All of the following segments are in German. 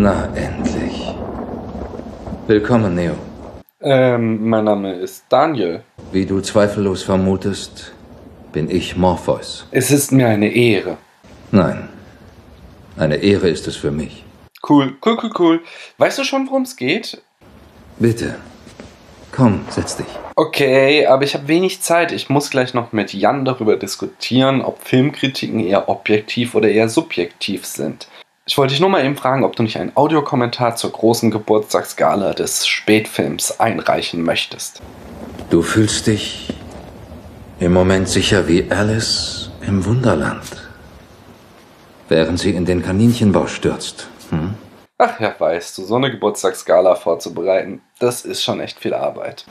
Na, endlich. Willkommen, Neo. Ähm, mein Name ist Daniel. Wie du zweifellos vermutest, bin ich Morpheus. Es ist mir eine Ehre. Nein, eine Ehre ist es für mich. Cool, cool, cool, cool. Weißt du schon, worum es geht? Bitte, komm, setz dich. Okay, aber ich habe wenig Zeit. Ich muss gleich noch mit Jan darüber diskutieren, ob Filmkritiken eher objektiv oder eher subjektiv sind. Ich wollte dich nur mal eben fragen, ob du nicht einen Audiokommentar zur großen Geburtstagsgala des Spätfilms einreichen möchtest. Du fühlst dich im Moment sicher wie Alice im Wunderland, während sie in den Kaninchenbau stürzt. Hm? Ach ja, weißt du, so eine Geburtstagsgala vorzubereiten, das ist schon echt viel Arbeit.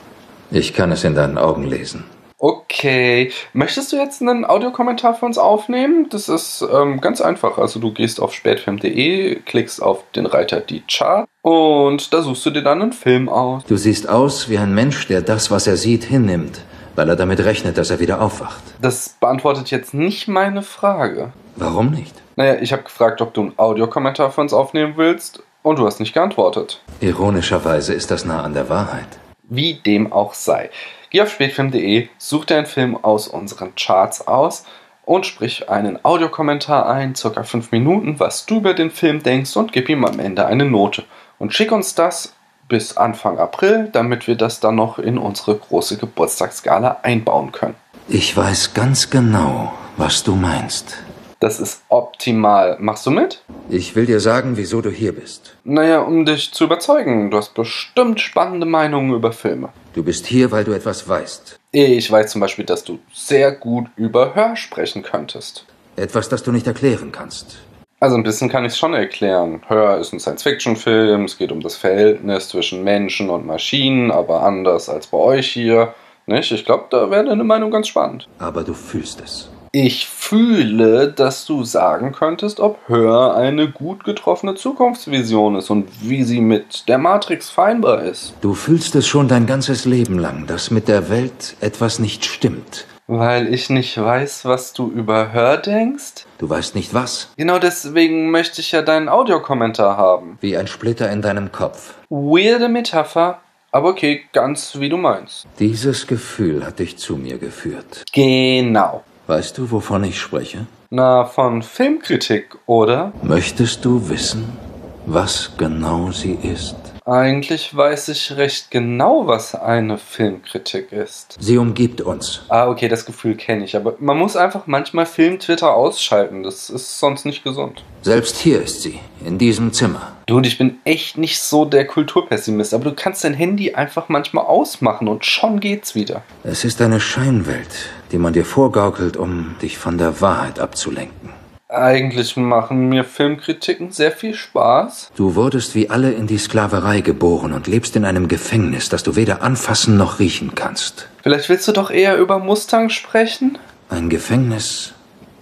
Ich kann es in deinen Augen lesen. Okay. Möchtest du jetzt einen Audiokommentar für uns aufnehmen? Das ist ähm, ganz einfach. Also du gehst auf spätfilm.de, klickst auf den Reiter die Chart und da suchst du dir dann einen Film aus. Du siehst aus wie ein Mensch, der das, was er sieht, hinnimmt, weil er damit rechnet, dass er wieder aufwacht. Das beantwortet jetzt nicht meine Frage. Warum nicht? Naja, ich habe gefragt, ob du einen Audiokommentar für uns aufnehmen willst und du hast nicht geantwortet. Ironischerweise ist das nah an der Wahrheit. Wie dem auch sei. Geh auf spätfilm.de, such dir einen Film aus unseren Charts aus und sprich einen Audiokommentar ein, circa 5 Minuten, was du über den Film denkst und gib ihm am Ende eine Note. Und schick uns das bis Anfang April, damit wir das dann noch in unsere große Geburtstagsgala einbauen können. Ich weiß ganz genau, was du meinst. Das ist optimal. Machst du mit? Ich will dir sagen, wieso du hier bist. Naja, um dich zu überzeugen. Du hast bestimmt spannende Meinungen über Filme. Du bist hier, weil du etwas weißt. Ich weiß zum Beispiel, dass du sehr gut über Hör sprechen könntest. Etwas, das du nicht erklären kannst. Also ein bisschen kann ich es schon erklären. Hör ist ein Science-Fiction-Film, es geht um das Verhältnis zwischen Menschen und Maschinen, aber anders als bei euch hier. Nicht? Ich glaube, da wäre deine Meinung ganz spannend. Aber du fühlst es. Ich fühle, dass du sagen könntest, ob Hör eine gut getroffene Zukunftsvision ist und wie sie mit der Matrix feinbar ist. Du fühlst es schon dein ganzes Leben lang, dass mit der Welt etwas nicht stimmt. Weil ich nicht weiß, was du über Hör denkst? Du weißt nicht was. Genau deswegen möchte ich ja deinen Audiokommentar haben. Wie ein Splitter in deinem Kopf. Weirde Metapher, aber okay, ganz wie du meinst. Dieses Gefühl hat dich zu mir geführt. Genau. Weißt du, wovon ich spreche? Na, von Filmkritik, oder? Möchtest du wissen, was genau sie ist? Eigentlich weiß ich recht genau, was eine Filmkritik ist. Sie umgibt uns. Ah, okay, das Gefühl kenne ich, aber man muss einfach manchmal Film-Twitter ausschalten, das ist sonst nicht gesund. Selbst hier ist sie, in diesem Zimmer. Dude, ich bin echt nicht so der Kulturpessimist, aber du kannst dein Handy einfach manchmal ausmachen und schon geht's wieder. Es ist eine Scheinwelt, die man dir vorgaukelt, um dich von der Wahrheit abzulenken. Eigentlich machen mir Filmkritiken sehr viel Spaß. Du wurdest wie alle in die Sklaverei geboren und lebst in einem Gefängnis, das du weder anfassen noch riechen kannst. Vielleicht willst du doch eher über Mustang sprechen? Ein Gefängnis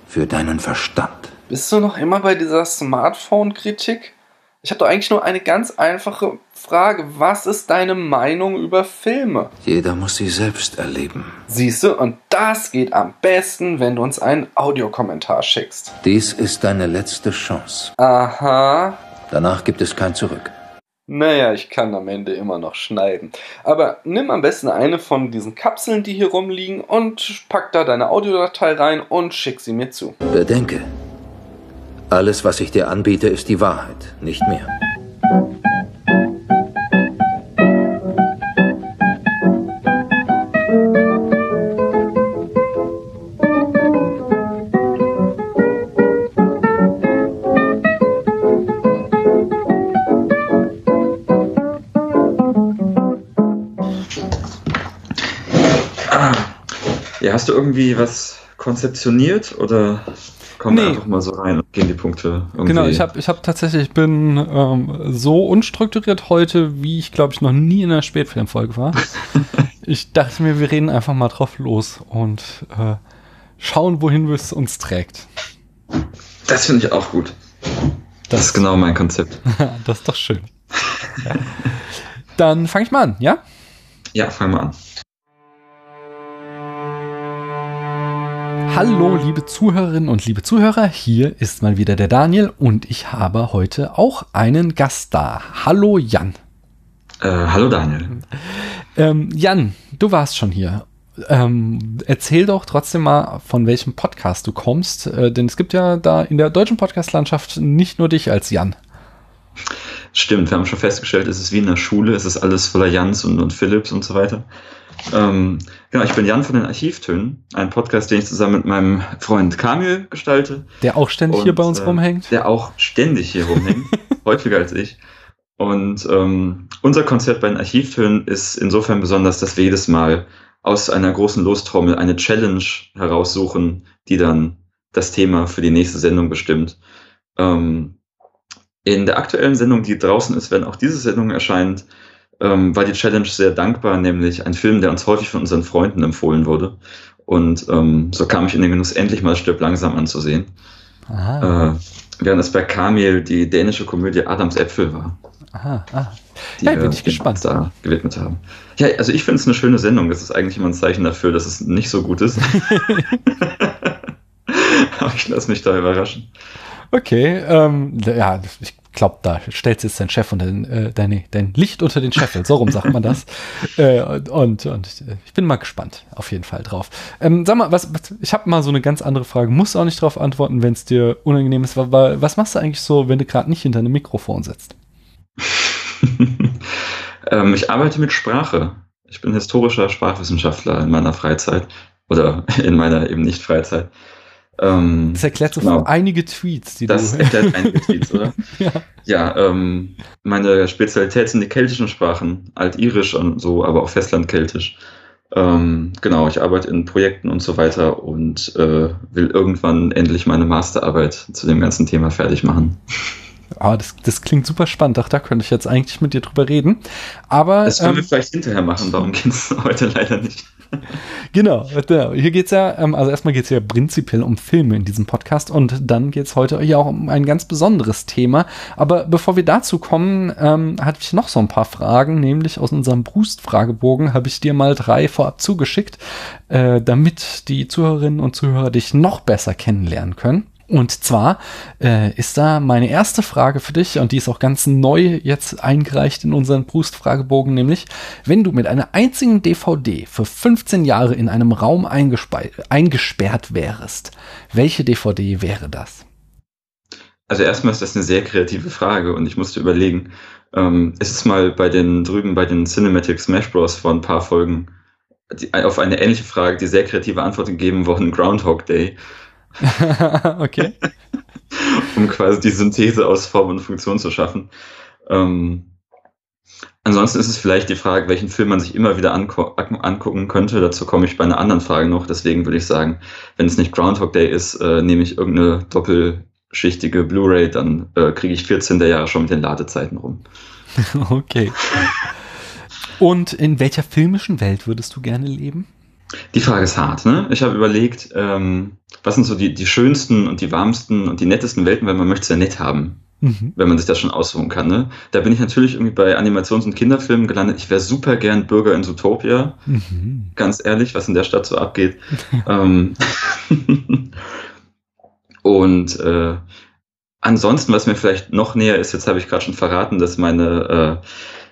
für deinen Verstand. Bist du noch immer bei dieser Smartphone-Kritik? Ich habe doch eigentlich nur eine ganz einfache Frage. Was ist deine Meinung über Filme? Jeder muss sie selbst erleben. Siehst du, und das geht am besten, wenn du uns einen Audiokommentar schickst. Dies ist deine letzte Chance. Aha. Danach gibt es kein Zurück. Naja, ich kann am Ende immer noch schneiden. Aber nimm am besten eine von diesen Kapseln, die hier rumliegen, und pack da deine Audiodatei rein und schick sie mir zu. Bedenke, alles, was ich dir anbiete, ist die Wahrheit, nicht mehr. Hast du irgendwie was konzeptioniert oder kommen Nee. einfach mal so rein und gehen die Punkte irgendwie? Genau, ich habe ich hab tatsächlich, ich bin ähm, so unstrukturiert heute, wie ich glaube ich noch nie in einer Spätfilmfolge war. ich dachte mir, wir reden einfach mal drauf los und äh, schauen, wohin es uns trägt. Das finde ich auch gut. Das ist genau mein Konzept. das ist doch schön. Dann fange ich mal an, ja? Ja, fang mal an. Hallo, liebe Zuhörerinnen und liebe Zuhörer, hier ist mal wieder der Daniel und ich habe heute auch einen Gast da. Hallo Jan. Äh, hallo Daniel. Ähm, Jan, du warst schon hier. Ähm, erzähl doch trotzdem mal, von welchem Podcast du kommst, äh, denn es gibt ja da in der deutschen Podcast-Landschaft nicht nur dich als Jan. Stimmt, wir haben schon festgestellt, es ist wie in der Schule, es ist alles voller Jans und, und Philips und so weiter. Ähm, genau, ich bin Jan von den Archivtönen, ein Podcast, den ich zusammen mit meinem Freund Kamil gestalte. Der auch ständig Und, hier bei uns äh, rumhängt. Der auch ständig hier rumhängt, häufiger als ich. Und ähm, unser Konzept bei den Archivtönen ist insofern besonders, dass wir jedes Mal aus einer großen Lostrommel eine Challenge heraussuchen, die dann das Thema für die nächste Sendung bestimmt. Ähm, in der aktuellen Sendung, die draußen ist, wenn auch diese Sendung erscheint, ähm, war die Challenge sehr dankbar, nämlich ein Film, der uns häufig von unseren Freunden empfohlen wurde. Und ähm, so kam ich in den Genuss, endlich mal Stirb langsam anzusehen. Aha, Äh, während es bei Kamil die dänische Komödie Adams Äpfel war, aha, aha. die Ja, bin ich gespannt. da gewidmet haben. Ja, also ich finde es eine schöne Sendung. Das ist eigentlich immer ein Zeichen dafür, dass es nicht so gut ist. Aber ich lasse mich da überraschen. Okay, ähm, ja, ich glaube, da stellst du jetzt dein Chef unter den, äh, deine, dein Licht unter den Scheffel, so rum sagt man das. äh, und, und ich bin mal gespannt, auf jeden Fall drauf. Ähm, sag mal, was, was, ich habe mal so eine ganz andere Frage, musst auch nicht drauf antworten, wenn es dir unangenehm ist, aber was machst du eigentlich so, wenn du gerade nicht hinter einem Mikrofon sitzt? ähm, ich arbeite mit Sprache. Ich bin historischer Sprachwissenschaftler in meiner Freizeit oder in meiner eben nicht Freizeit. Ähm, Das erklärt so Genau. einige Tweets, die das du... erklärt einige Tweets, oder? ja. Ja, ähm, meine Spezialität sind die keltischen Sprachen, Altirisch und so, aber auch Festlandkeltisch. Ähm, genau, ich arbeite in Projekten und so weiter und äh, will irgendwann endlich meine Masterarbeit zu dem ganzen Thema fertig machen. Ah, das, das klingt super spannend. Ach, da könnte ich jetzt eigentlich mit dir drüber reden. Aber Das können wir ähm, vielleicht hinterher machen, darum geht es heute leider nicht. Genau, genau. Hier geht's ja, ähm, also erstmal geht's ja prinzipiell um Filme in diesem Podcast und dann geht's heute ja auch um ein ganz besonderes Thema. Aber bevor wir dazu kommen, ähm, hatte ich noch so ein paar Fragen, nämlich aus unserem Brust-Fragebogen habe ich dir mal drei vorab zugeschickt, äh, damit die Zuhörerinnen und Zuhörer dich noch besser kennenlernen können. Und zwar äh, ist da meine erste Frage für dich, und die ist auch ganz neu jetzt eingereicht in unseren Brust-Fragebogen, nämlich, wenn du mit einer einzigen DVD für 15 Jahre in einem Raum eingespe- eingesperrt wärst, welche DVD wäre das? Also erstmal ist das eine sehr kreative Frage und ich musste überlegen, ähm, es ist mal bei den drüben bei den Cinematic Smash Bros. vor ein paar Folgen die, auf eine ähnliche Frage die sehr kreative Antwort gegeben worden, Groundhog Day. okay. um quasi die Synthese aus Form und Funktion zu schaffen. Ähm, ansonsten ist es vielleicht die Frage, welchen Film man sich immer wieder angu angucken könnte. Dazu komme ich bei einer anderen Frage noch. Deswegen würde ich sagen, wenn es nicht Groundhog Day ist, äh, nehme ich irgendeine doppelschichtige Blu-ray, dann äh, kriege ich 14 der Jahre schon mit den Ladezeiten rum. Okay. Und in welcher filmischen Welt würdest du gerne leben? Die Frage ist hart. Ne? Ich habe überlegt, ähm, was sind so die, die schönsten und die warmsten und die nettesten Welten, weil man möchte es ja nett haben. Mhm. wenn man sich das schon aussuchen kann. Ne? Da bin ich natürlich irgendwie bei Animations- und Kinderfilmen gelandet. Ich wäre super gern Bürger in Zootopia, Mhm. ganz ehrlich, was in der Stadt so abgeht. ähm, und äh, ansonsten, was mir vielleicht noch näher ist, jetzt habe ich gerade schon verraten, dass meine, äh,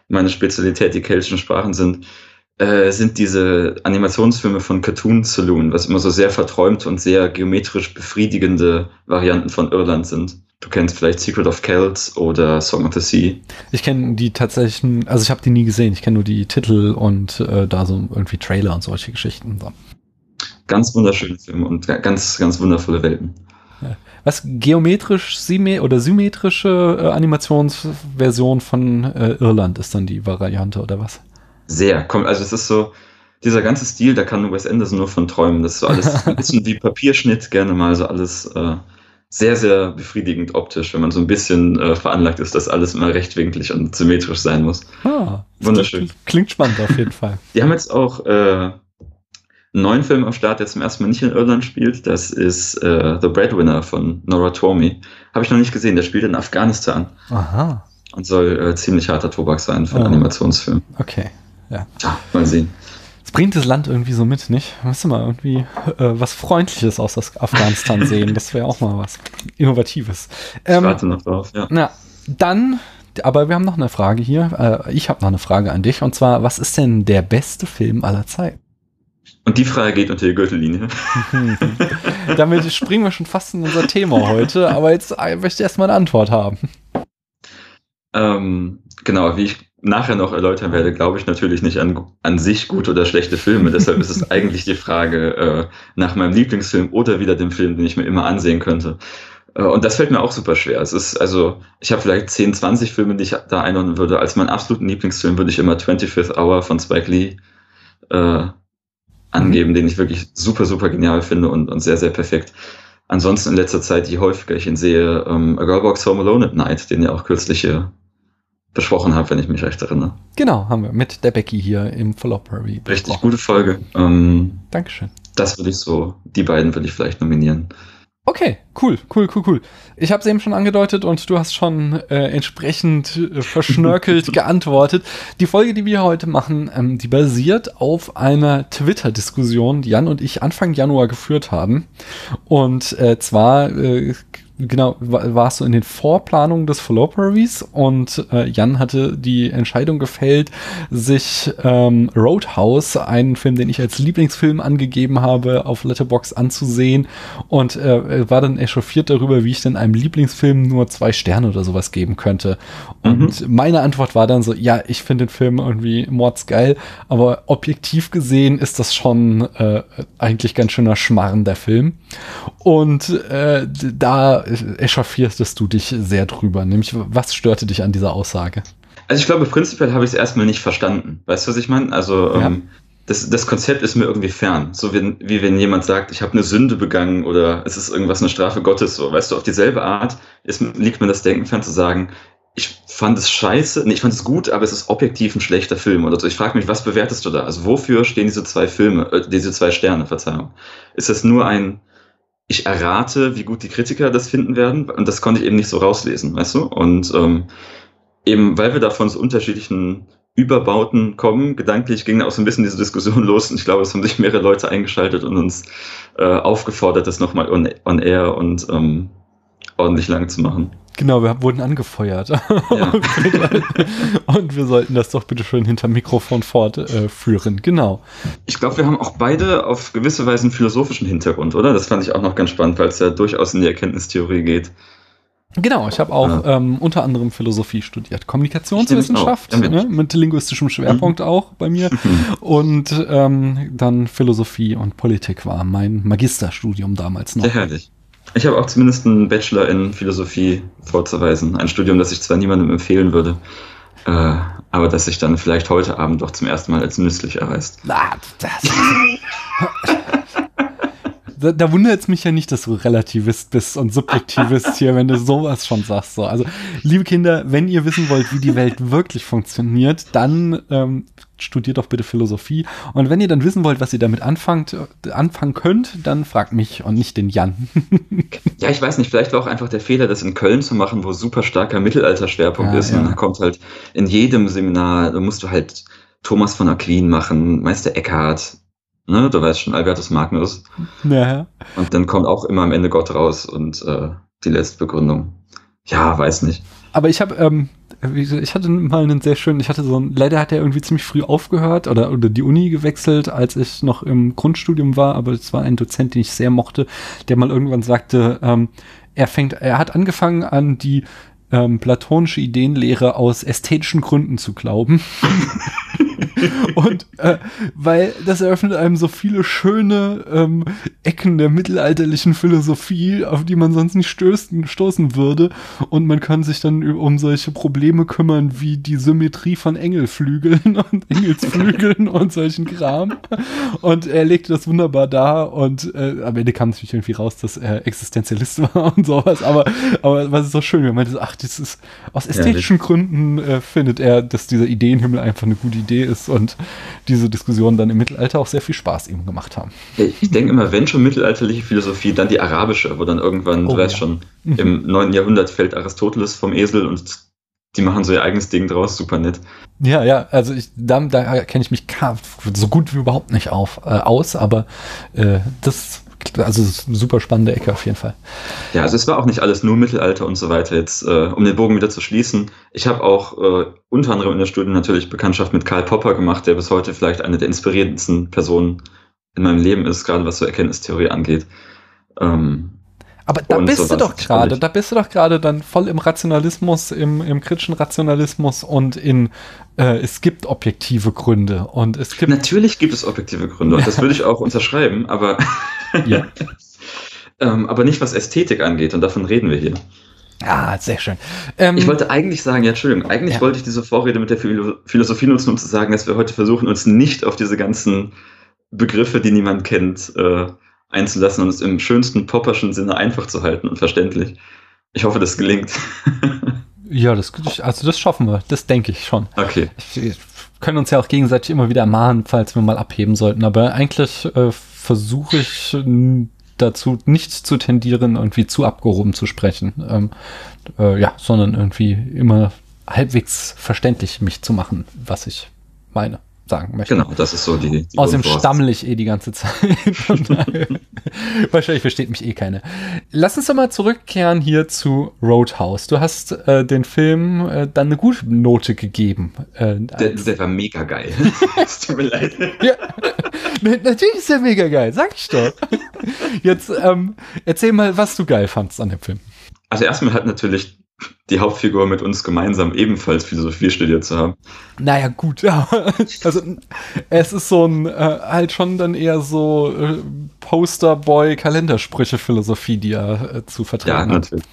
meine Spezialität die keltischen Sprachen sind, äh, sind diese Animationsfilme von Cartoon Saloon, was immer so sehr verträumt und sehr geometrisch befriedigende Varianten von Irland sind. Du kennst vielleicht Secret of Kells oder Song of the Sea. Ich kenne die tatsächlichen, also ich habe die nie gesehen, ich kenne nur die Titel und äh, da so irgendwie Trailer und solche Geschichten. So. Ganz wunderschöne Filme und ga- ganz, ganz wundervolle Welten. Was geometrisch oder symmetrische äh, Animationsversion von äh, Irland ist dann die Variante oder was? Sehr. Komm, also es ist so, dieser ganze Stil, da kann Wes Anderson nur von träumen. Das ist so alles ein bisschen wie Papierschnitt, gerne mal so alles äh, sehr, sehr befriedigend optisch, wenn man so ein bisschen äh, veranlagt ist, dass alles immer rechtwinklig und symmetrisch sein muss. Ah, Wunderschön. Klingt, klingt spannend auf jeden Fall. Die haben jetzt auch äh, einen neuen Film am Start, der zum ersten Mal nicht in Irland spielt. Das ist äh, The Breadwinner von Nora Twomey. Habe ich noch nicht gesehen. Der spielt in Afghanistan Aha, und soll äh, ziemlich harter Tobak sein für einen Oh. Animationsfilm. okay. Ja. Ja, mal sehen. Das bringt das Land irgendwie so mit, nicht? Wir mal irgendwie äh, was Freundliches aus Afghanistan sehen. Das wäre auch mal was Innovatives. Ähm, ich warte noch drauf, ja. Na, dann, aber wir haben noch eine Frage hier. Äh, ich habe noch eine Frage an dich. Und zwar, was ist denn der beste Film aller Zeiten? Und die Frage geht unter die Gürtellinie. Damit springen wir schon fast in unser Thema heute, aber jetzt möchte ich erstmal eine Antwort haben. Ähm, genau, wie ich nachher noch erläutern werde, glaube ich natürlich nicht an, an sich gute oder schlechte Filme. Deshalb ist es eigentlich die Frage äh, nach meinem Lieblingsfilm oder wieder dem Film, den ich mir immer ansehen könnte. Äh, und das fällt mir auch super schwer. Es ist, also, ich habe vielleicht 10, 20 Filme, die ich da einordnen würde. Als meinen absoluten Lieblingsfilm würde ich immer 25th Hour von Spike Lee äh, angeben, mhm. den ich wirklich super, super genial finde und, und sehr, sehr perfekt. Ansonsten in letzter Zeit, je häufiger ich ihn sehe, ähm, A Girl Walks Home Alone at Night, den ja auch kürzlich hier besprochen habe, wenn ich mich recht erinnere. Genau, haben wir mit der Becky hier im Fallopery. Richtig gute Folge. Ähm, Dankeschön. Das würde ich so, die beiden würde ich vielleicht nominieren. Okay, cool, cool, cool, cool. Ich habe es eben schon angedeutet und du hast schon äh, entsprechend äh, verschnörkelt geantwortet. Die Folge, die wir heute machen, ähm, die basiert auf einer Twitter-Diskussion, die Jan und ich Anfang Januar geführt haben. Und äh, zwar äh, genau, warst du in den Vorplanungen des Falloperies und äh, Jan hatte die Entscheidung gefällt, sich ähm, Roadhouse, einen Film, den ich als Lieblingsfilm angegeben habe, auf Letterbox anzusehen und äh, war dann echauffiert darüber, wie ich denn einem Lieblingsfilm nur zwei Sterne oder sowas geben könnte. Und mhm. meine Antwort war dann so, ja, ich finde den Film irgendwie mordsgeil, aber objektiv gesehen ist das schon äh, eigentlich ganz schöner Schmarren, der Film. Und äh, da echauffiertest du dich sehr drüber? Nämlich, was störte dich an dieser Aussage? Also ich glaube, prinzipiell habe ich es erstmal nicht verstanden. Weißt du, was ich meine? Also ja. ähm, das, das Konzept ist mir irgendwie fern. So wie, wie wenn jemand sagt, ich habe eine Sünde begangen oder es ist irgendwas eine Strafe Gottes. So, weißt du, auf dieselbe Art ist, liegt mir das Denken fern zu sagen, ich fand es scheiße, nee, ich fand es gut, aber es ist objektiv ein schlechter Film oder so. Ich frage mich, was bewertest du da? Also wofür stehen diese zwei Filme, äh, diese zwei Sterne, Verzeihung? Ist das nur ein ich errate, wie gut die Kritiker das finden werden. Und das konnte ich eben nicht so rauslesen, weißt du? Und ähm, eben, weil wir da von so unterschiedlichen Überbauten kommen, gedanklich ging auch so ein bisschen diese Diskussion los. Und ich glaube, es haben sich mehrere Leute eingeschaltet und uns äh, aufgefordert, das nochmal on, on air und ähm, ordentlich lang zu machen. Genau, wir wurden angefeuert. Ja. und wir sollten das doch bitte schön hinter Mikrofon fortführen. Äh, genau. Ich glaube, wir haben auch beide auf gewisse Weise einen philosophischen Hintergrund, oder? Das fand ich auch noch ganz spannend, weil es ja durchaus in die Erkenntnistheorie geht. Genau, ich habe auch ja. ähm, unter anderem Philosophie studiert. Kommunikationswissenschaft mit. Ne, mit. linguistischem Schwerpunkt mhm. auch bei mir. Und ähm, dann Philosophie und Politik war mein Magisterstudium damals noch. Sehr herrlich. Ich habe auch zumindest einen Bachelor in Philosophie vorzuweisen. Ein Studium, das ich zwar niemandem empfehlen würde, äh, aber das sich dann vielleicht heute Abend doch zum ersten Mal als nützlich erweist. Ah, das, da, da wundert es mich ja nicht, dass du Relativist bist und Subjektivist hier, wenn du sowas schon sagst. So. Also, liebe Kinder, wenn ihr wissen wollt, wie die Welt wirklich funktioniert, dann ähm, studiert doch bitte Philosophie. Und wenn ihr dann wissen wollt, was ihr damit anfangt, äh, anfangen könnt, dann fragt mich und nicht den Jan. ja, ich weiß nicht, vielleicht war auch einfach der Fehler, das in Köln zu machen, wo super starker Mittelalterschwerpunkt ja, ist. Ja. Und da kommt halt in jedem Seminar, da musst du halt Thomas von Aquin machen, Meister Eckhart, Ne, du weißt schon, Albertus Magnus. Ja. Und dann kommt auch immer am Ende Gott raus und äh, die letzte Begründung. Ja, weiß nicht. Aber ich habe, ähm, ich hatte mal einen sehr schönen, ich hatte so ein, leider hat er irgendwie ziemlich früh aufgehört oder, oder die Uni gewechselt, als ich noch im Grundstudium war, aber es war ein Dozent, den ich sehr mochte, der mal irgendwann sagte, ähm, er fängt, er hat angefangen an die ähm, platonische Ideenlehre aus ästhetischen Gründen zu glauben. und äh, weil das eröffnet einem so viele schöne ähm, Ecken der mittelalterlichen Philosophie, auf die man sonst nicht stößen, stoßen würde. Und man kann sich dann um solche Probleme kümmern wie die Symmetrie von Engelflügeln und Engelsflügeln und solchen Kram. Und er legte das wunderbar dar und äh, am Ende kam natürlich irgendwie raus, dass er Existenzialist war und sowas. Aber, aber was ist so schön, er meinte, ach, das ist aus ästhetischen ja, Gründen äh, findet er, dass dieser Ideenhimmel einfach eine gute Idee ist und diese Diskussionen dann im Mittelalter auch sehr viel Spaß eben gemacht haben. Ich denke immer, wenn schon mittelalterliche Philosophie, dann die arabische, wo dann irgendwann, oh, du weißt ja. schon, mhm. im 9. Jahrhundert fällt Aristoteles vom Esel und die machen so ihr eigenes Ding draus, super nett. Ja, ja, also ich, da, da kenne ich mich so gut wie überhaupt nicht auf, äh, aus, aber äh, das also super spannende Ecke auf jeden Fall. Ja, also es war auch nicht alles nur Mittelalter und so weiter. Jetzt, äh, um den Bogen wieder zu schließen, ich habe auch äh, unter anderem in der Studie natürlich Bekanntschaft mit Karl Popper gemacht, der bis heute vielleicht eine der inspirierendsten Personen in meinem Leben ist, gerade was so Erkenntnistheorie angeht. Ähm, aber da bist so du doch gerade, da bist du doch gerade dann voll im Rationalismus, im, im kritischen Rationalismus und in äh, es gibt objektive Gründe und es gibt. Natürlich gibt es objektive Gründe und das würde ich auch unterschreiben, aber ja. ähm, aber nicht was Ästhetik angeht und davon reden wir hier. Ah, sehr schön. Ähm, ich wollte eigentlich sagen, ja, Entschuldigung, eigentlich ja. wollte ich diese Vorrede mit der Philosophie nutzen, um zu sagen, dass wir heute versuchen, uns nicht auf diese ganzen Begriffe, die niemand kennt, äh, einzulassen und es im schönsten popperschen Sinne einfach zu halten und verständlich. Ich hoffe, das gelingt. ja, das, also das schaffen wir. Das denke ich schon. Okay. Wir können uns ja auch gegenseitig immer wieder ermahnen, falls wir mal abheben sollten. Aber eigentlich äh, versuche ich dazu nicht zu tendieren, irgendwie zu abgehoben zu sprechen. Ähm, äh, ja, sondern irgendwie immer halbwegs verständlich mich zu machen, was ich meine sagen möchte. Genau, das ist so die. die Außerdem stammel ich eh die ganze Zeit. Wahrscheinlich versteht mich eh keine. Lass uns doch mal zurückkehren hier zu Roadhouse. Du hast äh, den Film äh, dann eine gute Note gegeben. Äh, der, der, war mega geil. Es tut mir leid. ja, natürlich ist der mega geil, sag ich doch. Jetzt ähm, erzähl mal, was du geil fandst an dem Film. Also erstmal hat natürlich die Hauptfigur mit uns gemeinsam ebenfalls Philosophie studiert zu haben. Naja, gut, ja. Also es ist so ein, äh, halt schon dann eher so äh, Posterboy-Kalendersprüche-Philosophie, die er äh, zu vertreten ja, natürlich.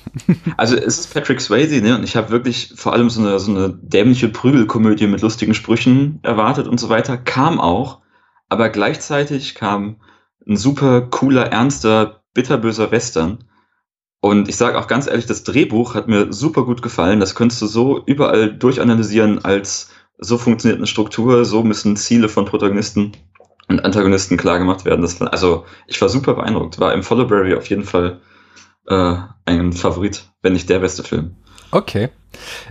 Also es ist Patrick Swayze, ne? Und ich habe wirklich vor allem so eine, so eine dämliche Prügelkomödie mit lustigen Sprüchen erwartet und so weiter. Kam auch, aber gleichzeitig kam ein super cooler, ernster, bitterböser Western und ich sage auch ganz ehrlich, das Drehbuch hat mir super gut gefallen. Das könntest du so überall durchanalysieren als so funktioniert eine Struktur, so müssen Ziele von Protagonisten und Antagonisten klar gemacht werden. Das also ich war super beeindruckt. War im Followberry auf jeden Fall äh, ein Favorit, wenn nicht der beste Film. Okay.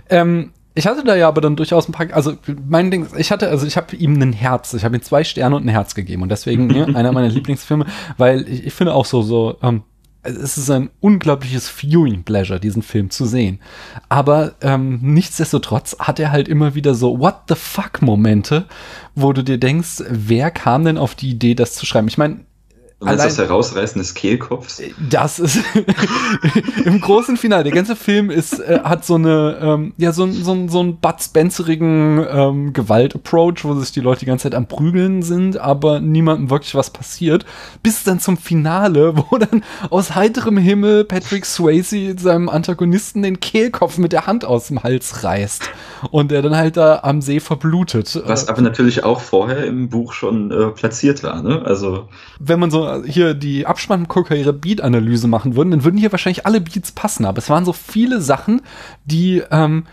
Ähm, ich hatte da ja aber dann durchaus ein paar, also mein Ding, ich hatte, also ich habe ihm ein Herz, ich habe ihm zwei Sterne und ein Herz gegeben und deswegen ja, einer meiner Lieblingsfilme, weil ich, ich finde auch so, so ähm, es ist ein unglaubliches Viewing Pleasure, diesen Film zu sehen. Aber ähm, nichtsdestotrotz hat er halt immer wieder so What the fuck Momente, wo du dir denkst, wer kam denn auf die Idee, das zu schreiben? Ich meine, Du meinst das Herausreißen des Kehlkopfs? Das ist im großen Finale. Der ganze Film ist, äh, hat so eine, ähm, ja, so, so, so einen Bud Spencerigen ähm, Gewalt-Approach, wo sich die Leute die ganze Zeit am Prügeln sind, aber niemandem wirklich was passiert. Bis dann zum Finale, wo dann aus heiterem Himmel Patrick Swayze seinem Antagonisten den Kehlkopf mit der Hand aus dem Hals reißt. Und der dann halt da am See verblutet. Was aber natürlich auch vorher im Buch schon äh, platziert war, ne? Also. Wenn man so hier die Abspanngucker ihre Beat-Analyse machen würden, dann würden hier wahrscheinlich alle Beats passen. Aber es waren so viele Sachen, die ähm,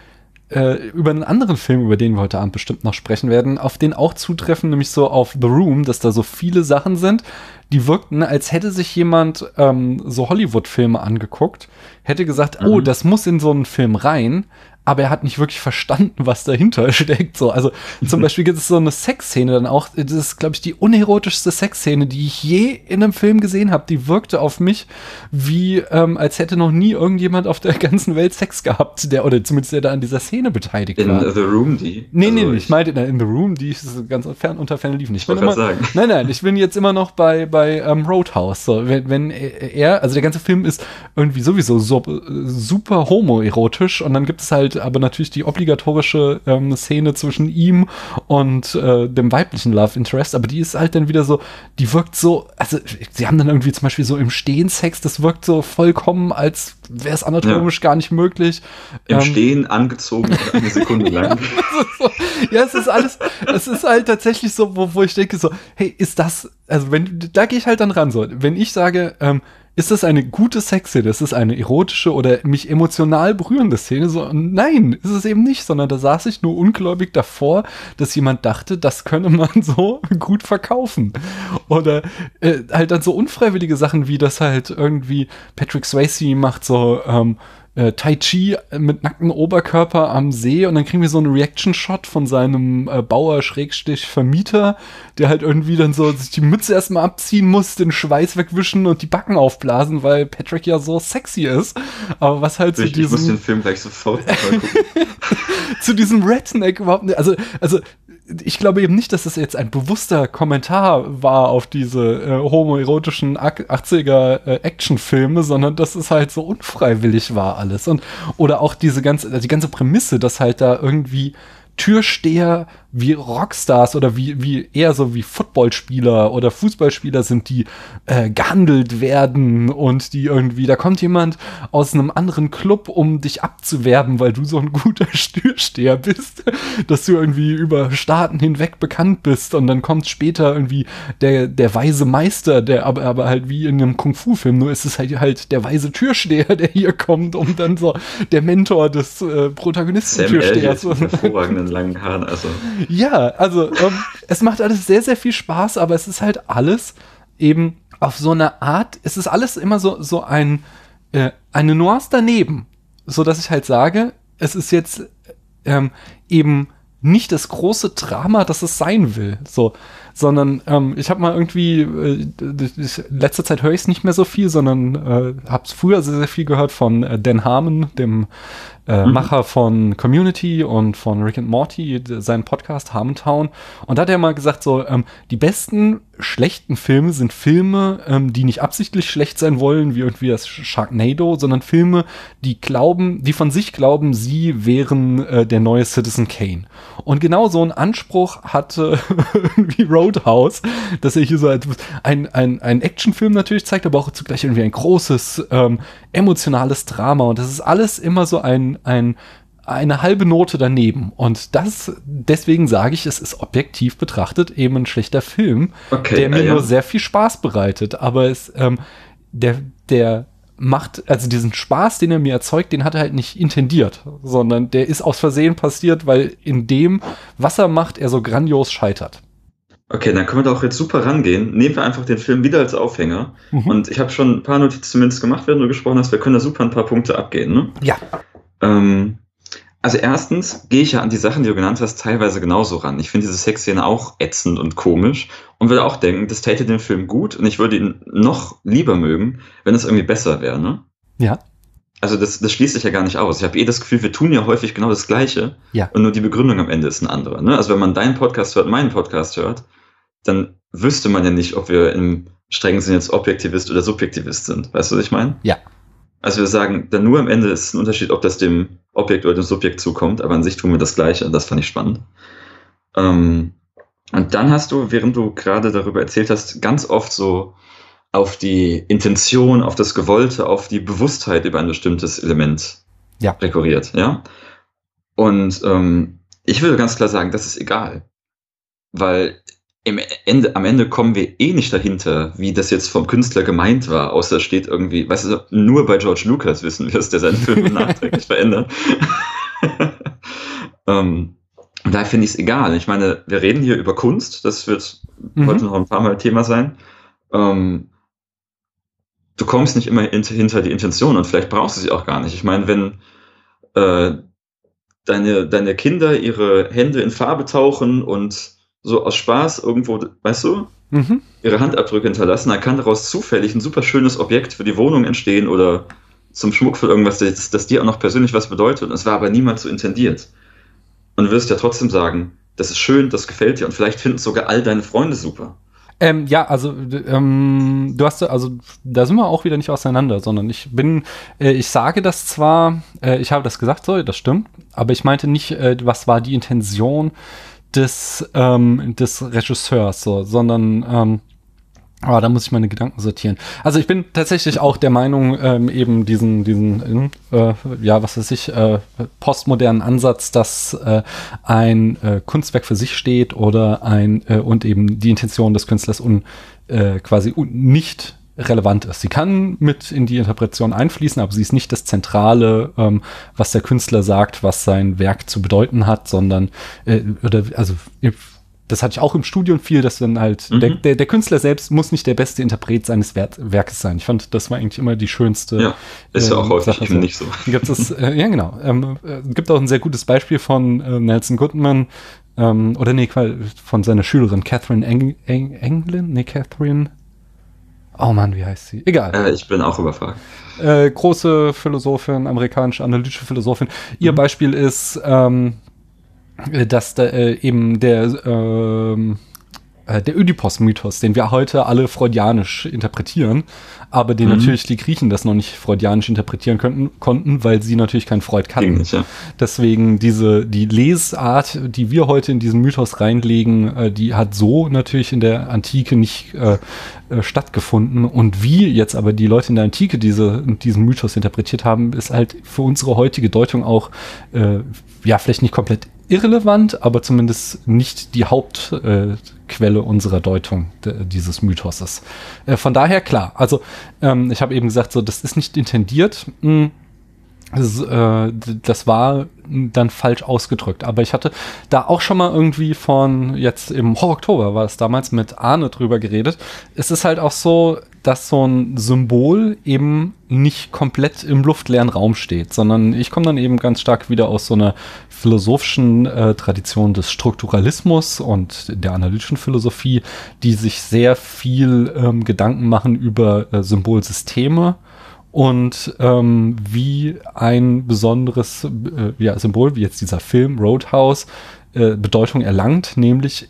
äh, über einen anderen Film, über den wir heute Abend bestimmt noch sprechen werden, auf den auch zutreffen, nämlich so auf The Room, dass da so viele Sachen sind, die wirkten, als hätte sich jemand ähm, so Hollywood-Filme angeguckt, hätte gesagt, oh, mhm. oh, das muss in so einen Film rein, aber er hat nicht wirklich verstanden, was dahinter steckt. So, also zum Beispiel gibt es so eine Sexszene dann auch. Das ist, glaube ich, die unerotischste Sexszene, die ich je in einem Film gesehen habe. Die wirkte auf mich wie, ähm, als hätte noch nie irgendjemand auf der ganzen Welt Sex gehabt, der oder zumindest der da an dieser Szene beteiligt in war. In The Room, die. Nee, nee, also ich, ich meinte in The Room, die ist ganz fern unter Ferne lief nicht. Ich immer, sagen. Nein, nein, ich bin jetzt immer noch bei bei ähm, Roadhouse. So, wenn, wenn er, also der ganze Film ist irgendwie sowieso so, super homoerotisch und dann gibt es halt aber natürlich die obligatorische ähm, Szene zwischen ihm und äh, dem weiblichen Love Interest, aber die ist halt dann wieder so, die wirkt so, also sie haben dann irgendwie zum Beispiel so im Stehen Sex, das wirkt so vollkommen, als wäre es anatomisch ja. gar nicht möglich. Im ähm, Stehen angezogen eine Sekunde lang. so, ja, es ist alles, es ist halt tatsächlich so, wo, wo ich denke so, hey, ist das, also wenn, da gehe ich halt dann ran so, wenn ich sage, ähm, ist das eine gute Sexszene? Ist das eine erotische oder mich emotional berührende Szene? So, nein, ist es eben nicht, sondern da saß ich nur ungläubig davor, dass jemand dachte, das könne man so gut verkaufen. Oder äh, halt dann so unfreiwillige Sachen wie, dass halt irgendwie Patrick Swayze macht so, ähm, äh, Tai Chi mit nacktem Oberkörper am See und dann kriegen wir so einen Reaction-Shot von seinem äh, Bauer-Vermieter, der halt irgendwie dann so sich die Mütze erstmal abziehen muss, den Schweiß wegwischen und die Backen aufblasen, weil Patrick ja so sexy ist. Aber was halt ich, zu diesem... Ich muss den Film gleich sofort zu diesem Redneck überhaupt nicht, also, also ich glaube eben nicht, dass das jetzt ein bewusster Kommentar war auf diese äh, homoerotischen 80er äh, Actionfilme, sondern dass es halt so unfreiwillig war alles. Und oder auch diese ganze die ganze Prämisse, dass halt da irgendwie Türsteher wie Rockstars oder wie, wie eher so wie Footballspieler oder Fußballspieler sind, die äh, gehandelt werden und die irgendwie, da kommt jemand aus einem anderen Club, um dich abzuwerben, weil du so ein guter Türsteher bist, dass du irgendwie über Staaten hinweg bekannt bist und dann kommt später irgendwie der, der weise Meister, der aber, aber halt wie in einem Kung-Fu-Film, nur ist es halt halt der weise Türsteher, der hier kommt, um dann so der Mentor des äh, Protagonisten-Türstehers. hervorragenden langen Haaren, also. Ja, also ähm, es macht alles sehr, sehr viel Spaß, aber es ist halt alles eben auf so eine Art, es ist alles immer so, so ein, äh, eine Nuance daneben, so dass ich halt sage, es ist jetzt ähm, eben nicht das große Drama, das es sein will, so, sondern ähm, ich habe mal irgendwie, äh, letzter Zeit höre ich es nicht mehr so viel, sondern äh, habe es früher sehr, sehr viel gehört von äh, Dan Harmon, dem äh, mhm. Macher von Community und von Rick and Morty, seinen Podcast Harmontown. Und da hat er mal gesagt, so, ähm, die besten schlechten Filme sind Filme, ähm, die nicht absichtlich schlecht sein wollen, wie irgendwie das Sharknado, sondern Filme, die glauben, die von sich glauben, sie wären äh, der neue Citizen Kane. Und genau so einen Anspruch hatte irgendwie Roadhouse, dass er hier so ein, ein, ein Actionfilm natürlich zeigt, aber auch zugleich irgendwie ein großes ähm, emotionales Drama. Und das ist alles immer so ein, ein eine halbe Note daneben. Und das, deswegen sage ich, es ist objektiv betrachtet eben ein schlechter Film, okay, der mir ja. nur sehr viel Spaß bereitet. Aber es, ähm, der, der macht, also diesen Spaß, den er mir erzeugt, den hat er halt nicht intendiert, sondern der ist aus Versehen passiert, weil in dem, was er macht, er so grandios scheitert. Okay, dann können wir da auch jetzt super rangehen. Nehmen wir einfach den Film wieder als Aufhänger. Mhm. Und ich habe schon ein paar Notizen zumindest gemacht, während du gesprochen hast. Wir können da super ein paar Punkte abgehen, ne? Ja. Ähm, also erstens gehe ich ja an die Sachen, die du genannt hast, teilweise genauso ran. Ich finde diese Sexszene auch ätzend und komisch und würde auch denken, das täte den Film gut und ich würde ihn noch lieber mögen, wenn es irgendwie besser wäre, ne? Ja. Also das, das schließt sich ja gar nicht aus. Ich habe eh das Gefühl, wir tun ja häufig genau das Gleiche ja. und nur die Begründung am Ende ist eine andere. Ne? Also wenn man deinen Podcast hört, meinen Podcast hört, dann wüsste man ja nicht, ob wir im strengen Sinne jetzt Objektivist oder Subjektivist sind. Weißt du, was ich meine? Ja. Also wir sagen, dann nur am Ende ist ein Unterschied, ob das dem Objekt oder dem Subjekt zukommt, aber an sich tun wir das Gleiche. Das fand ich spannend. Ähm, und dann hast du, während du gerade darüber erzählt hast, ganz oft so auf die Intention, auf das Gewollte, auf die Bewusstheit über ein bestimmtes Element ja. rekurriert, ja. Und ähm, ich würde ganz klar sagen, das ist egal. Weil Ende, am Ende kommen wir eh nicht dahinter, wie das jetzt vom Künstler gemeint war, außer steht irgendwie, weißt du, nur bei George Lucas wissen wir es, der seinen Film nachträglich verändert. ähm, da finde ich es egal. Ich meine, wir reden hier über Kunst, das wird mhm. heute noch ein paar Mal Thema sein. Ähm, du kommst nicht immer hinter die Intention und vielleicht brauchst du sie auch gar nicht. Ich meine, wenn äh, deine, deine Kinder ihre Hände in Farbe tauchen und so aus Spaß irgendwo, weißt du, mhm. ihre Handabdrücke hinterlassen, dann kann daraus zufällig ein super schönes Objekt für die Wohnung entstehen oder zum Schmuck für irgendwas, das, das dir auch noch persönlich was bedeutet. Und es war aber niemals so intendiert. Und du wirst ja trotzdem sagen, das ist schön, das gefällt dir und vielleicht finden es sogar all deine Freunde super. Ähm, ja, also ähm, du hast also da sind wir auch wieder nicht auseinander, sondern ich bin, äh, ich sage das zwar, äh, ich habe das gesagt, so, das stimmt, aber ich meinte nicht, äh, was war die Intention des, ähm, des Regisseurs, so, sondern ähm, aber da muss ich meine Gedanken sortieren. Also ich bin tatsächlich auch der Meinung, ähm, eben diesen, diesen, äh, ja, was weiß ich, äh, postmodernen Ansatz, dass äh, ein äh, Kunstwerk für sich steht oder ein äh, und eben die Intention des Künstlers un, äh, quasi un, nicht relevant ist. Sie kann mit in die Interpretation einfließen, aber sie ist nicht das Zentrale, ähm, was der Künstler sagt, was sein Werk zu bedeuten hat, sondern äh, oder also das hatte ich auch im Studium viel, dass dann halt mhm. der, der, der, Künstler selbst muss nicht der beste Interpret seines Wer Werkes sein. Ich fand, das war eigentlich immer die schönste. Ja, ist ja auch ähm, häufig Sache. nicht so. Gibt es, äh, ja, genau. Ähm, äh, gibt auch ein sehr gutes Beispiel von äh, Nelson Goodman, ähm, oder nee, von seiner Schülerin Catherine Eng Eng Englund? Nee, Catherine. Oh Mann, wie heißt sie? Egal. Äh, ich bin auch überfragt. Äh, große Philosophin, amerikanische analytische Philosophin. Ihr mhm. Beispiel ist, ähm, dass da, äh, eben der ähm, äh, der Oedipus-Mythos, den wir heute alle freudianisch interpretieren, aber den mhm. natürlich die Griechen das noch nicht freudianisch interpretieren könnten, konnten, weil sie natürlich kein Freud kannten. Ja. Deswegen diese, die Lesart, die wir heute in diesen Mythos reinlegen, äh, die hat so natürlich in der Antike nicht äh, äh, stattgefunden. Und wie jetzt aber die Leute in der Antike diese, diesen Mythos interpretiert haben, ist halt für unsere heutige Deutung auch, äh, ja, vielleicht nicht komplett irrelevant, aber zumindest nicht die Hauptquelle äh, unserer Deutung dieses Mythoses. Äh, von daher klar, also ähm, ich habe eben gesagt, so das ist nicht intendiert. Mh, das, äh, das war dann falsch ausgedrückt. Aber ich hatte da auch schon mal irgendwie von jetzt im Oktober war es damals mit Arne drüber geredet. Es ist halt auch so, dass so ein Symbol eben nicht komplett im luftleeren Raum steht, sondern ich komme dann eben ganz stark wieder aus so einer philosophischen äh, Tradition des Strukturalismus und der analytischen Philosophie, die sich sehr viel ähm, Gedanken machen über äh, Symbolsysteme und ähm, wie ein besonderes äh, ja, Symbol, wie jetzt dieser Film Roadhouse, äh, Bedeutung erlangt, nämlich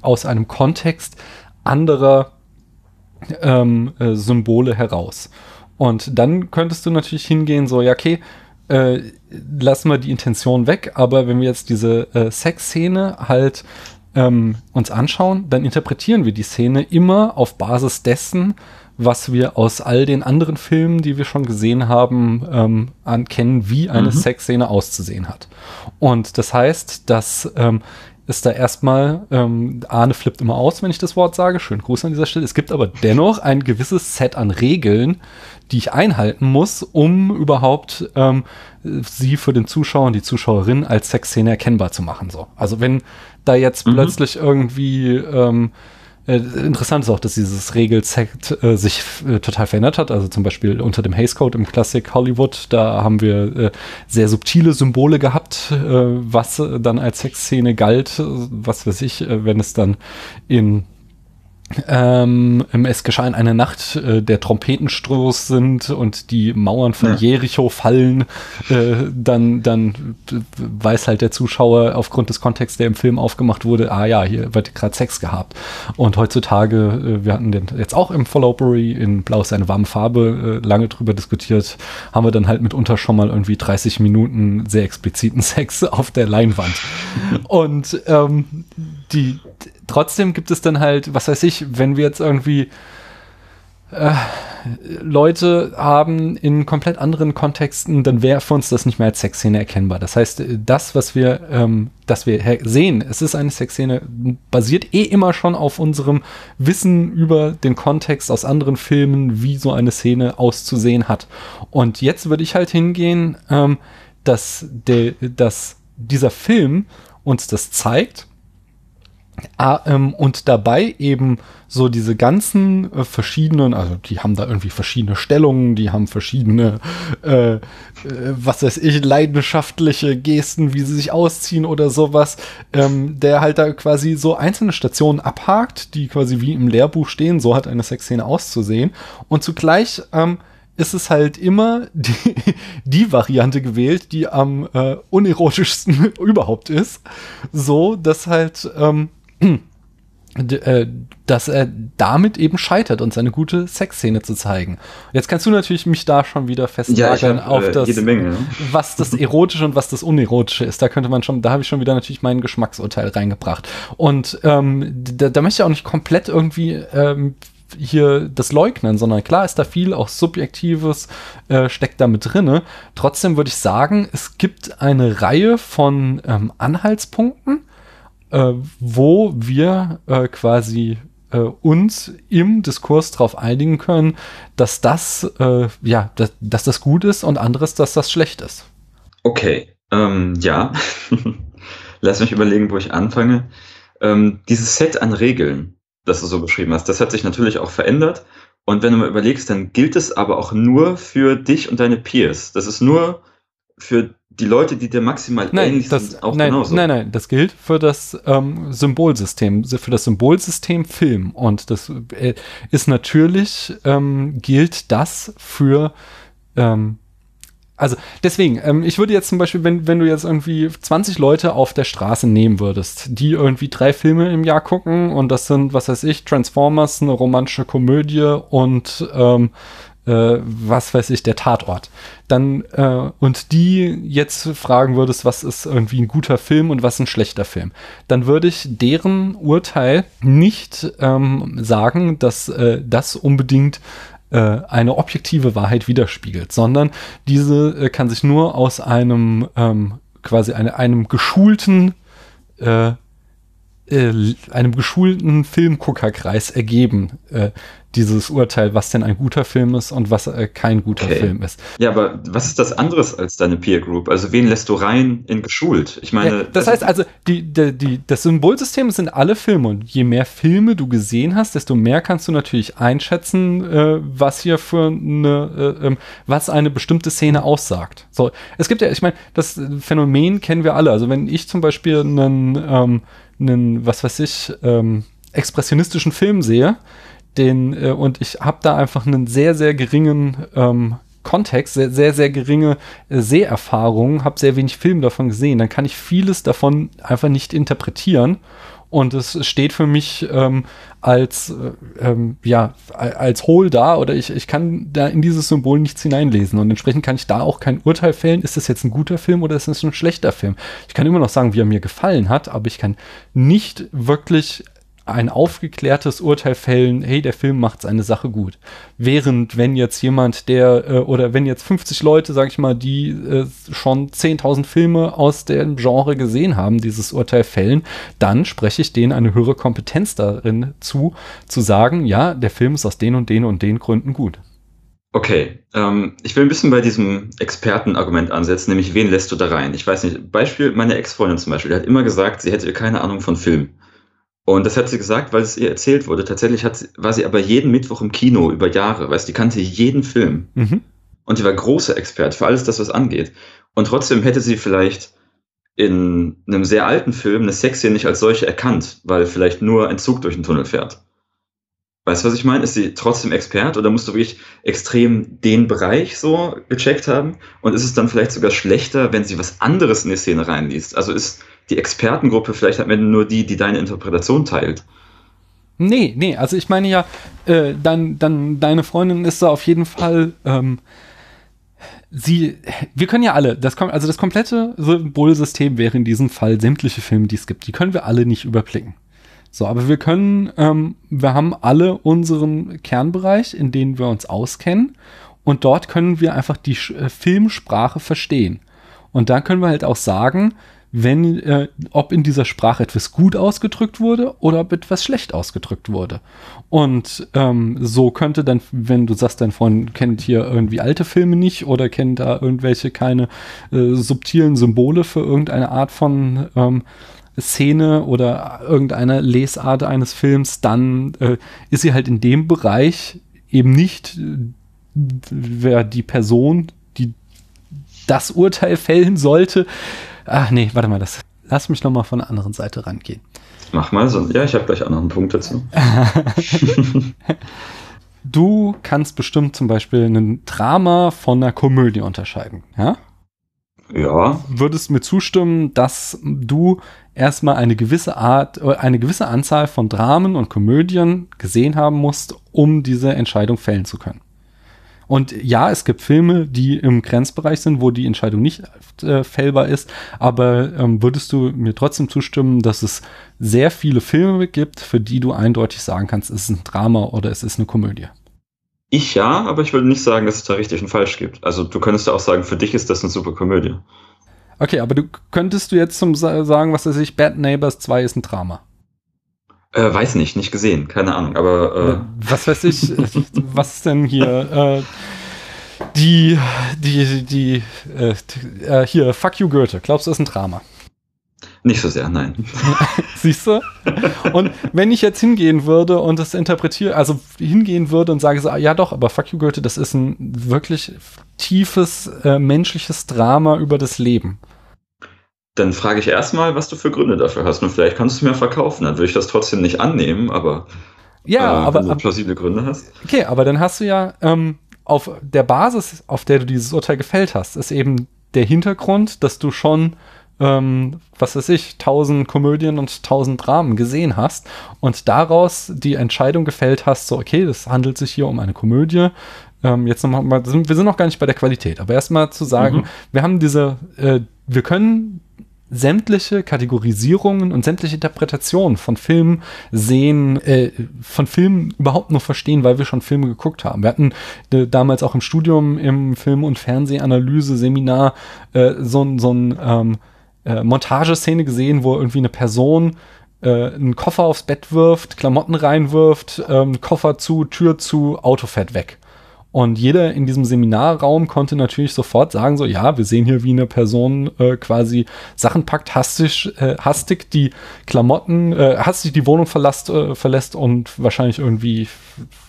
aus einem Kontext anderer ähm, äh, Symbole heraus. Und dann könntest du natürlich hingehen, so, ja, okay, äh, lassen wir die Intention weg, aber wenn wir jetzt diese äh, Sexszene halt ähm, uns anschauen, dann interpretieren wir die Szene immer auf Basis dessen, was wir aus all den anderen Filmen, die wir schon gesehen haben, ähm, ankennen, wie eine mhm. Sexszene auszusehen hat. Und das heißt, dass ähm, ist da erstmal, ähm, Arne flippt immer aus, wenn ich das Wort sage. Schönen Gruß an dieser Stelle. Es gibt aber dennoch ein gewisses Set an Regeln, die ich einhalten muss, um überhaupt ähm, sie für den Zuschauer und die Zuschauerin als Sexszene erkennbar zu machen. So. Also wenn da jetzt mhm. plötzlich irgendwie ähm, äh, interessant ist auch, dass dieses Regelset äh, sich äh, total verändert hat. Also zum Beispiel unter dem Hays Code im Classic Hollywood, da haben wir äh, sehr subtile Symbole gehabt, äh, was dann als Sexszene galt. Was weiß ich, wenn es dann in ähm, es geschah in einer Nacht, äh, der Trompetenstoß sind und die Mauern von ja. Jericho fallen, äh, dann, dann weiß halt der Zuschauer aufgrund des Kontexts, der im Film aufgemacht wurde, ah ja, hier wird gerade Sex gehabt. Und heutzutage, äh, wir hatten den jetzt auch im Followbury in Blau ist eine warme Farbe äh, lange drüber diskutiert, haben wir dann halt mitunter schon mal irgendwie 30 Minuten sehr expliziten Sex auf der Leinwand. und ähm, die trotzdem gibt es dann halt, was weiß ich, wenn wir jetzt irgendwie äh, Leute haben in komplett anderen Kontexten, dann wäre für uns das nicht mehr als Sexszene erkennbar. Das heißt, das, was wir, ähm, das wir sehen, es ist eine Sexszene, basiert eh immer schon auf unserem Wissen über den Kontext aus anderen Filmen, wie so eine Szene auszusehen hat. Und jetzt würde ich halt hingehen, ähm, dass, der, dass dieser Film uns das zeigt Ah, ähm, und dabei eben so diese ganzen äh, verschiedenen, also die haben da irgendwie verschiedene Stellungen, die haben verschiedene, äh, äh, was weiß ich, leidenschaftliche Gesten, wie sie sich ausziehen oder sowas, ähm, der halt da quasi so einzelne Stationen abhakt, die quasi wie im Lehrbuch stehen, so hat eine Sexszene auszusehen. Und zugleich ähm, ist es halt immer die, die Variante gewählt, die am äh, unerotischsten überhaupt ist. So, dass halt ähm, äh, dass er damit eben scheitert, uns eine gute Sexszene zu zeigen. Jetzt kannst du natürlich mich da schon wieder festnageln ja, auf äh, das, Menge, ne? was das Erotische und was das Unerotische ist. Da könnte man schon, da habe ich schon wieder natürlich mein Geschmacksurteil reingebracht. Und ähm, da, da möchte ich auch nicht komplett irgendwie ähm, hier das leugnen, sondern klar ist da viel auch Subjektives äh, steckt da mit drinne. Trotzdem würde ich sagen, es gibt eine Reihe von ähm, Anhaltspunkten, äh, wo wir äh, quasi äh, uns im Diskurs darauf einigen können, dass das, äh, ja, dass, dass, das gut ist und anderes, dass das schlecht ist. Okay, ähm, ja. Lass mich überlegen, wo ich anfange. ähm, dieses Set an Regeln, das du so beschrieben hast, das hat sich natürlich auch verändert. Und wenn du mal überlegst, dann gilt es aber auch nur für dich und deine Peers. Das ist nur für die Leute, die dir maximal Nein, ähnlich das, sind, auch nein, genauso. nein, nein, das gilt für das ähm, Symbolsystem, für das Symbolsystem Film. Und das äh, ist natürlich, ähm, gilt das für, ähm, also deswegen, ähm, ich würde jetzt zum Beispiel, wenn, wenn du jetzt irgendwie 20 Leute auf der Straße nehmen würdest, die irgendwie drei Filme im Jahr gucken und das sind, was weiß ich, Transformers, eine romantische Komödie und ähm, äh, was weiß ich, der Tatort. Dann, äh, und die jetzt fragen würdest, was ist irgendwie ein guter Film und was ein schlechter Film, dann würde ich deren Urteil nicht ähm, sagen, dass äh, das unbedingt äh, eine objektive Wahrheit widerspiegelt, sondern diese äh, kann sich nur aus einem ähm, quasi eine, einem geschulten äh, einem geschulten Filmguckerkreis ergeben, äh, dieses Urteil, was denn ein guter Film ist und was äh, kein guter Okay. Film ist. Ja, aber was ist das anderes als deine Peer Group? Also wen lässt du rein in geschult? Ich meine, Ja, das heißt also, die, die, die, das Symbolsystem sind alle Filme und je mehr Filme du gesehen hast, desto mehr kannst du natürlich einschätzen, äh, was hier für eine, äh, ähm, was eine bestimmte Szene aussagt. So, es gibt ja, ich meine, das Phänomen kennen wir alle. Also wenn ich zum Beispiel einen, ähm, einen was weiß ich, ähm, expressionistischen Film sehe, den äh, und ich habe da einfach einen sehr sehr geringen ähm, Kontext, sehr sehr sehr geringe äh, Seherfahrung, habe sehr wenig Film davon gesehen, dann kann ich vieles davon einfach nicht interpretieren und es steht für mich ähm, als äh, ähm, ja als hohl da oder ich, ich kann da in dieses Symbol nichts hineinlesen und entsprechend kann ich da auch kein Urteil fällen, ist das jetzt ein guter Film oder ist das ein schlechter Film. Ich kann immer noch sagen, wie er mir gefallen hat, aber ich kann nicht wirklich ein aufgeklärtes Urteil fällen, hey, der Film macht seine Sache gut. Während wenn jetzt jemand, der, äh, oder wenn jetzt 50 Leute, sag ich mal, die äh, schon 10.000 Filme aus dem Genre gesehen haben, dieses Urteil fällen, dann spreche ich denen eine höhere Kompetenz darin zu, zu sagen, ja, der Film ist aus den und den und den Gründen gut. Okay, ähm, ich will ein bisschen bei diesem Expertenargument ansetzen, nämlich wen lässt du da rein? Ich weiß nicht, Beispiel, meine Ex-Freundin zum Beispiel, die hat immer gesagt, sie hätte keine Ahnung von Film. Und das hat sie gesagt, weil es ihr erzählt wurde. Tatsächlich hat sie, war sie aber jeden Mittwoch im Kino über Jahre, weißt du, die kannte jeden Film. Mhm. Und die war großer Expert für alles das, was angeht. Und trotzdem hätte sie vielleicht in einem sehr alten Film eine Sexszene nicht als solche erkannt, weil vielleicht nur ein Zug durch den Tunnel fährt. Weißt du, was ich meine? Ist sie trotzdem Expert oder musst du wirklich extrem den Bereich so gecheckt haben? Und ist es dann vielleicht sogar schlechter, wenn sie was anderes in die Szene reinliest? Also ist die Expertengruppe vielleicht Ende nur die, die deine Interpretation teilt? Nee, nee, also ich meine ja, äh, dann, dann deine Freundin ist da auf jeden Fall, ähm, sie, wir können ja alle, das kommt, also das komplette Symbolsystem wäre in diesem Fall sämtliche Filme, die es gibt, die können wir alle nicht überblicken. So, aber wir können, ähm, wir haben alle unseren Kernbereich, in dem wir uns auskennen und dort können wir einfach die Sch- äh, Filmsprache verstehen. Und dann können wir halt auch sagen, wenn, äh, ob in dieser Sprache etwas gut ausgedrückt wurde oder ob etwas schlecht ausgedrückt wurde. Und ähm, so könnte dann, wenn du sagst, dein Freund kennt hier irgendwie alte Filme nicht oder kennt da irgendwelche keine äh, subtilen Symbole für irgendeine Art von ähm, Szene oder irgendeine Lesart eines Films, dann äh, ist sie halt in dem Bereich eben nicht äh, wer die Person, die das Urteil fällen sollte. Ach nee, warte mal, das. Lass mich noch mal von der anderen Seite rangehen. Mach mal so. Ja, ich habe gleich einen Punkt dazu. Du kannst bestimmt zum Beispiel ein Drama von einer Komödie unterscheiden. Ja? Ja, Würdest mir zustimmen, dass du erstmal eine gewisse Art, äh, eine gewisse Anzahl von Dramen und Komödien gesehen haben musst, um diese Entscheidung fällen zu können. Und ja, es gibt Filme, die im Grenzbereich sind, wo die Entscheidung nicht äh, fällbar ist, aber ähm, würdest du mir trotzdem zustimmen, dass es sehr viele Filme gibt, für die du eindeutig sagen kannst, es ist ein Drama oder es ist eine Komödie? ich ja, aber ich würde nicht sagen, dass es da richtig und falsch gibt. Also du könntest ja auch sagen, für dich ist das eine super Komödie. Okay, aber du könntest du jetzt zum Sa- sagen, was weiß ich, Bad Neighbors 2 ist ein Drama. Äh, weiß nicht, nicht gesehen, keine Ahnung, aber Was weiß ich, äh, was ist denn hier? Äh, die, die, die, äh, äh, hier, Fuck You Goethe. Glaubst du, das ist ein Drama? Nicht so sehr, nein. Siehst du? Und wenn ich jetzt hingehen würde und das interpretiere, also hingehen würde und sage so, ja doch, aber Fuck You Goethe, das ist ein wirklich tiefes äh, menschliches Drama über das Leben. Dann frage ich erstmal, was du für Gründe dafür hast. Und vielleicht kannst du es mir verkaufen. Dann würde ich das trotzdem nicht annehmen, aber ja, äh, aber, wenn du plausible Gründe hast. Okay, aber dann hast du ja ähm, auf der Basis, auf der du dieses Urteil gefällt hast, ist eben der Hintergrund, dass du schon ähm, was weiß ich, tausend Komödien und tausend Dramen gesehen hast und daraus die Entscheidung gefällt hast, so, okay, das handelt sich hier um eine Komödie. Ähm, jetzt nochmal, wir sind noch gar nicht bei der Qualität, aber erstmal zu sagen, mhm. wir haben diese, äh, wir können sämtliche Kategorisierungen und sämtliche Interpretationen von Filmen sehen, äh, von Filmen überhaupt nur verstehen, weil wir schon Filme geguckt haben. Wir hatten äh, damals auch im Studium im Film- und Fernsehanalyse-Seminar äh, so, so ein ähm, äh, Montageszene gesehen, wo irgendwie eine Person äh, einen Koffer aufs Bett wirft, Klamotten reinwirft, ähm, Koffer zu, Tür zu, Auto fährt weg. Und jeder in diesem Seminarraum konnte natürlich sofort sagen, so, ja, wir sehen hier, wie eine Person äh, quasi Sachen packt, hastig, äh, hastig die Klamotten, äh, hastig die Wohnung verlässt, äh, verlässt und wahrscheinlich irgendwie,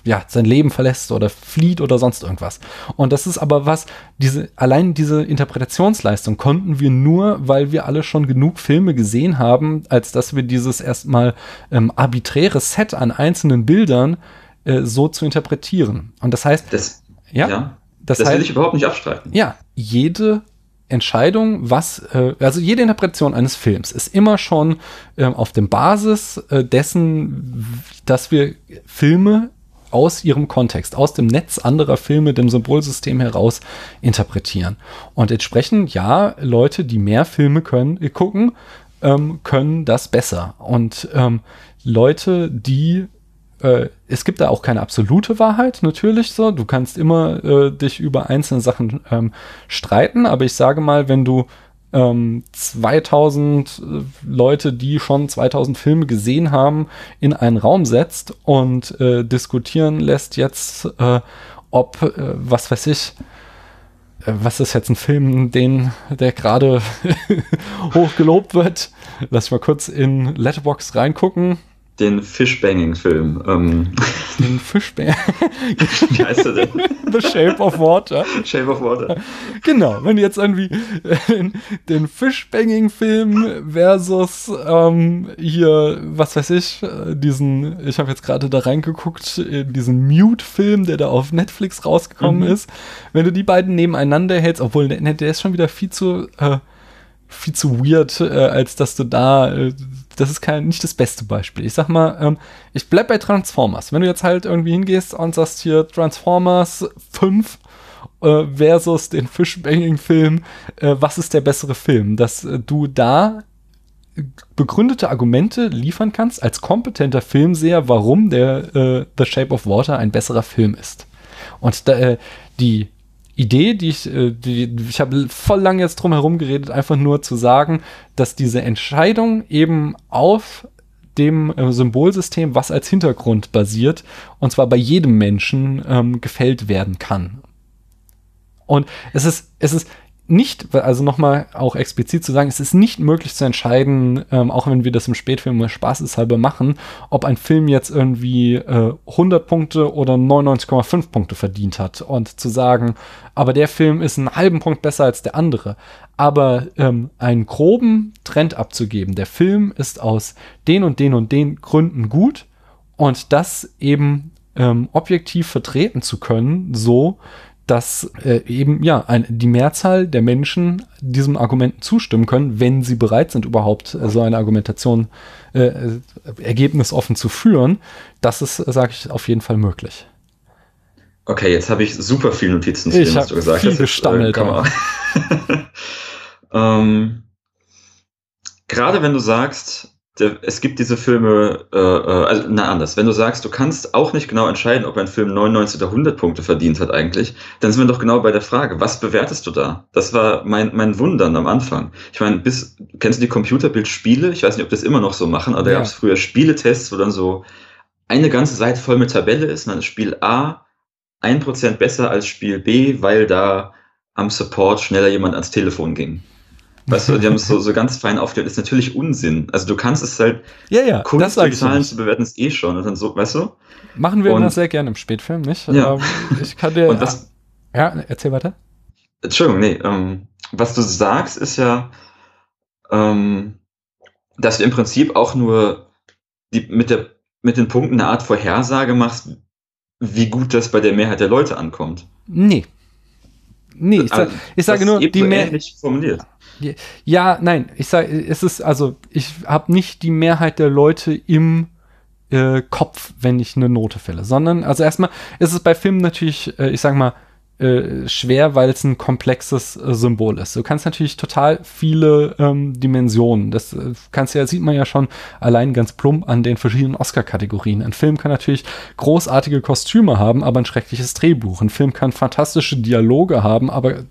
ja, sein Leben verlässt oder flieht oder sonst irgendwas. Und das ist aber was, diese, allein diese Interpretationsleistung konnten wir nur, weil wir alle schon genug Filme gesehen haben, als dass wir dieses erstmal ähm, arbiträre Set an einzelnen Bildern äh, so zu interpretieren. Und das heißt, das, ja, ja, das, das heißt, will ich überhaupt nicht abstreiten. Ja, jede Entscheidung, was, äh, also jede Interpretation eines Films ist immer schon äh, auf dem Basis äh, dessen, dass wir Filme aus ihrem Kontext, aus dem Netz anderer Filme, dem Symbolsystem heraus interpretieren. Und entsprechend, ja, Leute, die mehr Filme können, äh, gucken, ähm, können das besser. Und ähm, Leute, die äh, es gibt da auch keine absolute Wahrheit, natürlich so. Du kannst immer äh, dich über einzelne Sachen ähm, streiten, aber ich sage mal, wenn du ähm, 2000 äh, Leute, die schon 2000 Filme gesehen haben, in einen Raum setzt und äh, diskutieren lässt jetzt, äh, ob, äh, was weiß ich, was ist jetzt ein Film, den, der gerade hoch gelobt wird? Lass ich mal kurz in Letterbox reingucken den Fishbanging-Film. Ähm. Den Fishbanging? Wie heißt er denn? The Shape of Water. Shape of Water. Genau, wenn du jetzt irgendwie den, den Fishbanging-Film versus ähm, hier, was weiß ich, diesen, ich habe jetzt gerade da reingeguckt, diesen Mute-Film, der da auf Netflix rausgekommen mhm. ist, wenn du die beiden nebeneinander hältst, obwohl der, der ist schon wieder viel zu... Äh, viel zu weird, äh, als dass du da äh, das ist kein, nicht das beste Beispiel. Ich sag mal, ähm, ich bleib bei Transformers. Wenn du jetzt halt irgendwie hingehst und sagst hier Transformers 5 äh, versus den Fishbanging-Film, äh, was ist der bessere Film? Dass äh, du da begründete Argumente liefern kannst als kompetenter Filmseher, warum der äh, The Shape of Water ein besserer Film ist. Und da, äh, die Idee, die ich, äh, die, ich habe voll lang jetzt drum herum geredet, einfach nur zu sagen, dass diese Entscheidung eben auf dem äh, Symbolsystem, was als Hintergrund basiert, und zwar bei jedem Menschen ähm, gefällt werden kann. Und es ist, es ist nicht, also nochmal auch explizit zu sagen, es ist nicht möglich zu entscheiden, ähm, auch wenn wir das im Spätfilm nur spaßeshalber machen, ob ein Film jetzt irgendwie äh, 100 Punkte oder 99,5 Punkte verdient hat und zu sagen, aber der Film ist einen halben Punkt besser als der andere. Aber ähm, einen groben Trend abzugeben, der Film ist aus den und den und den Gründen gut und das eben ähm, objektiv vertreten zu können, so dass äh, eben ja ein, die Mehrzahl der Menschen diesem Argumenten zustimmen können, wenn sie bereit sind, überhaupt äh, so eine Argumentation äh, äh ergebnisoffen zu führen. Das ist, sage ich, auf jeden Fall möglich. Okay, jetzt habe ich super viele Notizen zu dem, was du gesagt viel hast. Gestammelt, äh, ähm, gerade wenn du sagst, es gibt diese Filme, äh, äh, also na anders, wenn du sagst, du kannst auch nicht genau entscheiden, ob ein Film 99 oder 100 Punkte verdient hat eigentlich, dann sind wir doch genau bei der Frage, was bewertest du da? Das war mein, mein Wundern am Anfang. Ich meine, bis, kennst du die Computerbildspiele? Ich weiß nicht, ob das immer noch so machen, aber da ja. gab es früher Spieletests, wo dann so eine ganze Seite voll mit Tabelle ist und dann ist Spiel A 1% besser als Spiel B, weil da am Support schneller jemand ans Telefon ging. Weißt du, die haben es so, so ganz fein aufgelegt. Ist natürlich Unsinn. Also du kannst es halt Ja, ja, das Kunst in ich. Zahlen zu bewerten ist eh schon. Und dann so, weißt du? Machen wir Und- immer sehr gerne im Spätfilm, nicht? Ja. Ich kann dir. Und was, ja, erzähl weiter. Entschuldigung, nee, ähm, was du sagst, ist ja, ähm, dass du im Prinzip auch nur die, mit, der, mit den Punkten eine Art Vorhersage machst, wie gut das bei der Mehrheit der Leute ankommt. Nee. Nee, ich, sag, Also, ich sage das nur, die so Mehr ähnlich formuliert. Ja, nein, ich sage, es ist also, ich habe nicht die Mehrheit der Leute im äh, Kopf, wenn ich eine Note fälle, sondern also erstmal ist es bei Filmen natürlich, äh, ich sag mal, äh, schwer, weil es ein komplexes äh, Symbol ist. Du kannst natürlich total viele ähm, Dimensionen. Das äh, kannst ja, sieht man ja schon allein ganz plump an den verschiedenen Oscar-Kategorien. Ein Film kann natürlich großartige Kostüme haben, aber ein schreckliches Drehbuch. Ein Film kann fantastische Dialoge haben, aber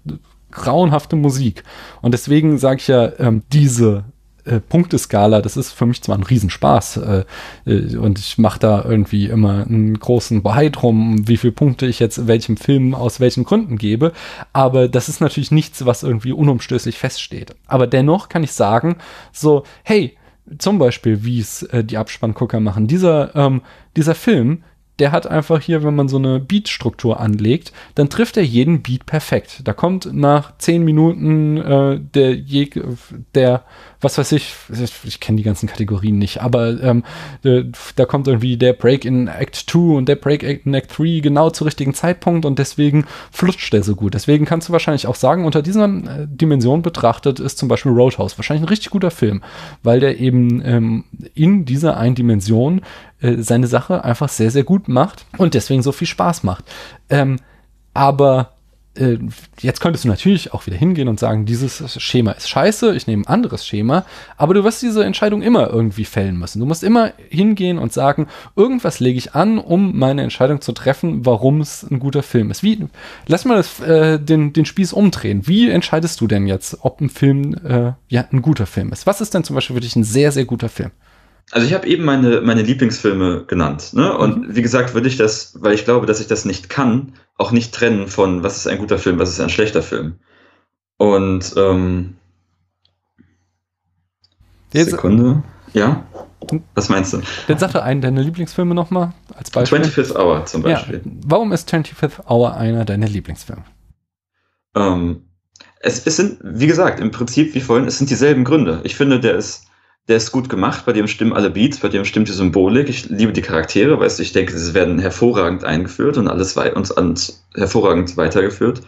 grauenhafte Musik. Und deswegen sage ich ja, ähm, diese äh, Punkteskala, das ist für mich zwar ein Riesenspaß äh, äh, und ich mache da irgendwie immer einen großen Bohai drum, wie viele Punkte ich jetzt welchem Film aus welchen Gründen gebe, aber das ist natürlich nichts, was irgendwie unumstößlich feststeht. Aber dennoch kann ich sagen, so, hey, zum Beispiel, wie es äh, die Abspanngucker machen, dieser, ähm, dieser Film, der hat einfach hier, wenn man so eine Beat-Struktur anlegt, dann trifft er jeden Beat perfekt. Da kommt nach zehn Minuten äh, der, Jeg der, was weiß ich, ich, ich kenne die ganzen Kategorien nicht, aber ähm, äh, da kommt irgendwie der Break in Act 2 und der Break in Act 3 genau zu richtigen Zeitpunkt und deswegen flutscht der so gut. Deswegen kannst du wahrscheinlich auch sagen, unter dieser äh, Dimension betrachtet ist zum Beispiel Roadhouse wahrscheinlich ein richtig guter Film, weil der eben ähm, in dieser einen Dimension äh, seine Sache einfach sehr, sehr gut macht und deswegen so viel Spaß macht. Ähm, aber äh, jetzt könntest du natürlich auch wieder hingehen und sagen, dieses Schema ist scheiße, ich nehme ein anderes Schema, aber du wirst diese Entscheidung immer irgendwie fällen müssen. Du musst immer hingehen und sagen, irgendwas lege ich an, um meine Entscheidung zu treffen, warum es ein guter Film ist. Wie, lass mal das, äh, den, den Spieß umdrehen. Wie entscheidest du denn jetzt, ob ein Film äh, ja, ein guter Film ist? Was ist denn zum Beispiel für dich ein sehr, sehr guter Film? Also ich habe eben meine, meine Lieblingsfilme genannt. Ne? Und wie gesagt, würde ich das, weil ich glaube, dass ich das nicht kann, auch nicht trennen von, was ist ein guter Film, was ist ein schlechter Film. Und ähm, Jetzt- Sekunde. Ja? Was meinst du? Dann sag doch einen deiner Lieblingsfilme nochmal als Beispiel. 25th Hour zum ja. Beispiel. Warum ist 25th Hour einer deiner Lieblingsfilme? Ähm, es, es sind, wie gesagt, im Prinzip wie vorhin, es sind dieselben Gründe. Ich finde, der ist, der ist gut gemacht, bei dem stimmen alle Beats, bei dem stimmt die Symbolik. Ich liebe die Charaktere, du, ich denke, sie werden hervorragend eingeführt und alles und, und hervorragend weitergeführt.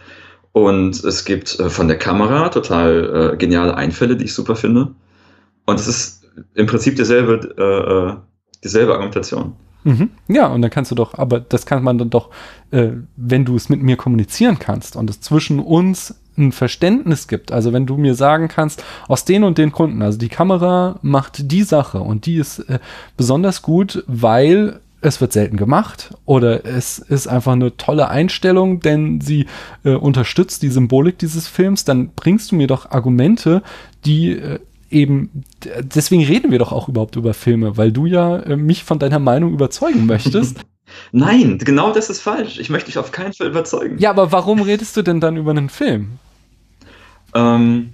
Und es gibt äh, von der Kamera total äh, geniale Einfälle, die ich super finde. Und es ist im Prinzip dieselbe, äh, äh, dieselbe Argumentation. Mhm. Ja, und dann kannst du doch, aber das kann man dann doch, äh, wenn du es mit mir kommunizieren kannst und es zwischen uns ein Verständnis gibt, also wenn du mir sagen kannst, aus den und den Gründen, also die Kamera macht die Sache und die ist äh, besonders gut, weil es wird selten gemacht oder es ist einfach eine tolle Einstellung, denn sie äh, unterstützt die Symbolik dieses Films, dann bringst du mir doch Argumente, die äh, eben, deswegen reden wir doch auch überhaupt über Filme, weil du ja äh, mich von deiner Meinung überzeugen möchtest. Nein, genau das ist falsch. Ich möchte dich auf keinen Fall überzeugen. ja, aber warum redest du denn dann über einen Film? Ähm,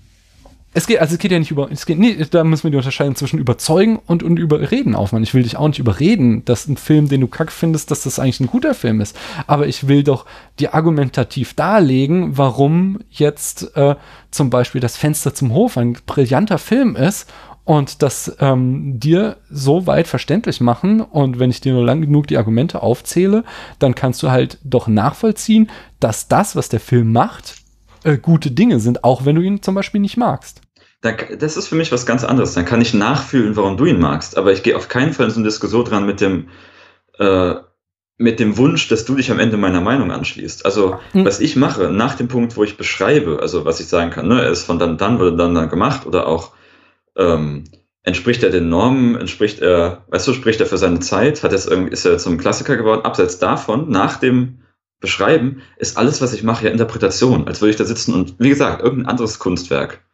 Es geht, also es geht ja nicht über, es geht, nee, da müssen wir die unterscheiden zwischen überzeugen und, und überreden aufmachen. Ich will dich auch nicht überreden, dass ein Film, den du kack findest, dass das eigentlich ein guter Film ist. Aber ich will doch dir argumentativ darlegen, warum jetzt äh, zum Beispiel das Fenster zum Hof ein brillanter Film ist und das ähm, dir so weit verständlich machen. Und wenn ich dir nur lang genug die Argumente aufzähle, dann kannst du halt doch nachvollziehen, dass das, was der Film macht, äh, gute Dinge sind, auch wenn du ihn zum Beispiel nicht magst. da, das ist für mich was ganz anderes. Dann kann ich nachfühlen, warum du ihn magst. Aber ich gehe auf keinen Fall in so eine Diskussion dran mit dem, äh, mit dem Wunsch, dass du dich am Ende meiner Meinung anschließt. Also, Mhm. was ich mache, nach dem Punkt, wo ich beschreibe, also was ich sagen kann, ne, er ist von dann, dann wurde dann, dann gemacht oder auch ähm, entspricht er den Normen, entspricht er, weißt du, spricht er für seine Zeit, hat es irgendwie, ist er zum Klassiker geworden. Abseits davon, nach dem Beschreiben, ist alles, was ich mache, ja Interpretation, als würde ich da sitzen und, wie gesagt, irgendein anderes Kunstwerk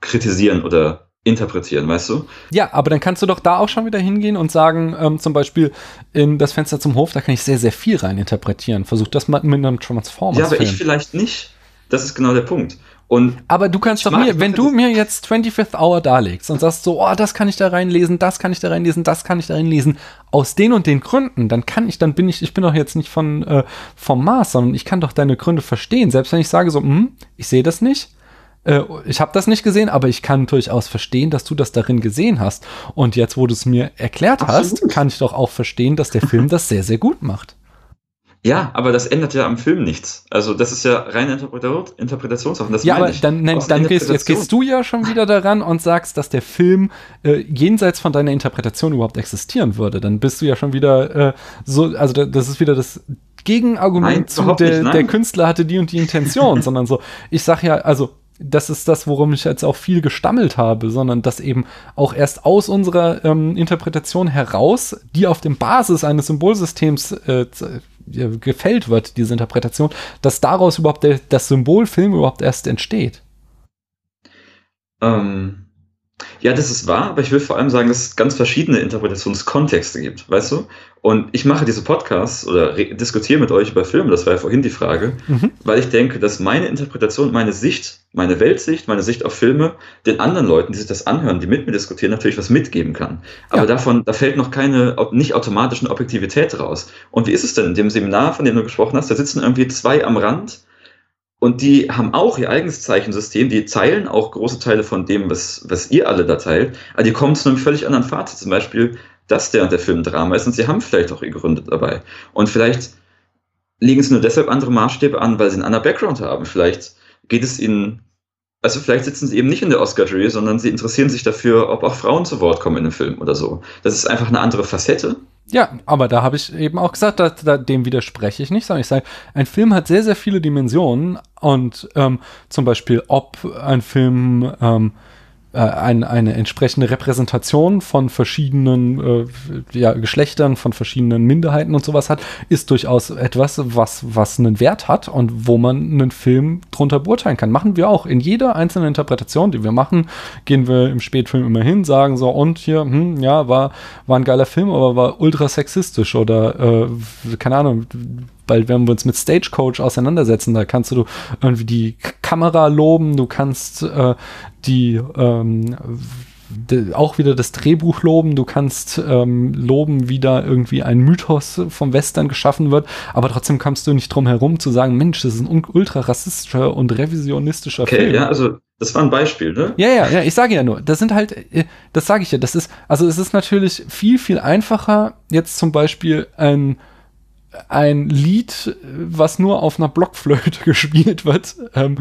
kritisieren oder interpretieren, weißt du? Ja, aber dann kannst du doch da auch schon wieder hingehen und sagen, ähm, zum Beispiel in das Fenster zum Hof, da kann ich sehr, sehr viel rein interpretieren. Versuch das mal mit einem Transformers-Film. Ja, aber ich vielleicht nicht. Das ist genau der Punkt. Und Aber du kannst doch mag- mir, wenn du mir jetzt 25th Hour darlegst und sagst so, oh, das kann ich da reinlesen, das kann ich da reinlesen, das kann ich da reinlesen, aus den und den Gründen, dann kann ich, dann bin ich, ich bin doch jetzt nicht von, äh, vom Mars, sondern ich kann doch deine Gründe verstehen. Selbst wenn ich sage so, hm, ich sehe das nicht, äh, ich habe das nicht gesehen, aber ich kann durchaus verstehen, dass du das darin gesehen hast. Und jetzt, wo du es mir erklärt hast, Absolut. kann ich doch auch verstehen, dass der Film das sehr, sehr gut macht. Ja, aber das ändert ja am Film nichts. Also das ist ja reine Interpretation, Interpretationssache. Das Ja, aber ich. dann, nein, dann gehst, jetzt gehst du ja schon wieder daran und sagst, dass der Film äh, jenseits von deiner Interpretation überhaupt existieren würde. Dann bist du ja schon wieder äh, so, also da, das ist wieder das Gegenargument Nein, zu, der, nicht, der Künstler hatte die und die Intention, sondern so, ich sag ja, also das ist das, worum ich jetzt auch viel gestammelt habe, sondern dass eben auch erst aus unserer ähm, Interpretation heraus, die auf dem Basis eines Symbolsystems äh, gefällt wird, diese Interpretation, dass daraus überhaupt der, das Symbolfilm überhaupt erst entsteht. Ähm, ja, das ist wahr, aber ich will vor allem sagen, dass es ganz verschiedene Interpretationskontexte gibt, weißt du? Und ich mache diese Podcasts oder re- diskutiere mit euch über Filme, das war ja vorhin die Frage, Mhm. weil ich denke, dass meine Interpretation, meine Sicht, meine Weltsicht, meine Sicht auf Filme den anderen Leuten, die sich das anhören, die mit mir diskutieren, natürlich was mitgeben kann. Aber Ja. davon, da fällt noch keine nicht automatischen Objektivität raus. Und wie ist es denn in dem Seminar, von dem du gesprochen hast? Da sitzen irgendwie zwei am Rand und die haben auch ihr eigenes Zeichensystem, die teilen auch große Teile von dem, was, was ihr alle da teilt, aber die kommen zu einem völlig anderen Fazit. Zum Beispiel, dass der und der Film Drama ist und sie haben vielleicht auch ihre Gründe dabei. Und vielleicht legen sie nur deshalb andere Maßstäbe an, weil sie einen anderen Background haben. Vielleicht geht es ihnen, also vielleicht sitzen sie eben nicht in der Oscar-Jury, sondern sie interessieren sich dafür, ob auch Frauen zu Wort kommen in einem Film oder so. Das ist einfach eine andere Facette. Ja, aber da habe ich eben auch gesagt, da, da, dem widerspreche ich nicht, sondern ich sage, ein Film hat sehr, sehr viele Dimensionen und ähm, zum Beispiel, ob ein Film ähm, äh, ein, eine entsprechende Repräsentation von verschiedenen äh, ja, Geschlechtern, von verschiedenen Minderheiten und sowas hat, ist durchaus etwas, was, was einen Wert hat und wo man einen Film drunter beurteilen kann. Machen wir auch. In jeder einzelnen Interpretation, die wir machen, gehen wir im Spätfilm immer hin, sagen so, und hier, hm, ja, war, war ein geiler Film, aber war ultra sexistisch oder, äh, keine Ahnung, bald werden wir uns mit Stagecoach auseinandersetzen. Da kannst du irgendwie die Kamera loben, du kannst äh, die ähm, auch wieder das Drehbuch loben, du kannst ähm, loben, wie da irgendwie ein Mythos vom Western geschaffen wird, aber trotzdem kommst du nicht drum herum zu sagen, Mensch, das ist ein ultra rassistischer und revisionistischer Okay, Film. ja, also das war ein Beispiel, ne? Ja, ja, ja, ich sage ja nur, das sind halt, äh, das sage ich ja, das ist, also es ist natürlich viel, viel einfacher, jetzt zum Beispiel ein, ein Lied, was nur auf einer Blockflöte gespielt wird, ähm,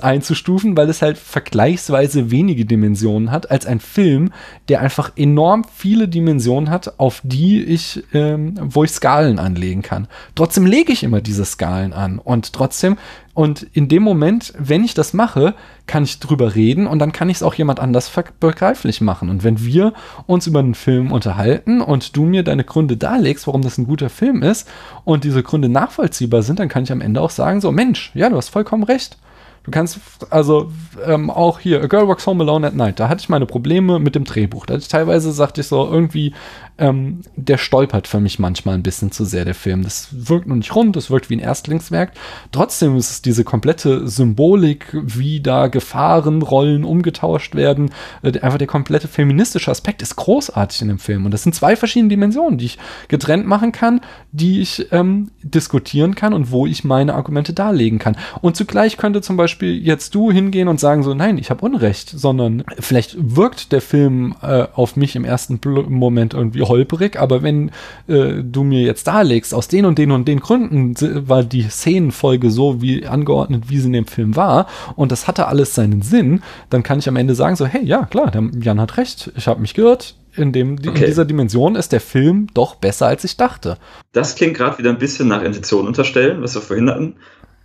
einzustufen, weil es halt vergleichsweise wenige Dimensionen hat, als ein Film, der einfach enorm viele Dimensionen hat, auf die ich, ähm, wo ich Skalen anlegen kann. Trotzdem lege ich immer diese Skalen an und trotzdem und in dem Moment, wenn ich das mache, kann ich drüber reden und dann kann ich es auch jemand anders begreiflich machen. Und wenn wir uns über einen Film unterhalten und du mir deine Gründe darlegst, warum das ein guter Film ist und diese Gründe nachvollziehbar sind, dann kann ich am Ende auch sagen, so Mensch, ja, du hast vollkommen recht. Du kannst, also ähm, auch hier, A Girl Walks Home Alone at Night, da hatte ich meine Probleme mit dem Drehbuch. Da hatte ich teilweise, sagte ich so, irgendwie, ähm, der stolpert für mich manchmal ein bisschen zu sehr, der Film. Das wirkt noch nicht rund, das wirkt wie ein Erstlingswerk. Trotzdem ist es diese komplette Symbolik, wie da Gefahrenrollen umgetauscht werden. Äh, einfach der komplette feministische Aspekt ist großartig in dem Film. Und das sind zwei verschiedene Dimensionen, die ich getrennt machen kann, die ich ähm, diskutieren kann und wo ich meine Argumente darlegen kann. Und zugleich könnte zum Beispiel jetzt du hingehen und sagen so, nein, ich habe Unrecht, sondern vielleicht wirkt der Film äh, auf mich im ersten Moment irgendwie holperig, aber wenn äh, du mir jetzt darlegst, aus den und den und den Gründen war die Szenenfolge so wie angeordnet, wie sie in dem Film war und das hatte alles seinen Sinn, dann kann ich am Ende sagen so, hey, ja, klar, der Jan hat recht, ich habe mich geirrt. In, dem, in Okay. dieser Dimension ist der Film doch besser, als ich dachte. Das klingt gerade wieder ein bisschen nach Intention unterstellen, was wir vorhin hatten.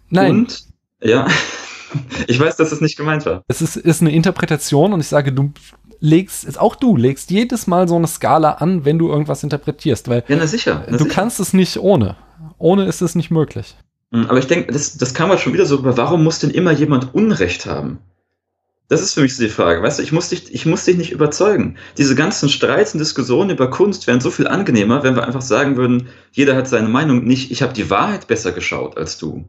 Nein, Und, ja, ich weiß, dass es nicht gemeint war. es ist, ist eine Interpretation und ich sage, du legst, auch du legst jedes Mal so eine Skala an, wenn du irgendwas interpretierst, weil Ja, na sicher. Na du sicher. kannst es nicht ohne. Ohne ist es nicht möglich. Mm, Aber ich denke, das, das kam halt schon wieder so rüber, warum muss denn immer jemand Unrecht haben? Das ist für mich so die Frage. Weißt du, ich muss dich, ich muss dich nicht überzeugen. Diese ganzen Streits und Diskussionen über Kunst wären so viel angenehmer, wenn wir einfach sagen würden, jeder hat seine Meinung nicht, ich habe die Wahrheit besser geschaut als du.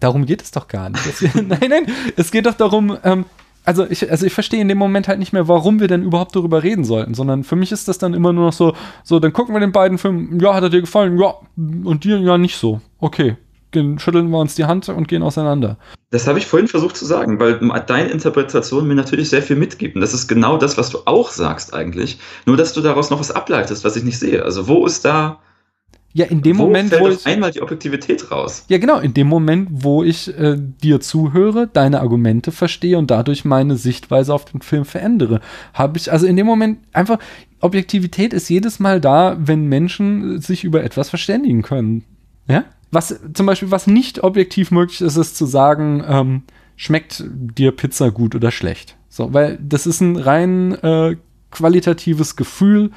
Darum geht es doch gar nicht. Es, nein, nein, es geht doch darum, ähm, also ich, also ich verstehe in dem Moment halt nicht mehr, warum wir denn überhaupt darüber reden sollten, sondern für mich ist das dann immer nur noch so, so, dann gucken wir den beiden Film, ja, hat er dir gefallen, ja, und dir ja nicht so. Okay, schütteln wir uns die Hand und gehen auseinander. Das habe ich vorhin versucht zu sagen, weil deine Interpretation mir natürlich sehr viel mitgibt. Und das ist genau das, was du auch sagst eigentlich. Nur, dass du daraus noch was ableitest, was ich nicht sehe. Also wo ist da ja, in dem wo Moment, fällt wo ich. einmal die Objektivität raus. Ja, genau, in dem Moment, wo ich äh, dir zuhöre, deine Argumente verstehe und dadurch meine Sichtweise auf den Film verändere, habe ich, also in dem Moment einfach, Objektivität ist jedes Mal da, wenn Menschen sich über etwas verständigen können. Ja? Was zum Beispiel, was nicht objektiv möglich ist, ist zu sagen, ähm, schmeckt dir Pizza gut oder schlecht. So, weil das ist ein rein äh, qualitatives Gefühl,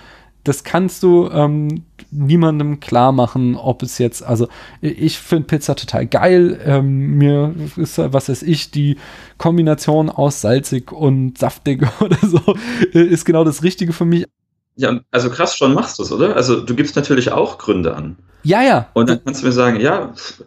das kannst du ähm, niemandem klar machen, ob es jetzt, also ich finde Pizza total geil. Ähm, mir ist, was weiß ich, die Kombination aus salzig und saftig oder so ist genau das Richtige für mich. Ja, also krass schon machst du es, oder? Also du gibst natürlich auch Gründe an. Ja, ja. Und dann kannst du mir sagen, ja, pff,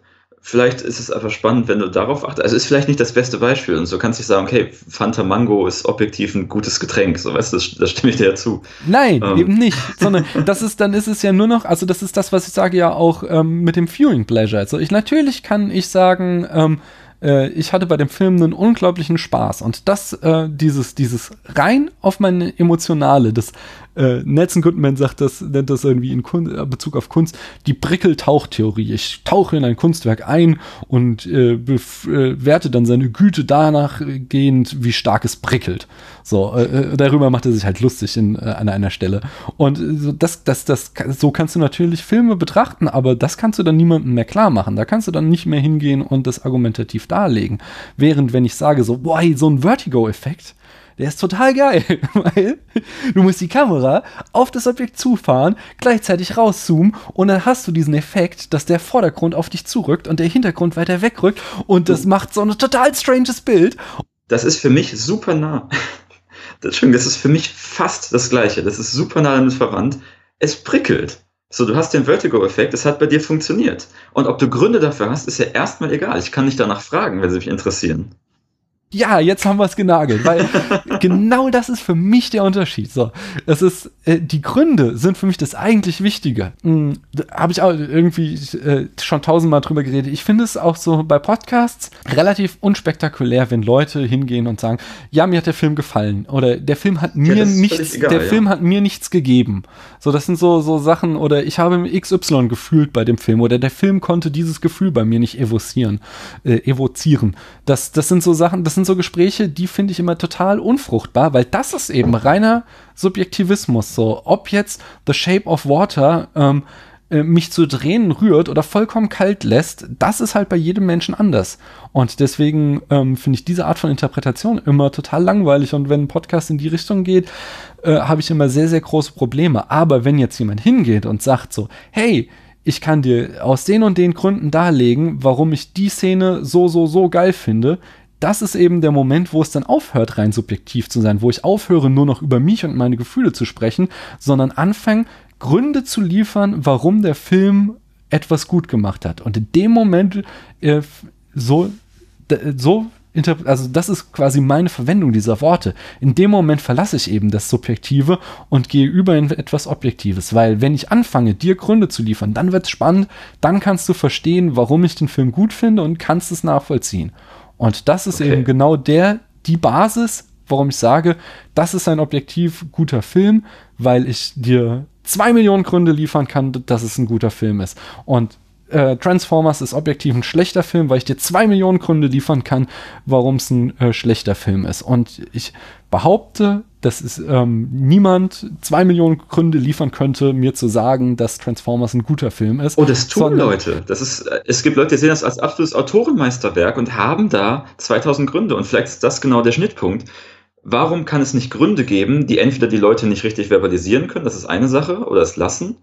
vielleicht ist es einfach spannend, wenn du darauf achtest. Also ist vielleicht nicht das beste Beispiel. Und so kannst du sagen, okay, Fanta Mango ist objektiv ein gutes Getränk. So, weißt du, das, das stimme ich dir ja zu. Nein, Ähm. eben nicht. Sondern das ist, dann ist es ja nur noch, also das ist das, was ich sage ja auch ähm, mit dem Viewing Pleasure. Also ich natürlich kann ich sagen, ähm, äh, ich hatte bei dem Film einen unglaublichen Spaß. Und das, äh, dieses, dieses rein auf meine Emotionale, das äh, Nelson Goodman sagt das, nennt das irgendwie in Kun äh, Bezug auf Kunst, die Brickel-Tauchtheorie. Ich tauche in ein Kunstwerk ein und äh, bef- äh, dann seine Güte danach gehend, wie stark es prickelt. So, äh, äh, darüber macht er sich halt lustig in, äh, an einer Stelle. Und äh, so das, das, das, so kannst du natürlich Filme betrachten, aber das kannst du dann niemandem mehr klar machen. Da kannst du dann nicht mehr hingehen und das argumentativ darlegen. Während wenn ich sage so, boah, hey, so ein Vertigo-Effekt, der ist total geil, weil du musst die Kamera auf das Objekt zufahren, gleichzeitig rauszoomen und dann hast du diesen Effekt, dass der Vordergrund auf dich zurückt und der Hintergrund weiter wegrückt und das macht so ein total stranges Bild. Das ist für mich super nah. Entschuldigung, das ist für mich fast das Gleiche. Das ist super nah damit verwandt. Es prickelt. So, du hast den Vertigo-Effekt, es hat bei dir funktioniert. Und ob du Gründe dafür hast, ist ja erstmal egal. Ich kann nicht danach fragen, wenn sie mich interessieren. Ja, jetzt haben wir es genagelt, weil genau das ist für mich der Unterschied. So, es ist äh, die Gründe sind für mich das eigentlich Wichtige. Hm, Habe ich auch irgendwie äh, schon tausendmal drüber geredet. Ich finde es auch so bei Podcasts relativ unspektakulär, wenn Leute hingehen und sagen, ja, mir hat der Film gefallen oder der Film hat mir völlig nichts, egal, der ja. Film hat mir nichts gegeben. So, das sind so so Sachen oder ich habe XY gefühlt bei dem Film oder der Film konnte dieses Gefühl bei mir nicht evozieren, äh, evozieren. Das das sind so Sachen, das sind so Gespräche, die finde ich immer total unfruchtbar, weil das ist eben reiner Subjektivismus. So, ob jetzt The Shape of Water ähm, äh, mich zu Tränen rührt oder vollkommen kalt lässt, das ist halt bei jedem Menschen anders. Und deswegen ähm, finde ich diese Art von Interpretation immer total langweilig. Und wenn ein Podcast in die Richtung geht, äh, habe ich immer sehr, sehr große Probleme. Aber wenn jetzt jemand hingeht und sagt so, hey, ich kann dir aus den und den Gründen darlegen, warum ich die Szene so, so, so geil finde, das ist eben der Moment, wo es dann aufhört, rein subjektiv zu sein, wo ich aufhöre, nur noch über mich und meine Gefühle zu sprechen, sondern anfange, Gründe zu liefern, warum der Film etwas gut gemacht hat. Und in dem Moment äh, so, d- so also das ist quasi meine Verwendung dieser Worte. In dem Moment verlasse ich eben das Subjektive und gehe über in etwas Objektives, weil wenn ich anfange, dir Gründe zu liefern, dann wird es spannend, dann kannst du verstehen, warum ich den Film gut finde und kannst es nachvollziehen. Und das ist Okay. eben genau der, die Basis, warum ich sage, das ist ein objektiv guter Film, weil ich dir zwei Millionen Gründe liefern kann, dass es ein guter Film ist. Und äh, Transformers ist objektiv ein schlechter Film, weil ich dir zwei Millionen Gründe liefern kann, warum es ein äh, schlechter Film ist. Und ich behaupte, dass es ähm, niemand zwei Millionen Gründe liefern könnte, mir zu sagen, dass Transformers ein guter Film ist. Oh, das tun Sondern- Leute. Das ist, äh, es gibt Leute, die sehen das als absolutes Autorenmeisterwerk und haben da 2000 Gründe. Und vielleicht ist das genau der Schnittpunkt. Warum kann es nicht Gründe geben, die entweder die Leute nicht richtig verbalisieren können, das ist eine Sache, oder es lassen,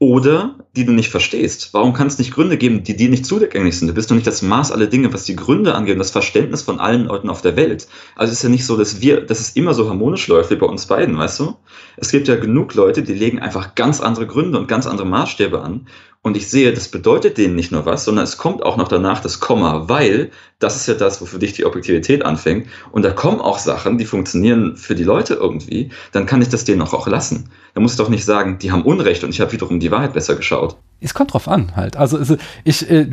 oder die du nicht verstehst? Warum kann es nicht Gründe geben, die dir nicht zugänglich sind? Du bist doch nicht das Maß aller Dinge, was die Gründe angeht, und das Verständnis von allen Leuten auf der Welt. Also es ist ja nicht so, dass wir, dass es immer so harmonisch läuft wie bei uns beiden, weißt du? Es gibt ja genug Leute, die legen einfach ganz andere Gründe und ganz andere Maßstäbe an. Und ich sehe, das bedeutet denen nicht nur was, sondern es kommt auch noch danach das Komma, weil das ist ja das, wo für dich die Objektivität anfängt. Und da kommen auch Sachen, die funktionieren für die Leute irgendwie. Dann kann ich das denen auch, auch lassen. Da muss ich doch nicht sagen, die haben Unrecht und ich habe wiederum die Wahrheit besser geschaut. Es kommt drauf an, halt. Also, also ich, äh,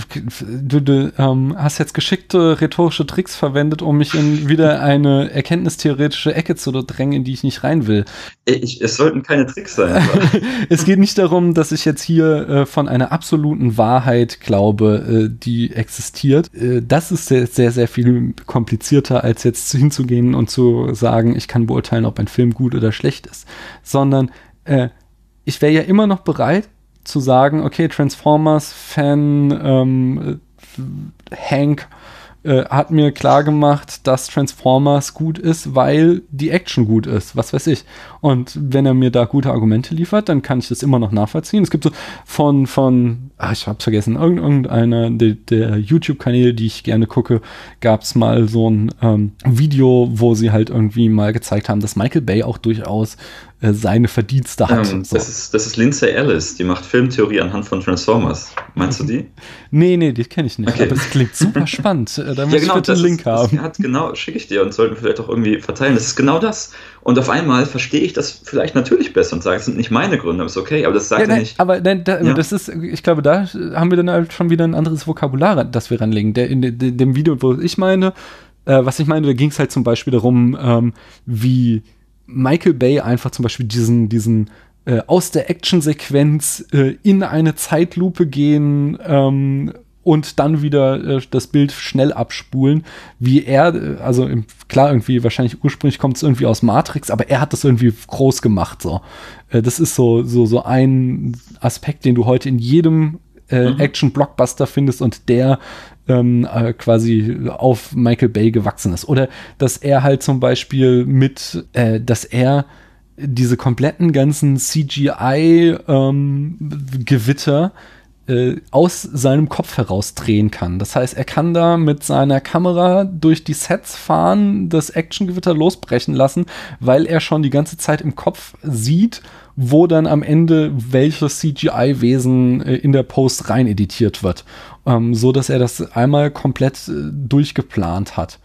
du, du ähm, hast jetzt geschickte rhetorische Tricks verwendet, um mich in wieder eine erkenntnistheoretische Ecke zu drängen, in die ich nicht rein will. Ich, es sollten keine Tricks sein. es geht nicht darum, dass ich jetzt hier äh, von einer absoluten Wahrheit glaube, äh, die existiert. Äh, das ist sehr, sehr, sehr viel komplizierter, als jetzt hinzugehen und zu sagen, ich kann beurteilen, ob ein Film gut oder schlecht ist. Sondern äh, ich wäre ja immer noch bereit, zu sagen, okay, Transformers-Fan ähm, Hank äh, hat mir klar gemacht, dass Transformers gut ist, weil die Action gut ist, was weiß ich. Und wenn er mir da gute Argumente liefert, dann kann ich das immer noch nachvollziehen. Es gibt so von, von, ach, ich hab's vergessen, irgendeiner der, der YouTube-Kanäle, die ich gerne gucke, gab's mal so ein ähm, Video, wo sie halt irgendwie mal gezeigt haben, dass Michael Bay auch durchaus äh, seine Verdienste hat. Ähm, so. das, ist, das ist Lindsay Ellis, die macht Filmtheorie anhand von Transformers. Meinst du die? nee, nee, die kenne ich nicht. Okay. Aber es klingt super spannend. Äh, da muss ja, genau, ich bitte einen Link ist, haben. Hat, genau, schicke ich dir und sollten vielleicht auch irgendwie verteilen. Das ist genau das. Und auf einmal verstehe ich das vielleicht natürlich besser und sage, es sind nicht meine Gründe, aber ist okay, aber das sagt ja, nein, nicht. Aber nein, da, ja. das ist, ich glaube, da haben wir dann halt schon wieder ein anderes Vokabular, das wir ranlegen. Der, in de, dem Video, wo ich meine, äh, was ich meine, da ging es halt zum Beispiel darum, ähm, wie Michael Bay einfach zum Beispiel diesen, diesen äh, aus der Actionsequenz äh, in eine Zeitlupe gehen ähm, und dann wieder äh, das Bild schnell abspulen, wie er, äh, also im, klar, irgendwie, wahrscheinlich ursprünglich kommt es irgendwie aus Matrix, aber er hat das irgendwie groß gemacht, so. Äh, das ist so, so, so ein Aspekt, den du heute in jedem äh, mhm. Action-Blockbuster findest und der ähm, äh, quasi auf Michael Bay gewachsen ist. Oder dass er halt zum Beispiel mit, äh, dass er diese kompletten ganzen CGI-Gewitter ähm, äh, aus seinem Kopf heraus drehen kann. Das heißt, er kann da mit seiner Kamera durch die Sets fahren, das Actiongewitter losbrechen lassen, weil er schon die ganze Zeit im Kopf sieht, wo dann am Ende welches CGI-Wesen äh, in der Post rein editiert wird ähm, so dass er das einmal komplett äh, durchgeplant hat.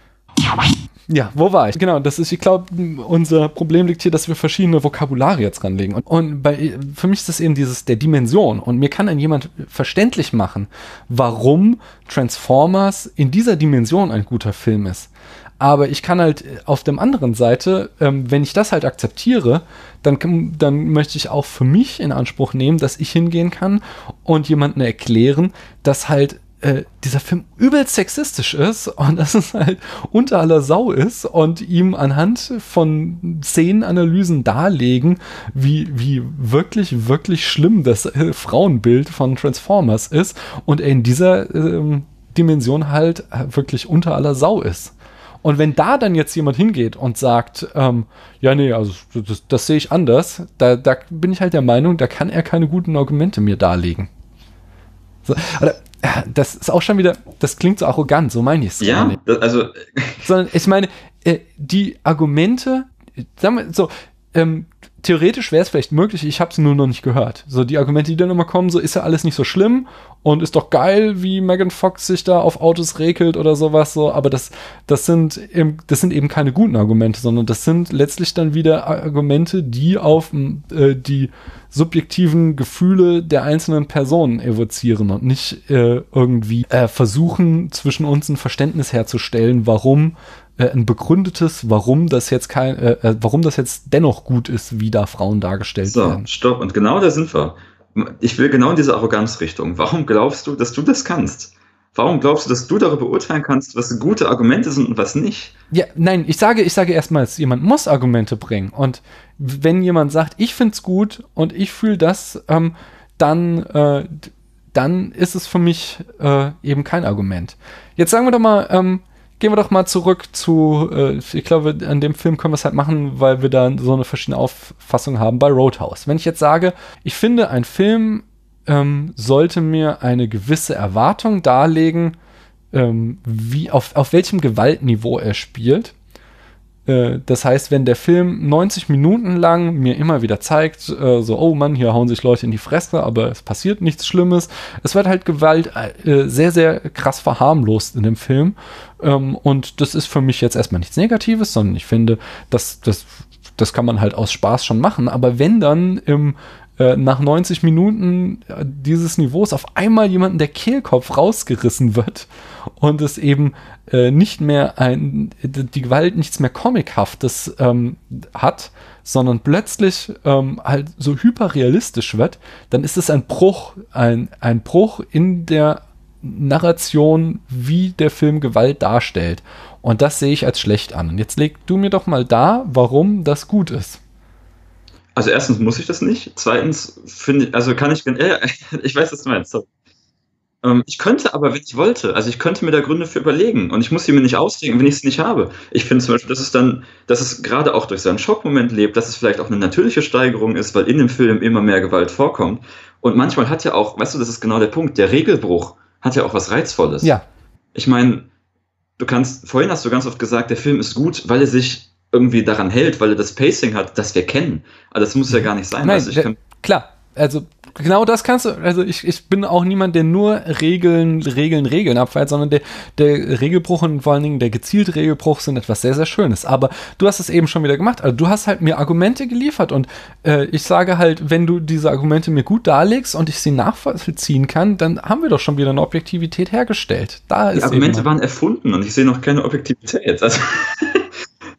Ja, wo war ich? Genau, das ist, ich glaube, unser Problem liegt hier, dass wir verschiedene Vokabulare jetzt ranlegen. Und, und bei, für mich ist das eben dieses der Dimension. Und mir kann dann jemand verständlich machen, warum Transformers in dieser Dimension ein guter Film ist. Aber ich kann halt auf der anderen Seite, ähm, wenn ich das halt akzeptiere, dann, dann möchte ich auch für mich in Anspruch nehmen, dass ich hingehen kann und jemandem erklären, dass halt äh, dieser Film übelst sexistisch ist und dass es halt unter aller Sau ist und ihm anhand von Szenenanalysen darlegen, wie, wie wirklich, wirklich schlimm das äh, Frauenbild von Transformers ist und er in dieser äh, Dimension halt wirklich unter aller Sau ist. Und wenn da dann jetzt jemand hingeht und sagt, ähm, ja, nee, also das, das sehe ich anders, da, da bin ich halt der Meinung, da kann er keine guten Argumente mir darlegen. So, oder, das ist auch schon wieder, das klingt so arrogant, so meine ich es. Ja, das, also. Sondern ich meine, äh, die Argumente, sagen wir so, ähm, theoretisch wäre es vielleicht möglich, ich habe es nur noch nicht gehört. So die Argumente, die dann immer kommen, so ist ja alles nicht so schlimm und ist doch geil, wie Megan Fox sich da auf Autos regelt oder sowas so, aber das das sind eben, das sind eben keine guten Argumente, sondern das sind letztlich dann wieder Argumente, die auf äh, die subjektiven Gefühle der einzelnen Personen evozieren und nicht äh, irgendwie äh, versuchen zwischen uns ein Verständnis herzustellen, warum äh, ein begründetes, warum das jetzt kein, äh, äh, warum das jetzt dennoch gut ist, wie da Frauen dargestellt so, werden. Stopp, und genau da sind wir. Ich will genau in diese Arroganzrichtung. Warum glaubst du, dass du das kannst? Warum glaubst du, dass du darüber beurteilen kannst, was gute Argumente sind und was nicht? Ja, nein, ich sage, ich sage erstmals, jemand muss Argumente bringen. Und wenn jemand sagt, ich finde es gut und ich fühle das, ähm, dann, äh, dann ist es für mich äh, eben kein Argument. Jetzt sagen wir doch mal, ähm, gehen wir doch mal zurück zu, äh, ich glaube, an dem Film können wir es halt machen, weil wir da so eine verschiedene Auffassung haben bei Roadhouse. Wenn ich jetzt sage, ich finde, ein Film ähm, sollte mir eine gewisse Erwartung darlegen, ähm, wie, auf, auf welchem Gewaltniveau er spielt, das heißt, wenn der Film 90 Minuten lang mir immer wieder zeigt, äh, so, oh Mann, hier hauen sich Leute in die Fresse, aber es passiert nichts Schlimmes. Es wird halt Gewalt äh, sehr, sehr krass verharmlost in dem Film. Ähm, und das ist für mich jetzt erstmal nichts Negatives, sondern ich finde, das, das, das kann man halt aus Spaß schon machen. Aber wenn dann im äh, nach 90 Minuten äh, dieses Niveaus auf einmal jemanden der Kehlkopf rausgerissen wird und es eben äh, nicht mehr ein, die Gewalt nichts mehr Comichaftes ähm, hat, sondern plötzlich ähm, halt so hyperrealistisch wird, dann ist es ein Bruch, ein, ein Bruch in der Narration, wie der Film Gewalt darstellt. Und das sehe ich als schlecht an. Und jetzt leg du mir doch mal da, warum das gut ist. Also erstens muss ich das nicht. Zweitens finde ich, also kann ich, äh, ich weiß, was du meinst. Sorry. Ähm, ich könnte aber, wenn ich wollte, also ich könnte mir da Gründe für überlegen und ich muss sie mir nicht ausdenken, wenn ich es nicht habe. Ich finde zum Beispiel, dass es dann, dass es gerade auch durch seinen Schockmoment lebt, dass es vielleicht auch eine natürliche Steigerung ist, weil in dem Film immer mehr Gewalt vorkommt. Und manchmal hat ja auch, weißt du, das ist genau der Punkt, der Regelbruch hat ja auch was Reizvolles. Ja. Ich meine, du kannst, vorhin hast du ganz oft gesagt, der Film ist gut, weil er sich irgendwie daran hält, weil er das Pacing hat, das wir kennen. Aber das muss ja gar nicht sein. Nein, also der, klar, also genau das kannst du, also ich, ich bin auch niemand, der nur Regeln, Regeln, Regeln abfeiert, sondern der, der Regelbruch und vor allen Dingen der gezielte Regelbruch sind etwas sehr, sehr Schönes. Aber du hast es eben schon wieder gemacht. Also du hast halt mir Argumente geliefert und äh, ich sage halt, wenn du diese Argumente mir gut darlegst und ich sie nachvollziehen kann, dann haben wir doch schon wieder eine Objektivität hergestellt. Da Die Argumente waren erfunden und ich sehe noch keine Objektivität. Also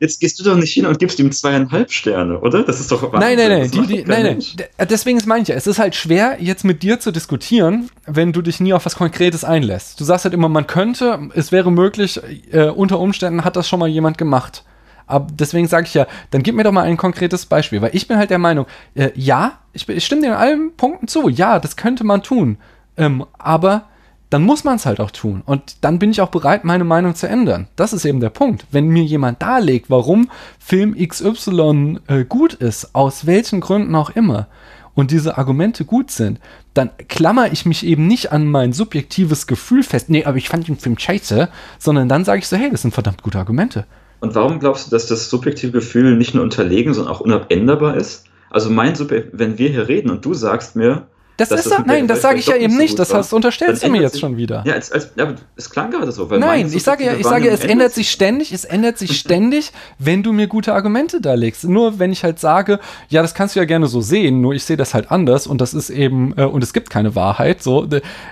jetzt gehst du doch nicht hin und gibst ihm zweieinhalb Sterne, oder? Das ist doch Wahnsinn. Nein, nein, nein. Die, die, nein, nein. Deswegen ist meine ich ja, es ist halt schwer, jetzt mit dir zu diskutieren, wenn du dich nie auf was Konkretes einlässt. Du sagst halt immer, man könnte, es wäre möglich, äh, unter Umständen hat das schon mal jemand gemacht. Aber deswegen sage ich ja, dann gib mir doch mal ein konkretes Beispiel, weil ich bin halt der Meinung, äh, ja, ich, ich stimme dir in allen Punkten zu, ja, das könnte man tun. Ähm, aber dann muss man es halt auch tun. Und dann bin ich auch bereit, meine Meinung zu ändern. Das ist eben der Punkt. Wenn mir jemand darlegt, warum Film XY äh, gut ist, aus welchen Gründen auch immer, und diese Argumente gut sind, dann klammer ich mich eben nicht an mein subjektives Gefühl fest. Nee, aber ich fand den Film scheiße, sondern dann sage ich so, hey, das sind verdammt gute Argumente. Und warum glaubst du, dass das subjektive Gefühl nicht nur unterlegen, sondern auch unabänderbar ist? Also mein Subjekt, wenn wir hier reden und du sagst mir, das ist das, nein, das sage ich ja eben nicht. Das hast, unterstellst du mir jetzt schon wieder. Ja, als, als, ja, es klang gerade so. nein, ich sage ja, ich sage, es ändert sich ständig, es ändert sich ständig, wenn du mir gute Argumente darlegst. Nur wenn ich halt sage, ja, das kannst du ja gerne so sehen, nur ich sehe das halt anders und das ist eben, äh, und es gibt keine Wahrheit, so,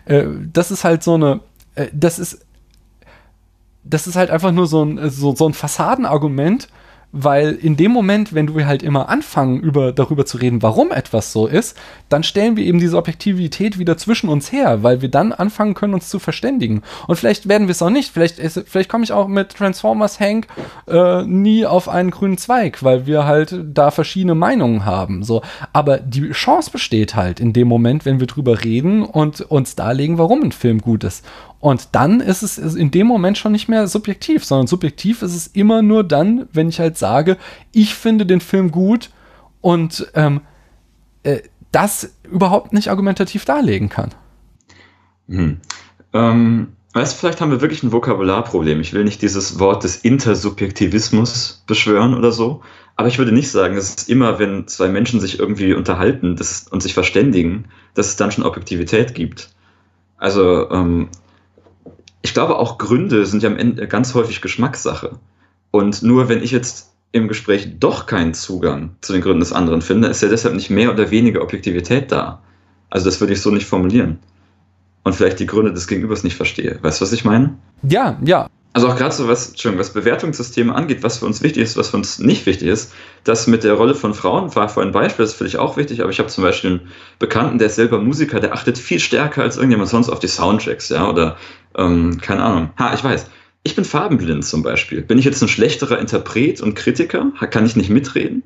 äh, das ist halt so eine, äh, das ist, das ist halt einfach nur so ein, so, so ein Fassadenargument, weil in dem Moment, wenn wir halt immer anfangen, über, darüber zu reden, warum etwas so ist, dann stellen wir eben diese Objektivität wieder zwischen uns her, weil wir dann anfangen können, uns zu verständigen. Und vielleicht werden wir es auch nicht. Vielleicht, vielleicht komme ich auch mit Transformers Hank äh, nie auf einen grünen Zweig, weil wir halt da verschiedene Meinungen haben. So. Aber die Chance besteht halt in dem Moment, wenn wir drüber reden und uns darlegen, warum ein Film gut ist. Und dann ist es in dem Moment schon nicht mehr subjektiv, sondern subjektiv ist es immer nur dann, wenn ich halt sage, ich finde den Film gut und ähm, äh, das überhaupt nicht argumentativ darlegen kann. Hm. Ähm, weißt du, vielleicht haben wir wirklich ein Vokabularproblem. Ich will nicht dieses Wort des Intersubjektivismus beschwören oder so, aber ich würde nicht sagen, dass es immer, wenn zwei Menschen sich irgendwie unterhalten das, und sich verständigen, dass es dann schon Objektivität gibt. Also ähm, ich glaube, auch Gründe sind ja am Ende ganz häufig Geschmackssache. Und nur wenn ich jetzt im Gespräch doch keinen Zugang zu den Gründen des anderen finde, ist ja deshalb nicht mehr oder weniger Objektivität da. Also das würde ich so nicht formulieren. Und vielleicht die Gründe des Gegenübers nicht verstehe. Weißt du, was ich meine? Ja, ja. Also auch gerade so was, was Bewertungssysteme angeht, was für uns wichtig ist, was für uns nicht wichtig ist, das mit der Rolle von Frauen war vorhin ein Beispiel, das finde ich auch wichtig, aber ich habe zum Beispiel einen Bekannten, der ist selber Musiker, der achtet viel stärker als irgendjemand sonst auf die Soundchecks, ja, oder ähm, keine Ahnung. Ha, ich weiß. Ich bin farbenblind zum Beispiel. Bin ich jetzt ein schlechterer Interpret und Kritiker? Kann ich nicht mitreden?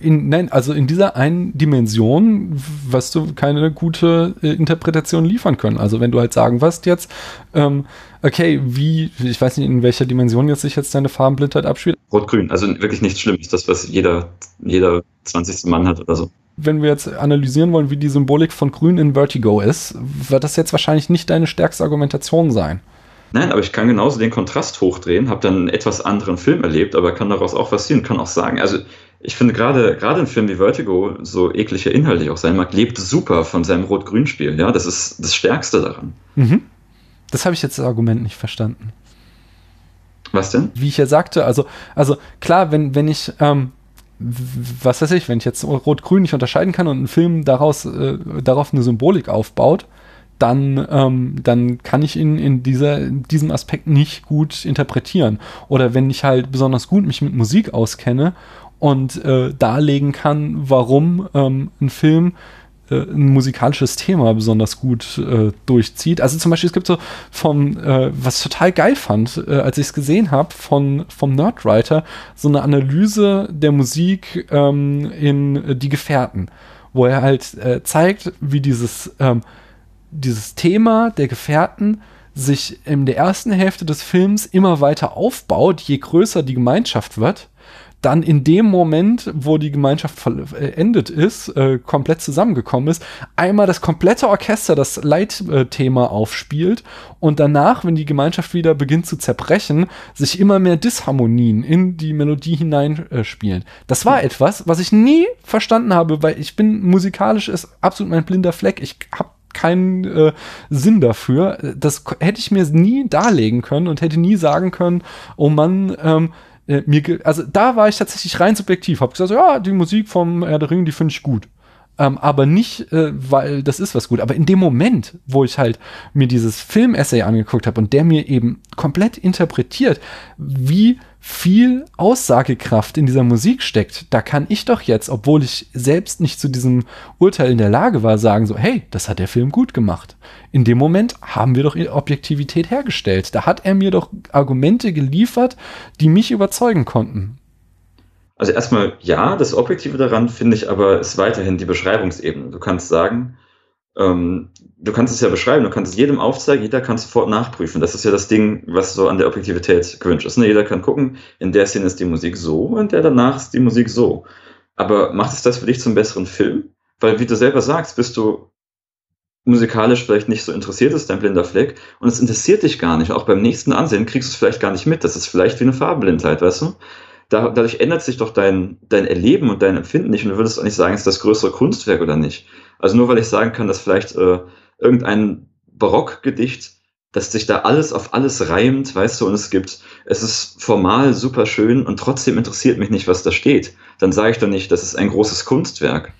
In, nein, also in dieser einen Dimension wirst du keine gute äh, Interpretation liefern können. Also wenn du halt sagen wirst jetzt, ähm, okay, wie, ich weiß nicht, in welcher Dimension jetzt sich jetzt deine Farbenblindheit abspielt. Rot-Grün, also wirklich nichts Schlimmes, das, was jeder, jeder 20. Mann hat oder so. Wenn wir jetzt analysieren wollen, wie die Symbolik von Grün in Vertigo ist, wird das jetzt wahrscheinlich nicht deine stärkste Argumentation sein. Nein, aber ich kann genauso den Kontrast hochdrehen, habe dann einen etwas anderen Film erlebt, aber kann daraus auch was ziehen, kann auch sagen, also ich finde gerade gerade ein Film wie Vertigo, so eklig er inhaltlich auch sein mag, lebt super von seinem Rot-Grün-Spiel. Ja, das ist das Stärkste daran. Mhm. Das habe ich jetzt das Argument nicht verstanden. Was denn? Wie ich ja sagte, also, also klar, wenn, wenn ich, ähm, was weiß ich, wenn ich jetzt Rot-Grün nicht unterscheiden kann und ein Film daraus, äh, darauf eine Symbolik aufbaut, dann, ähm, dann kann ich ihn in, dieser, in diesem Aspekt nicht gut interpretieren. Oder wenn ich halt besonders gut mich mit Musik auskenne und äh, darlegen kann, warum ähm, ein Film äh, ein musikalisches Thema besonders gut äh, durchzieht. Also zum Beispiel, es gibt so vom, äh, was ich total geil fand, äh, als ich es gesehen habe, von vom Nerdwriter, so eine Analyse der Musik ähm, in Die Gefährten, wo er halt äh, zeigt, wie dieses, ähm, dieses Thema der Gefährten sich in der ersten Hälfte des Films immer weiter aufbaut, je größer die Gemeinschaft wird dann in dem Moment, wo die Gemeinschaft vollendet ist, äh, komplett zusammengekommen ist, einmal das komplette Orchester das Leitthema aufspielt und danach, wenn die Gemeinschaft wieder beginnt zu zerbrechen, sich immer mehr Disharmonien in die Melodie hineinspielen. Äh, das war etwas, was ich nie verstanden habe, weil ich bin musikalisch ist absolut mein blinder Fleck. Ich habe keinen äh, Sinn dafür. Das hätte ich mir nie darlegen können und hätte nie sagen können, oh Mann, ähm, äh, mir, also da war ich tatsächlich rein subjektiv, habe gesagt, ja, die Musik vom Herr der Ring, die finde ich gut. Ähm, aber nicht, äh, weil das ist was gut. Aber in dem Moment, wo ich halt mir dieses Film-Essay angeguckt habe und der mir eben komplett interpretiert, wie viel Aussagekraft in dieser Musik steckt, da kann ich doch jetzt, obwohl ich selbst nicht zu diesem Urteil in der Lage war, sagen so, hey, das hat der Film gut gemacht. In dem Moment haben wir doch Objektivität hergestellt. Da hat er mir doch Argumente geliefert, die mich überzeugen konnten. Also erstmal ja, das Objektive daran finde ich aber ist weiterhin die Beschreibungsebene. Du kannst sagen, ähm, du kannst es ja beschreiben, du kannst es jedem aufzeigen, jeder kann sofort nachprüfen. Das ist ja das Ding, was so an der Objektivität gewünscht ist. Ne? Jeder kann gucken, in der Szene ist die Musik so und der danach ist die Musik so. Aber macht es das für dich zum besseren Film? Weil, wie du selber sagst, bist du musikalisch vielleicht nicht so interessiert ist, dein blinder Fleck, und es interessiert dich gar nicht. Auch beim nächsten Ansehen kriegst du es vielleicht gar nicht mit. Das ist vielleicht wie eine Farbenblindheit, weißt du? Da, dadurch ändert sich doch dein, dein Erleben und dein Empfinden nicht und du würdest auch nicht sagen, ist das größere Kunstwerk oder nicht. Also nur weil ich sagen kann, dass vielleicht äh, irgendein Barockgedicht, dass sich da alles auf alles reimt, weißt du, und es gibt, es ist formal super schön und trotzdem interessiert mich nicht, was da steht. Dann sage ich doch nicht, das ist ein großes Kunstwerk.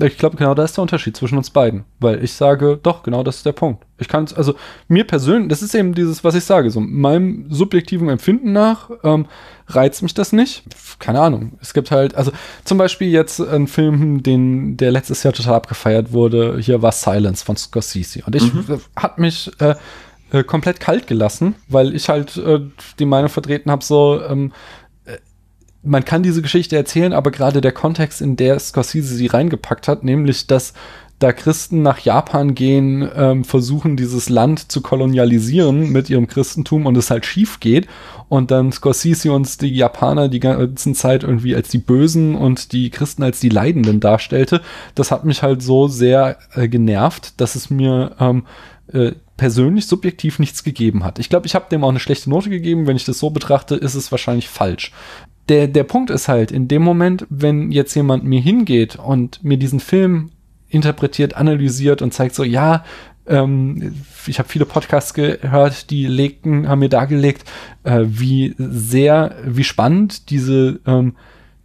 Ich glaube, genau da ist der Unterschied zwischen uns beiden. Weil ich sage, doch, genau das ist der Punkt. Ich kann es, also mir persönlich, das ist eben dieses, was ich sage, so meinem subjektiven Empfinden nach ähm, reizt mich das nicht. Keine Ahnung. Es gibt halt, also zum Beispiel jetzt ein Film, den, der letztes Jahr total abgefeiert wurde, hier war Silence von Scorsese. Und ich mhm. hat mich äh, äh, komplett kalt gelassen, weil ich halt äh, die Meinung vertreten habe, so, ähm, man kann diese Geschichte erzählen, aber gerade der Kontext, in der Scorsese sie reingepackt hat, nämlich, dass da Christen nach Japan gehen, ähm, versuchen, dieses Land zu kolonialisieren mit ihrem Christentum und es halt schief geht. Und dann Scorsese uns die Japaner die ganze Zeit irgendwie als die Bösen und die Christen als die Leidenden darstellte. Das hat mich halt so sehr äh, genervt, dass es mir ähm, äh, persönlich subjektiv nichts gegeben hat. Ich glaube, ich habe dem auch eine schlechte Note gegeben. Wenn ich das so betrachte, ist es wahrscheinlich falsch der, der Punkt ist halt, in dem Moment, wenn jetzt jemand mir hingeht und mir diesen Film interpretiert, analysiert und zeigt so, ja, ähm, ich habe viele Podcasts gehört, die legten, haben mir dargelegt, äh, wie sehr, wie spannend diese ähm,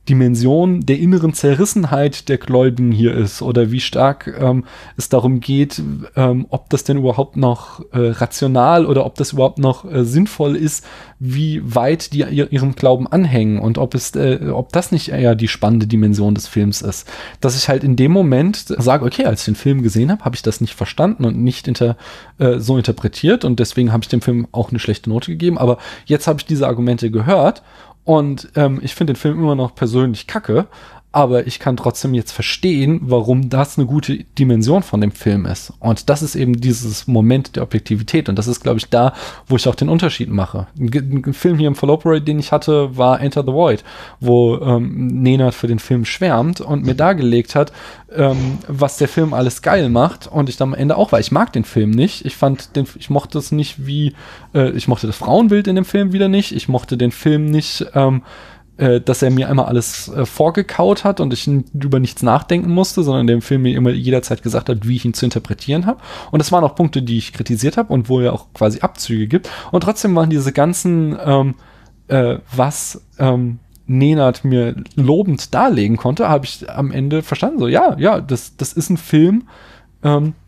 Dimension der inneren Zerrissenheit der Gläubigen hier ist oder wie stark ähm, es darum geht, ähm, ob das denn überhaupt noch äh, rational oder ob das überhaupt noch äh, sinnvoll ist, wie weit die ihr, ihrem Glauben anhängen und ob es, äh, ob das nicht eher die spannende Dimension des Films ist. Dass ich halt in dem Moment sage, okay, als ich den Film gesehen habe, habe ich das nicht verstanden und nicht inter, äh, so interpretiert und deswegen habe ich dem Film auch eine schlechte Note gegeben. Aber jetzt habe ich diese Argumente gehört und ähm, ich finde den Film immer noch persönlich kacke. Aber ich kann trotzdem jetzt verstehen, warum das eine gute Dimension von dem Film ist. Und das ist eben dieses Moment der Objektivität. Und das ist, glaube ich, da, wo ich auch den Unterschied mache. Ein, ein Film hier im Fallopery, den ich hatte, war Enter the Void, wo ähm, Nenad für den Film schwärmt und mir dargelegt hat, ähm, was der Film alles geil macht. Und ich dann am Ende auch, weil ich mag den Film nicht. Ich fand den, ich mochte es nicht wie, äh, ich mochte das Frauenbild in dem Film wieder nicht. Ich mochte den Film nicht, ähm, äh, dass er mir einmal alles äh, vorgekaut hat und ich über nichts nachdenken musste, sondern der Film mir immer jederzeit gesagt hat, wie ich ihn zu interpretieren habe. Und das waren auch Punkte, die ich kritisiert habe und wo er auch quasi Abzüge gibt. Und trotzdem waren diese ganzen, ähm, äh, was ähm, Nenad mir lobend darlegen konnte, habe ich am Ende verstanden. So, ja, ja, das, das ist ein Film, ähm, äh,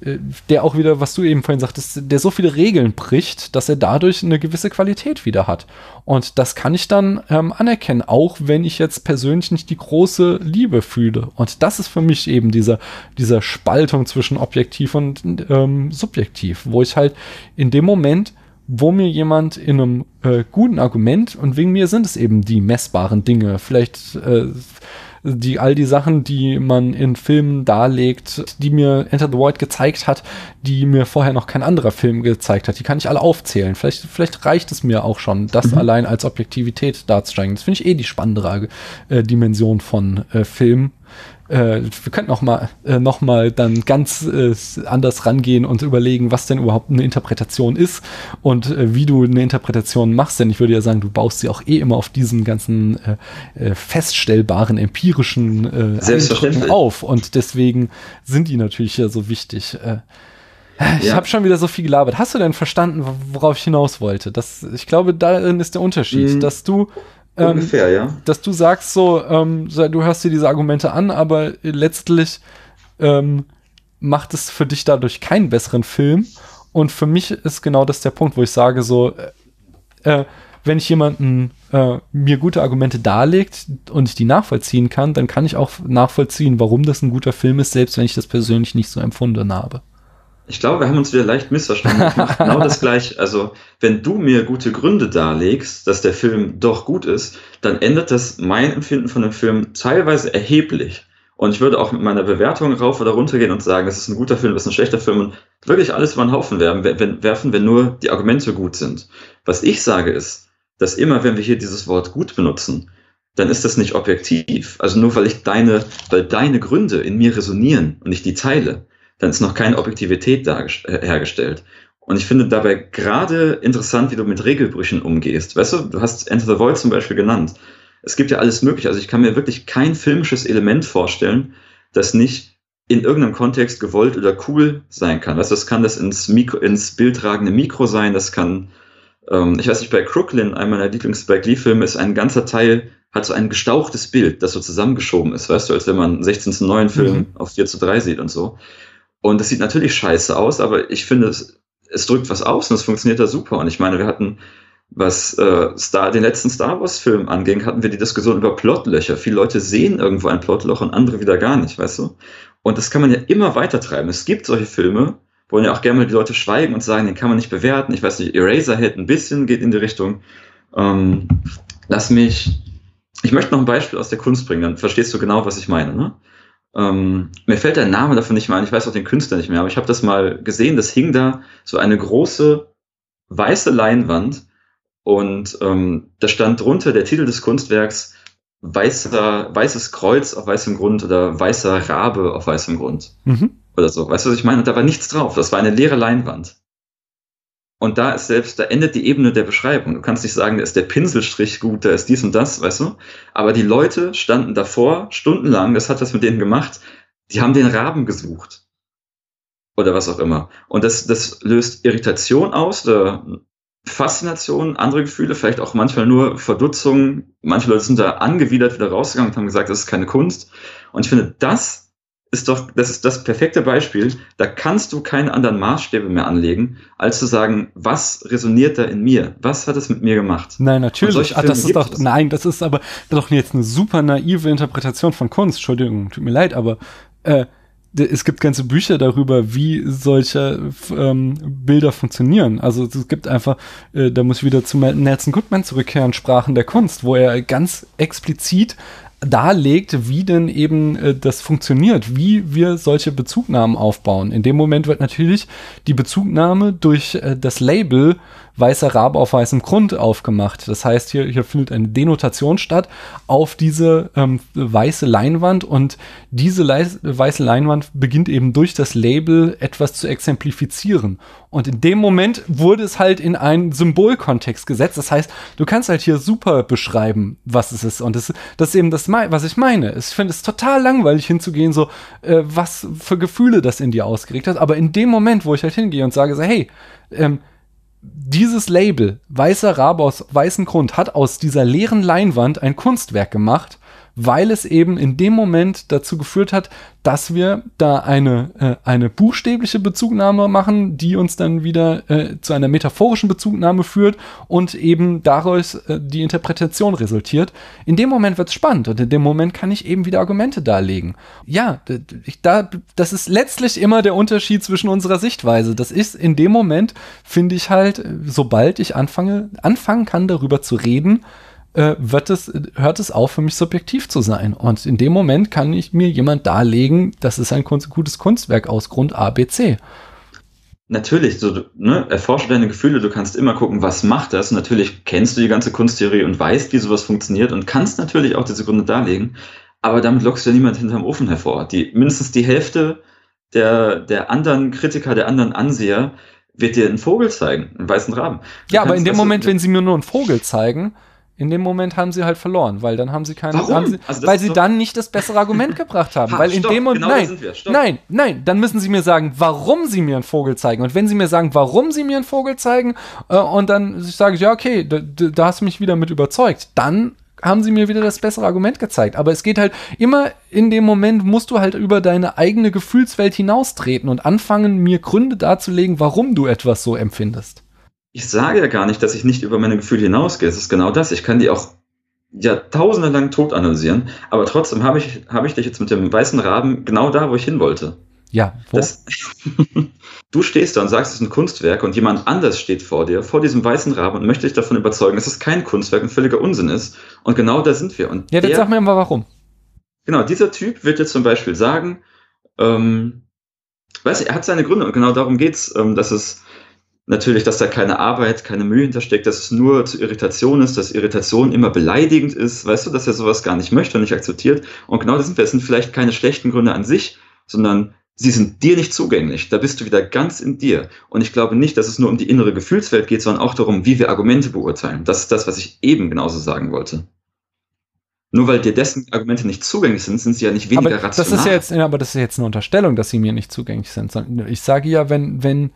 der auch wieder, was du eben vorhin sagtest, der so viele Regeln bricht, dass er dadurch eine gewisse Qualität wieder hat. Und das kann ich dann ähm, anerkennen, auch wenn ich jetzt persönlich nicht die große Liebe fühle. Und das ist für mich eben dieser, dieser Spaltung zwischen objektiv und ähm, subjektiv, wo ich halt in dem Moment wo mir jemand in einem äh, guten Argument und wegen mir sind es eben die messbaren Dinge, vielleicht äh, die all die Sachen, die man in Filmen darlegt, die mir Enter the Void gezeigt hat, die mir vorher noch kein anderer Film gezeigt hat, die kann ich alle aufzählen. Vielleicht, vielleicht reicht es mir auch schon, das mhm. allein als Objektivität darzustellen. Das finde ich eh die spannendere äh, Dimension von äh, Film äh, wir könnten noch mal, äh, noch mal dann ganz äh, anders rangehen und überlegen, was denn überhaupt eine Interpretation ist und äh, wie du eine Interpretation machst. Denn ich würde ja sagen, du baust sie auch eh immer auf diesen ganzen äh, äh, feststellbaren, empirischen äh, auf. Und deswegen sind die natürlich ja so wichtig. Ich ja. habe schon wieder so viel gelabert. Hast du denn verstanden, worauf ich hinaus wollte? Das, ich glaube, darin ist der Unterschied, mhm. dass du ähm, Ungefähr, ja. Dass du sagst so, ähm, du hörst dir diese Argumente an, aber letztlich ähm, macht es für dich dadurch keinen besseren Film. Und für mich ist genau das der Punkt, wo ich sage so, äh, äh, wenn ich jemanden äh, mir gute Argumente darlegt und ich die nachvollziehen kann, dann kann ich auch nachvollziehen, warum das ein guter Film ist, selbst wenn ich das persönlich nicht so empfunden habe. Ich glaube, wir haben uns wieder leicht missverstanden. Ich mache genau das gleiche. Also, wenn du mir gute Gründe darlegst, dass der Film doch gut ist, dann ändert das mein Empfinden von dem Film teilweise erheblich. Und ich würde auch mit meiner Bewertung rauf oder runter gehen und sagen, es ist ein guter Film, es ist ein schlechter Film und wirklich alles über den Haufen werfen, wenn, werfen, wenn nur die Argumente gut sind. Was ich sage ist, dass immer, wenn wir hier dieses Wort gut benutzen, dann ist das nicht objektiv. Also nur weil ich deine, weil deine Gründe in mir resonieren und ich die teile, dann ist noch keine Objektivität äh, hergestellt. Und ich finde dabei gerade interessant, wie du mit Regelbrüchen umgehst. Weißt du, du hast Enter the Void zum Beispiel genannt. Es gibt ja alles mögliche. Also ich kann mir wirklich kein filmisches Element vorstellen, das nicht in irgendeinem Kontext gewollt oder cool sein kann. Weißt du, das kann das ins, Mikro, ins Bild tragende Mikro sein, das kann, ähm, ich weiß nicht, bei Crooklyn, einem meiner Lieblings-Spike Lee-Filme, ist ein ganzer Teil, hat so ein gestauchtes Bild, das so zusammengeschoben ist, weißt du, als wenn man 16 zu 9 Film mhm. auf 4 zu 3 sieht und so. Und das sieht natürlich scheiße aus, aber ich finde, es, es drückt was aus und es funktioniert da super. Und ich meine, wir hatten, was äh, Star, den letzten Star Wars-Film anging, hatten wir die Diskussion über Plotlöcher. Viele Leute sehen irgendwo ein Plotloch und andere wieder gar nicht, weißt du? Und das kann man ja immer weiter treiben. Es gibt solche Filme, wo ja auch gerne mal die Leute schweigen und sagen, den kann man nicht bewerten. Ich weiß nicht, Eraserhead ein bisschen geht in die Richtung. Ähm, lass mich. Ich möchte noch ein Beispiel aus der Kunst bringen, dann verstehst du genau, was ich meine. Ne? Ähm, mir fällt der Name davon nicht mehr ein, ich weiß auch den Künstler nicht mehr, aber ich habe das mal gesehen, das hing da so eine große weiße Leinwand und ähm, da stand drunter der Titel des Kunstwerks weißer, weißes Kreuz auf weißem Grund oder weißer Rabe auf weißem Grund. Mhm. Oder so. Weißt du, was ich meine? Und da war nichts drauf. Das war eine leere Leinwand. Und da ist selbst, da endet die Ebene der Beschreibung. Du kannst nicht sagen, da ist der Pinselstrich gut, da ist dies und das, weißt du? Aber die Leute standen davor stundenlang, das hat was mit denen gemacht, die haben den Raben gesucht. Oder was auch immer. Und das, das löst Irritation aus, Faszination, andere Gefühle, vielleicht auch manchmal nur Verdutzung. Manche Leute sind da angewidert wieder rausgegangen und haben gesagt, das ist keine Kunst. Und ich finde, das ist doch, das ist das perfekte Beispiel. Da kannst du keine anderen Maßstäbe mehr anlegen, als zu sagen, was resoniert da in mir? Was hat es mit mir gemacht? Nein, natürlich. Ah, das ist doch, es. nein, das ist aber doch jetzt eine super naive Interpretation von Kunst. Entschuldigung, tut mir leid, aber äh, es gibt ganze Bücher darüber, wie solche ähm, Bilder funktionieren. Also es gibt einfach, äh, da muss ich wieder zu Nelson Goodman zurückkehren, Sprachen der Kunst, wo er ganz explizit darlegt, wie denn eben äh, das funktioniert, wie wir solche Bezugnahmen aufbauen. In dem Moment wird natürlich die Bezugnahme durch äh, das Label weißer Rabe auf weißem Grund aufgemacht. Das heißt, hier, hier findet eine Denotation statt auf diese ähm, weiße Leinwand und diese weiße Leinwand beginnt eben durch das Label etwas zu exemplifizieren. Und in dem Moment wurde es halt in einen Symbolkontext gesetzt. Das heißt, du kannst halt hier super beschreiben, was es ist. Und das, das ist eben das, was ich meine. Ich finde es total langweilig hinzugehen, so, äh, was für Gefühle das in dir ausgeregt hat. Aber in dem Moment, wo ich halt hingehe und sage so, hey, ähm, dieses Label, weißer Rabe aus weißem Grund, hat aus dieser leeren Leinwand ein Kunstwerk gemacht weil es eben in dem Moment dazu geführt hat, dass wir da eine, äh, eine buchstäbliche Bezugnahme machen, die uns dann wieder äh, zu einer metaphorischen Bezugnahme führt und eben daraus äh, die Interpretation resultiert. In dem Moment wird es spannend und in dem Moment kann ich eben wieder Argumente darlegen. Ja, ich, da, das ist letztlich immer der Unterschied zwischen unserer Sichtweise. Das ist in dem Moment, finde ich halt, sobald ich anfange, anfangen kann, darüber zu reden, äh, wird es, hört es auf, für mich subjektiv zu sein. Und in dem Moment kann ich mir jemand darlegen, das ist ein gutes Kunstwerk aus Grund A, B, C. Natürlich, so, ne, erforsche deine Gefühle, du kannst immer gucken, was macht das. Natürlich kennst du die ganze Kunsttheorie und weißt, wie sowas funktioniert und kannst natürlich auch diese Gründe darlegen, aber damit lockst du ja niemand hinterm Ofen hervor. Die, mindestens die Hälfte der, der anderen Kritiker, der anderen Anseher wird dir einen Vogel zeigen, einen weißen Raben. Du ja, aber in dem Moment, wenn sie mir nur einen Vogel zeigen, in dem Moment haben sie halt verloren, weil dann haben sie keine, haben sie, also weil sie dann nicht das bessere Argument gebracht haben. ha, weil in stopp, dem Moment, genau nein, nein, nein, dann müssen sie mir sagen, warum sie mir einen Vogel zeigen. Und wenn sie mir sagen, warum sie mir einen Vogel zeigen, äh, und dann sage ich, ja, okay, da, da hast du mich wieder mit überzeugt, dann haben sie mir wieder das bessere Argument gezeigt. Aber es geht halt immer in dem Moment, musst du halt über deine eigene Gefühlswelt hinaustreten und anfangen, mir Gründe darzulegen, warum du etwas so empfindest ich sage ja gar nicht, dass ich nicht über meine Gefühle hinausgehe. Es ist genau das. Ich kann die auch jahrtausende lang tot analysieren, aber trotzdem habe ich, habe ich dich jetzt mit dem weißen Raben genau da, wo ich hin wollte. Ja, wo? Das, du stehst da und sagst, es ist ein Kunstwerk und jemand anders steht vor dir, vor diesem weißen Raben und möchte dich davon überzeugen, dass es kein Kunstwerk und völliger Unsinn ist. Und genau da sind wir. Und ja, dann sag mir mal warum. Genau, dieser Typ wird jetzt zum Beispiel sagen, ähm, weiß er hat seine Gründe und genau darum geht's, ähm, dass es natürlich, dass da keine Arbeit, keine Mühe hintersteckt, dass es nur zu Irritation ist, dass Irritation immer beleidigend ist, weißt du, dass er sowas gar nicht möchte und nicht akzeptiert. Und genau das sind. Es sind vielleicht keine schlechten Gründe an sich, sondern sie sind dir nicht zugänglich. Da bist du wieder ganz in dir. Und ich glaube nicht, dass es nur um die innere Gefühlswelt geht, sondern auch darum, wie wir Argumente beurteilen. Das ist das, was ich eben genauso sagen wollte. Nur weil dir dessen Argumente nicht zugänglich sind, sind sie ja nicht weniger aber rational. Das ist ja jetzt, aber das ist jetzt eine Unterstellung, dass sie mir nicht zugänglich sind. Ich sage ja, wenn, wenn,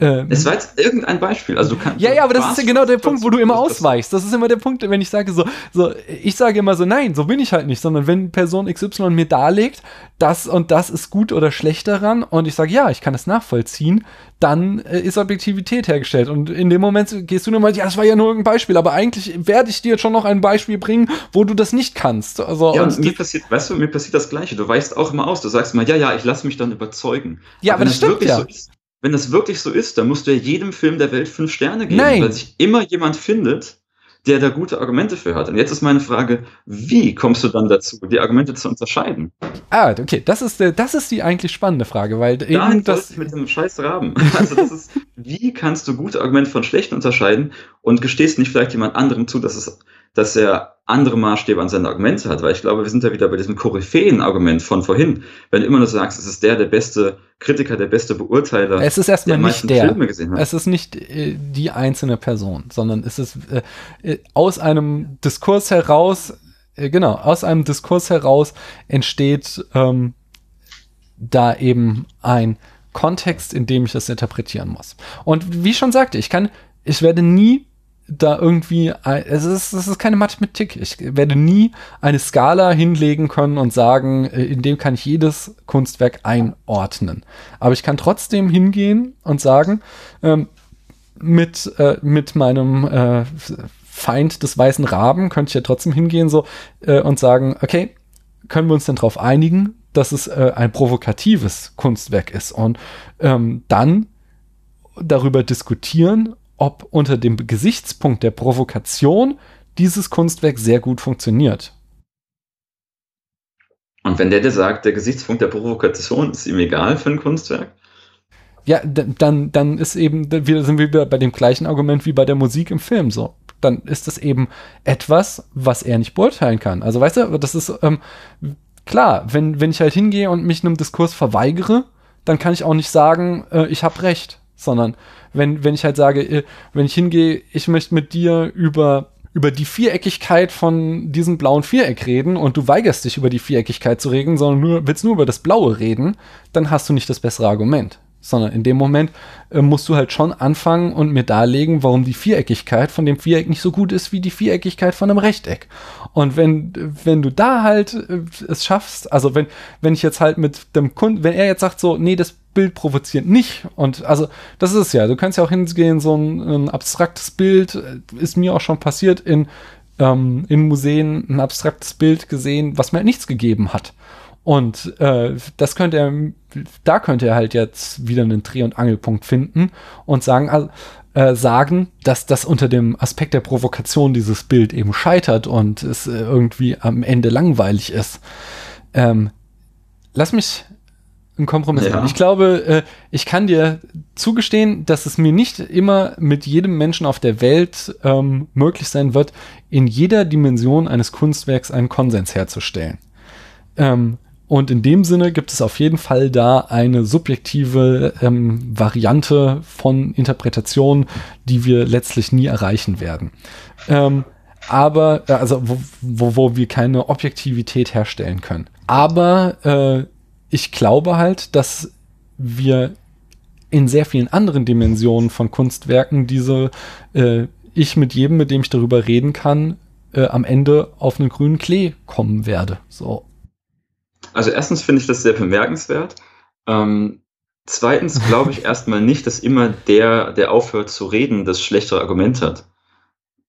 ähm, es war jetzt irgendein Beispiel. Also du kannst, ja, ja, aber das ist ja genau der Punkt, wo du immer ausweichst. Das ist immer der Punkt, wenn ich sage so, so, ich sage immer so, nein, so bin ich halt nicht, sondern wenn Person XY mir darlegt, das und das ist gut oder schlecht daran und ich sage, ja, ich kann es nachvollziehen, dann äh, ist Objektivität hergestellt. Und in dem Moment gehst du nur mal, ja, das war ja nur ein Beispiel, aber eigentlich werde ich dir jetzt schon noch ein Beispiel bringen, wo du das nicht kannst. Also, ja, und mir passiert, weißt du, mir passiert das Gleiche. Du weißt auch immer aus, du sagst mal, ja, ja, ich lasse mich dann überzeugen. Ja, aber, aber das stimmt ja. So ist, wenn das wirklich so ist, dann musst du ja jedem Film der Welt fünf Sterne geben, Nein. weil sich immer jemand findet, der da gute Argumente für hat. Und jetzt ist meine Frage, wie kommst du dann dazu, die Argumente zu unterscheiden? Ah, okay, das ist, das ist die eigentlich spannende Frage, weil Dahin eben das mit dem scheiß Raben. Also das ist, wie kannst du gute Argumente von schlechten unterscheiden und gestehst nicht vielleicht jemand anderem zu, dass es dass er andere Maßstäbe an seine Argumente hat, weil ich glaube, wir sind ja wieder bei diesem Koryphäen-Argument von vorhin. Wenn du immer nur sagst, es ist der der beste Kritiker, der beste Beurteiler, es ist erstmal der nicht der. Filme gesehen hat. Es ist nicht äh, die einzelne Person, sondern es ist äh, äh aus einem Diskurs heraus, äh, genau, aus einem Diskurs heraus entsteht ähm, da eben ein Kontext, in dem ich das interpretieren muss. Und wie schon sagte, ich kann, ich werde nie da irgendwie, es ist, es ist keine Mathematik. Ich werde nie eine Skala hinlegen können und sagen, äh, in dem kann ich jedes Kunstwerk einordnen. Aber ich kann trotzdem hingehen und sagen, ähm, mit, äh, mit meinem äh, Feind des weißen Raben könnte ich ja trotzdem hingehen so äh, und sagen, okay, können wir uns denn darauf einigen, dass es äh, ein provokatives Kunstwerk ist und ähm, dann darüber diskutieren, ob unter dem Gesichtspunkt der Provokation dieses Kunstwerk sehr gut funktioniert. Und wenn der dir sagt, der Gesichtspunkt der Provokation ist ihm egal für ein Kunstwerk? Ja, dann, dann ist eben, wir sind wir bei dem gleichen Argument wie bei der Musik im Film so. Dann ist das eben etwas, was er nicht beurteilen kann. Also weißt du, das ist ähm, klar, wenn, wenn ich halt hingehe und mich einem Diskurs verweigere, dann kann ich auch nicht sagen, äh, ich habe recht. Sondern wenn, wenn ich halt sage, äh, wenn ich hingehe, ich möchte mit dir über über die Viereckigkeit von diesem blauen Viereck reden und du weigerst dich über die Viereckigkeit zu reden, sondern nur, willst nur über das Blaue reden, dann hast du nicht das bessere Argument sondern in dem Moment äh, musst du halt schon anfangen und mir darlegen, warum die Viereckigkeit von dem Viereck nicht so gut ist wie die Viereckigkeit von einem Rechteck. Und wenn, wenn du da halt äh, es schaffst, also wenn, wenn ich jetzt halt mit dem Kunden, wenn er jetzt sagt so, nee, das Bild provoziert nicht und also das ist es ja, du kannst ja auch hingehen, so ein, ein abstraktes Bild, äh, ist mir auch schon passiert in, ähm, in Museen, ein abstraktes Bild gesehen, was mir halt nichts gegeben hat. Und äh, das könnte er, da könnte er halt jetzt wieder einen Dreh- und Angelpunkt finden und sagen, äh, sagen, dass das unter dem Aspekt der Provokation dieses Bild eben scheitert und es äh, irgendwie am Ende langweilig ist. Ähm, lass mich einen Kompromiss ja. Ich glaube, äh, ich kann dir zugestehen, dass es mir nicht immer mit jedem Menschen auf der Welt ähm, möglich sein wird, in jeder Dimension eines Kunstwerks einen Konsens herzustellen. Ähm, und in dem Sinne gibt es auf jeden Fall da eine subjektive ähm, Variante von Interpretation, die wir letztlich nie erreichen werden. Ähm, aber, äh, also wo, wo, wo wir keine Objektivität herstellen können. Aber äh, ich glaube halt, dass wir in sehr vielen anderen Dimensionen von Kunstwerken diese äh, ich mit jedem, mit dem ich darüber reden kann, äh, am Ende auf einen grünen Klee kommen werde. So. Also erstens finde ich das sehr bemerkenswert. Ähm, zweitens glaube ich erstmal nicht, dass immer der, der aufhört zu reden, das schlechtere Argument hat.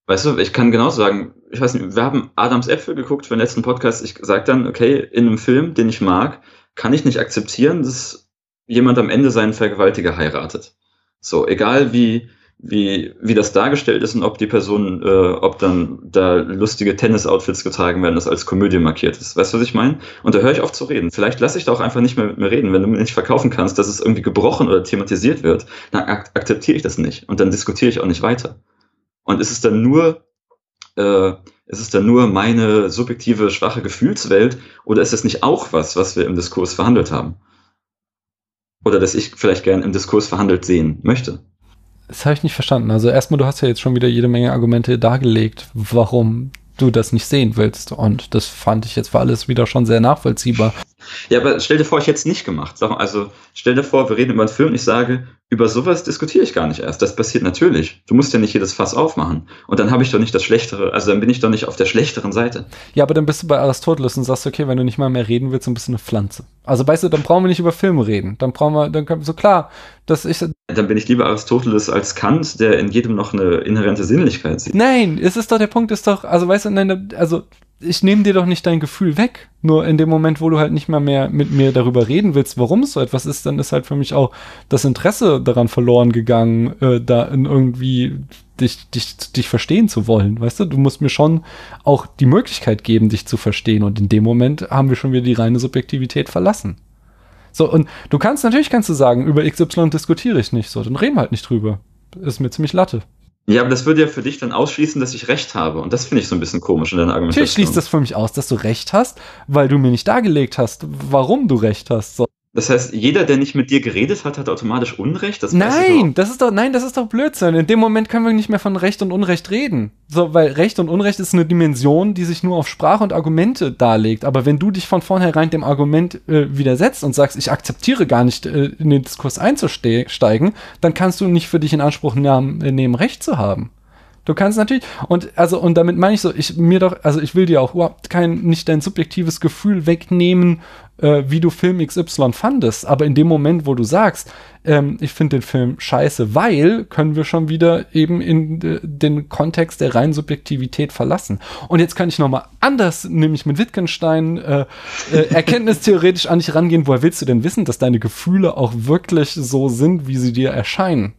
Weißt du, ich kann genau sagen, ich weiß nicht, wir haben Adams Äpfel geguckt für den letzten Podcast. Ich sage dann, okay, in einem Film, den ich mag, kann ich nicht akzeptieren, dass jemand am Ende seinen Vergewaltiger heiratet. So, egal wie, wie, wie das dargestellt ist und ob die Person, äh, ob dann da lustige Tennis-Outfits getragen werden, das als Komödie markiert ist. Weißt du, was ich meine? Und da höre ich auf zu reden. Vielleicht lasse ich da auch einfach nicht mehr mit mir reden. Wenn du mir nicht verkaufen kannst, dass es irgendwie gebrochen oder thematisiert wird, dann ak akzeptiere ich das nicht. Und dann diskutiere ich auch nicht weiter. Und ist es dann nur, äh, ist es dann nur meine subjektive, schwache Gefühlswelt oder ist es nicht auch was, was wir im Diskurs verhandelt haben? Oder dass ich vielleicht gern im Diskurs verhandelt sehen möchte? Das habe ich nicht verstanden. Also erstmal, du hast ja jetzt schon wieder jede Menge Argumente dargelegt, warum du das nicht sehen willst. Und das fand ich jetzt für alles wieder schon sehr nachvollziehbar. Ja, aber stell dir vor, ich hätte es nicht gemacht. Also stell dir vor, wir reden über einen Film und ich sage, über sowas diskutiere ich gar nicht erst. Das passiert natürlich. Du musst ja nicht jedes Fass aufmachen. Und dann habe ich doch nicht das Schlechtere, also dann bin ich doch nicht auf der schlechteren Seite. Ja, aber dann bist du bei Aristoteles und sagst, okay, wenn du nicht mal mehr reden willst, dann bist du eine Pflanze. Also weißt du, dann brauchen wir nicht über Filme reden. Dann brauchen wir, dann können wir so klar, dass ich. Dann bin ich lieber Aristoteles als Kant, der in jedem noch eine inhärente Sinnlichkeit sieht. Nein, es ist doch, der Punkt ist doch, also weißt du, nein, also ich nehme dir doch nicht dein Gefühl weg. Nur in dem Moment, wo du halt nicht mal mehr mit mir darüber reden willst, warum es so etwas ist, dann ist halt für mich auch das Interesse daran verloren gegangen, äh, da irgendwie dich, dich, dich verstehen zu wollen. Weißt du, du musst mir schon auch die Möglichkeit geben, dich zu verstehen. Und in dem Moment haben wir schon wieder die reine Subjektivität verlassen. So, und du kannst, natürlich kannst du sagen, über XY diskutiere ich nicht so, dann reden wir halt nicht drüber. Ist mir ziemlich Latte. Ja, aber das würde ja für dich dann ausschließen, dass ich recht habe. Und das finde ich so ein bisschen komisch in deiner Argumentation. Natürlich schließt das für mich aus, dass du recht hast, weil du mir nicht dargelegt hast, warum du recht hast. So. Das heißt, jeder, der nicht mit dir geredet hat, hat automatisch Unrecht? Das nein, das ist doch, nein, das ist doch Blödsinn. In dem Moment können wir nicht mehr von Recht und Unrecht reden. So, weil Recht und Unrecht ist eine Dimension, die sich nur auf Sprache und Argumente darlegt. Aber wenn du dich von vornherein dem Argument äh, widersetzt und sagst, ich akzeptiere gar nicht, äh, in den Diskurs einzusteigen, dann kannst du nicht für dich in Anspruch nehmen, äh, nehmen Recht zu haben. Du kannst natürlich, und also, und damit meine ich so, ich mir doch, also ich will dir auch überhaupt kein, nicht dein subjektives Gefühl wegnehmen, äh, wie du Film XY fandest. Aber in dem Moment, wo du sagst, ähm, ich finde den Film scheiße, weil, können wir schon wieder eben in äh, den Kontext der reinen Subjektivität verlassen. Und jetzt kann ich nochmal anders, nämlich mit Wittgenstein, äh, äh, erkenntnistheoretisch an dich rangehen. Woher willst du denn wissen, dass deine Gefühle auch wirklich so sind, wie sie dir erscheinen?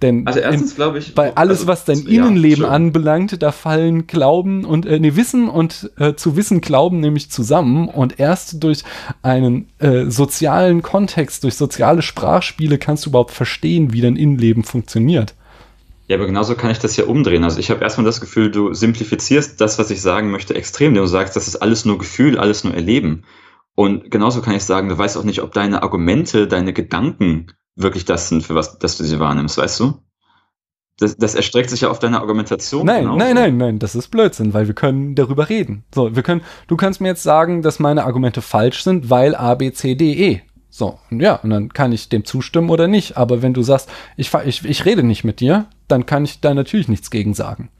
Denn Also erstens glaube ich, bei alles, also, was dein ja, Innenleben schön. anbelangt, da fallen Glauben und äh, nee, Wissen und äh, zu Wissen Glauben nämlich zusammen und erst durch einen äh, sozialen Kontext, durch soziale Sprachspiele kannst du überhaupt verstehen, wie dein Innenleben funktioniert. Ja, aber genauso kann ich das ja umdrehen. Also ich habe erstmal das Gefühl, du simplifizierst das, was ich sagen möchte, extrem. Du sagst, das ist alles nur Gefühl, alles nur Erleben. Und genauso kann ich sagen, du weißt auch nicht, ob deine Argumente, deine Gedanken wirklich das sind, für was dass du sie wahrnimmst, weißt du? Das, das erstreckt sich ja auf deine Argumentation. Nein, genauso. nein, nein, nein, das ist Blödsinn, weil wir können darüber reden. So, wir können, du kannst mir jetzt sagen, dass meine Argumente falsch sind, weil A, B, C, D, E. So, und ja, und dann kann ich dem zustimmen oder nicht. Aber wenn du sagst, ich, ich, ich rede nicht mit dir, dann kann ich da natürlich nichts gegen sagen.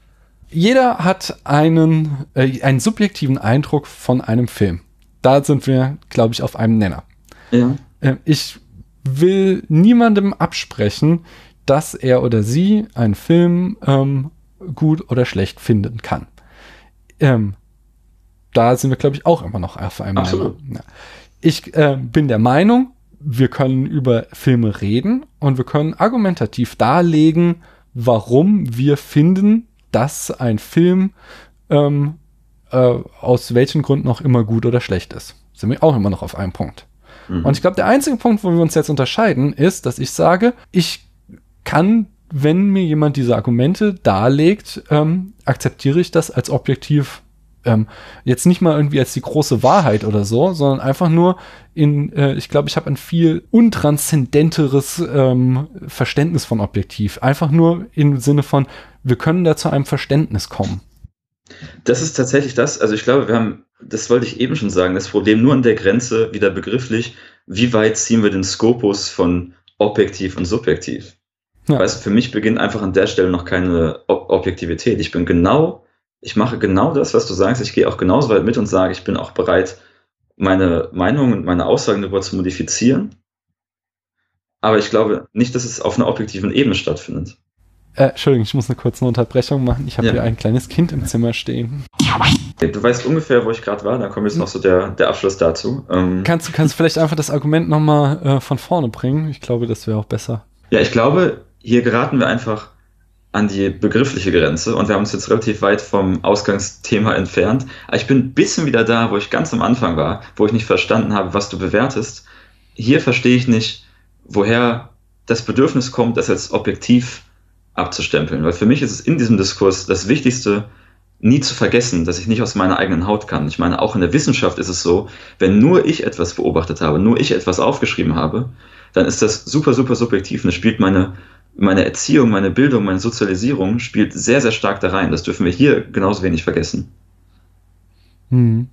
Jeder hat einen, äh, einen subjektiven Eindruck von einem Film. Da sind wir, glaube ich, auf einem Nenner. Ja. Äh, ich will niemandem absprechen, dass er oder sie einen Film ähm, gut oder schlecht finden kann. Ähm, da sind wir, glaube ich, auch immer noch auf einem Absolut. Ja. Ich äh, bin der Meinung, wir können über Filme reden und wir können argumentativ darlegen, warum wir finden, dass ein Film ähm, äh, aus welchen Gründen auch immer gut oder schlecht ist. Sind wir auch immer noch auf einem Punkt. Mhm. Und ich glaube, der einzige Punkt, wo wir uns jetzt unterscheiden, ist, dass ich sage, ich kann, wenn mir jemand diese Argumente darlegt, ähm, akzeptiere ich das als objektiv ähm, jetzt nicht mal irgendwie als die große Wahrheit oder so, sondern einfach nur in, äh, ich glaube, ich habe ein viel untranszendenteres ähm, Verständnis von objektiv. Einfach nur im Sinne von, wir können da zu einem Verständnis kommen. Das ist tatsächlich das. Also ich glaube, wir haben, das wollte ich eben schon sagen, das Problem nur an der Grenze, wieder begrifflich, wie weit ziehen wir den Skopus von objektiv und subjektiv? Ja. Weißt du, für mich beginnt einfach an der Stelle noch keine Ob Objektivität. Ich bin genau, ich mache genau das, was du sagst. Ich gehe auch genauso weit mit und sage, ich bin auch bereit, meine Meinung und meine Aussagen darüber zu modifizieren. Aber ich glaube nicht, dass es auf einer objektiven Ebene stattfindet. Äh, Entschuldigung, ich muss eine kurze Unterbrechung machen. Ich habe Ja. hier ein kleines Kind im Zimmer stehen. Du weißt ungefähr, wo ich gerade war, da kommt jetzt noch so der, der Abschluss dazu. Ähm, Kannst du kannst du vielleicht einfach das Argument nochmal äh, von vorne bringen? Ich glaube, das wäre auch besser. Ja, ich glaube, hier geraten wir einfach an die begriffliche Grenze und wir haben uns jetzt relativ weit vom Ausgangsthema entfernt. Aber ich bin ein bisschen wieder da, wo ich ganz am Anfang war, wo ich nicht verstanden habe, was du bewertest. Hier verstehe ich nicht, woher das Bedürfnis kommt, das jetzt objektiv abzustempeln. Weil für mich ist es in diesem Diskurs das Wichtigste, nie zu vergessen, dass ich nicht aus meiner eigenen Haut kann. Ich meine, auch in der Wissenschaft ist es so, wenn nur ich etwas beobachtet habe, nur ich etwas aufgeschrieben habe, dann ist das super, super subjektiv und es spielt meine, meine Erziehung, meine Bildung, meine Sozialisierung spielt sehr, sehr stark da rein. Das dürfen wir hier genauso wenig vergessen. Hm.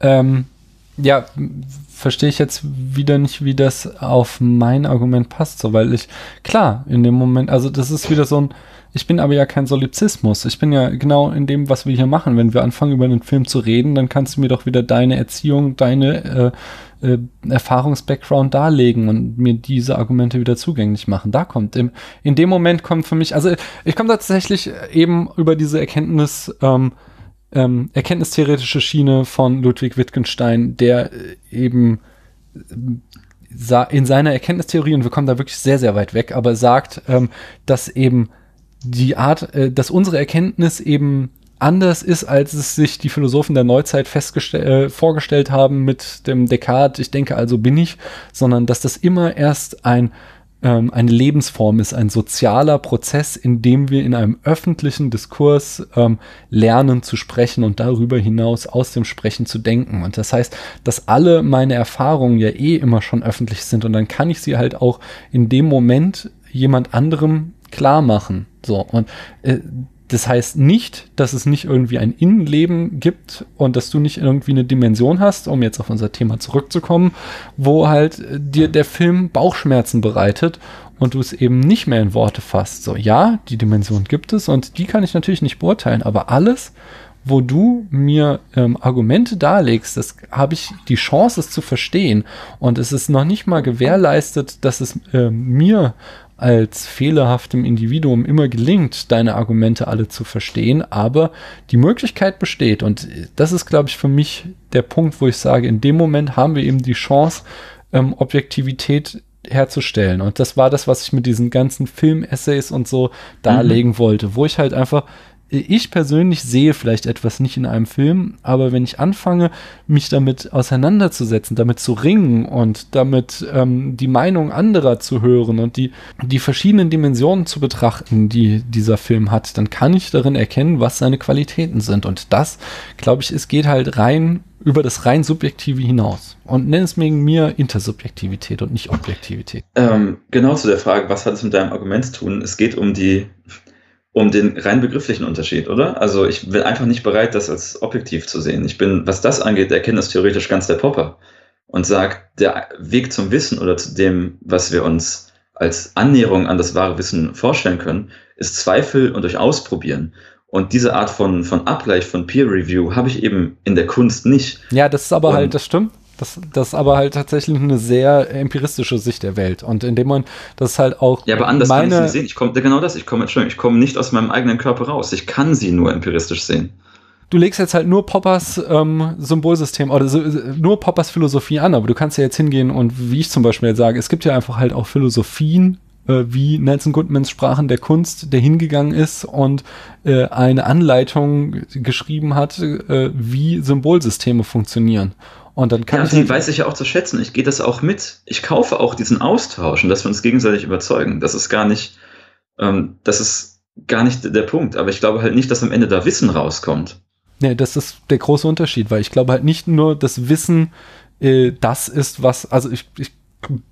Ähm, ja, verstehe ich jetzt wieder nicht, wie das auf mein Argument passt, so, weil ich, klar, in dem Moment, also das ist wieder so ein, ich bin aber ja kein Solipsismus. Ich bin ja genau in dem, was wir hier machen. Wenn wir anfangen, über einen Film zu reden, dann kannst du mir doch wieder deine Erziehung, deine äh, äh, Erfahrungsbackground darlegen und mir diese Argumente wieder zugänglich machen. Da kommt im, in dem Moment kommt für mich, also ich komme tatsächlich eben über diese Erkenntnis, ähm, ähm, erkenntnistheoretische Schiene von Ludwig Wittgenstein, der äh, eben äh, in seiner Erkenntnistheorie, und wir kommen da wirklich sehr, sehr weit weg, aber sagt, ähm, dass eben die Art, äh, dass unsere Erkenntnis eben anders ist, als es sich die Philosophen der Neuzeit äh, vorgestellt haben mit dem Descartes, ich denke also bin ich, sondern dass das immer erst ein ähm, eine Lebensform ist, ein sozialer Prozess, in dem wir in einem öffentlichen Diskurs ähm, lernen zu sprechen und darüber hinaus aus dem Sprechen zu denken. Und das heißt, dass alle meine Erfahrungen ja eh immer schon öffentlich sind und dann kann ich sie halt auch in dem Moment jemand anderem klar machen. So und äh, das heißt nicht, dass es nicht irgendwie ein Innenleben gibt und dass du nicht irgendwie eine Dimension hast, um jetzt auf unser Thema zurückzukommen, wo halt äh, dir der Film Bauchschmerzen bereitet und du es eben nicht mehr in Worte fasst. So, ja, die Dimension gibt es und die kann ich natürlich nicht beurteilen, aber alles, wo du mir ähm, Argumente darlegst, das habe ich die Chance, es zu verstehen. Und es ist noch nicht mal gewährleistet, dass es äh, mir als fehlerhaftem Individuum immer gelingt, deine Argumente alle zu verstehen, aber die Möglichkeit besteht. Und das ist, glaube ich, für mich der Punkt, wo ich sage, in dem Moment haben wir eben die Chance, ähm, Objektivität herzustellen. Und das war das, was ich mit diesen ganzen Film-Essays und so darlegen mhm. wollte, wo ich halt einfach ich persönlich sehe vielleicht etwas nicht in einem Film, aber wenn ich anfange, mich damit auseinanderzusetzen, damit zu ringen und damit ähm, die Meinung anderer zu hören und die, die verschiedenen Dimensionen zu betrachten, die dieser Film hat, dann kann ich darin erkennen, was seine Qualitäten sind. Und das, glaube ich, es geht halt rein über das rein Subjektive hinaus. Und nenn es wegen mir Intersubjektivität und nicht Objektivität. Ähm, genau zu der Frage, was hat es mit deinem Argument zu tun? Es geht um die um den rein begrifflichen Unterschied, oder? Also ich bin einfach nicht bereit, das als objektiv zu sehen. Ich bin, was das angeht, erkenntnistheoretisch ganz der Popper und sagt, der Weg zum Wissen oder zu dem, was wir uns als Annäherung an das wahre Wissen vorstellen können, ist Zweifel und durch Ausprobieren. Und diese Art von, von Abgleich, von Peer Review habe ich eben in der Kunst nicht. Ja, das ist aber und halt, das stimmt. Das, das ist aber halt tatsächlich eine sehr empiristische Sicht der Welt. Und indem man das halt auch. Ja, aber anders meine, kann ich sie sehen. Ich komme, genau das, ich komme, Entschuldigung, ich komme nicht aus meinem eigenen Körper raus. Ich kann sie nur empiristisch sehen. Du legst jetzt halt nur Poppers ähm, Symbolsystem oder so, nur Poppers Philosophie an, aber du kannst ja jetzt hingehen und wie ich zum Beispiel jetzt sage, es gibt ja einfach halt auch Philosophien, äh, wie Nelson Goodmans Sprachen der Kunst, der hingegangen ist und äh, eine Anleitung geschrieben hat, äh, wie Symbolsysteme funktionieren. Und dann kann ja, ich. Die weiß ich ja auch zu schätzen. Ich gehe das auch mit. Ich kaufe auch diesen Austausch und dass wir uns gegenseitig überzeugen. Das ist gar nicht, ähm, das ist gar nicht der Punkt. Aber ich glaube halt nicht, dass am Ende da Wissen rauskommt. Nee, das ist der große Unterschied, weil ich glaube halt nicht nur das Wissen, äh, das ist was, also ich, ich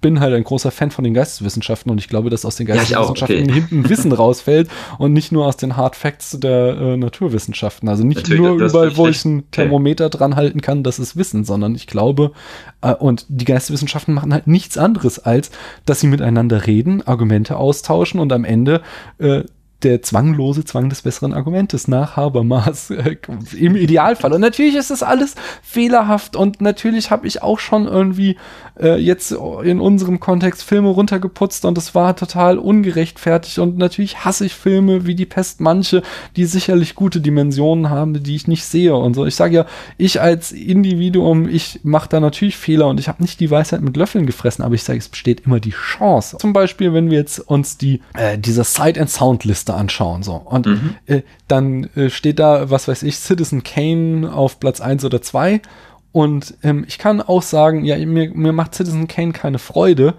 bin halt ein großer Fan von den Geisteswissenschaften und ich glaube, dass aus den Geisteswissenschaften ja, hinten Wissen rausfällt und nicht nur aus den Hard Facts der äh, Naturwissenschaften. Also nicht Natürlich, nur überall, wo ich ein Thermometer okay. dran halten kann, das ist Wissen, sondern ich glaube, äh, und die Geisteswissenschaften machen halt nichts anderes, als dass sie miteinander reden, Argumente austauschen und am Ende äh, der zwanglose Zwang des besseren Argumentes nach Habermas äh, im Idealfall. Und natürlich ist das alles fehlerhaft und natürlich habe ich auch schon irgendwie äh, jetzt in unserem Kontext Filme runtergeputzt und es war total ungerechtfertigt und natürlich hasse ich Filme wie die Pest manche, die sicherlich gute Dimensionen haben, die ich nicht sehe und so. Ich sage ja, ich als Individuum, ich mache da natürlich Fehler und ich habe nicht die Weisheit mit Löffeln gefressen, aber ich sage, es besteht immer die Chance. Zum Beispiel, wenn wir jetzt uns die äh, diese Sight and Sound Liste Liste anschauen. So. Und mhm. äh, dann äh, steht da, was weiß ich, Citizen Kane auf Platz 1 oder 2. Und ähm, ich kann auch sagen, ja, mir, mir macht Citizen Kane keine Freude.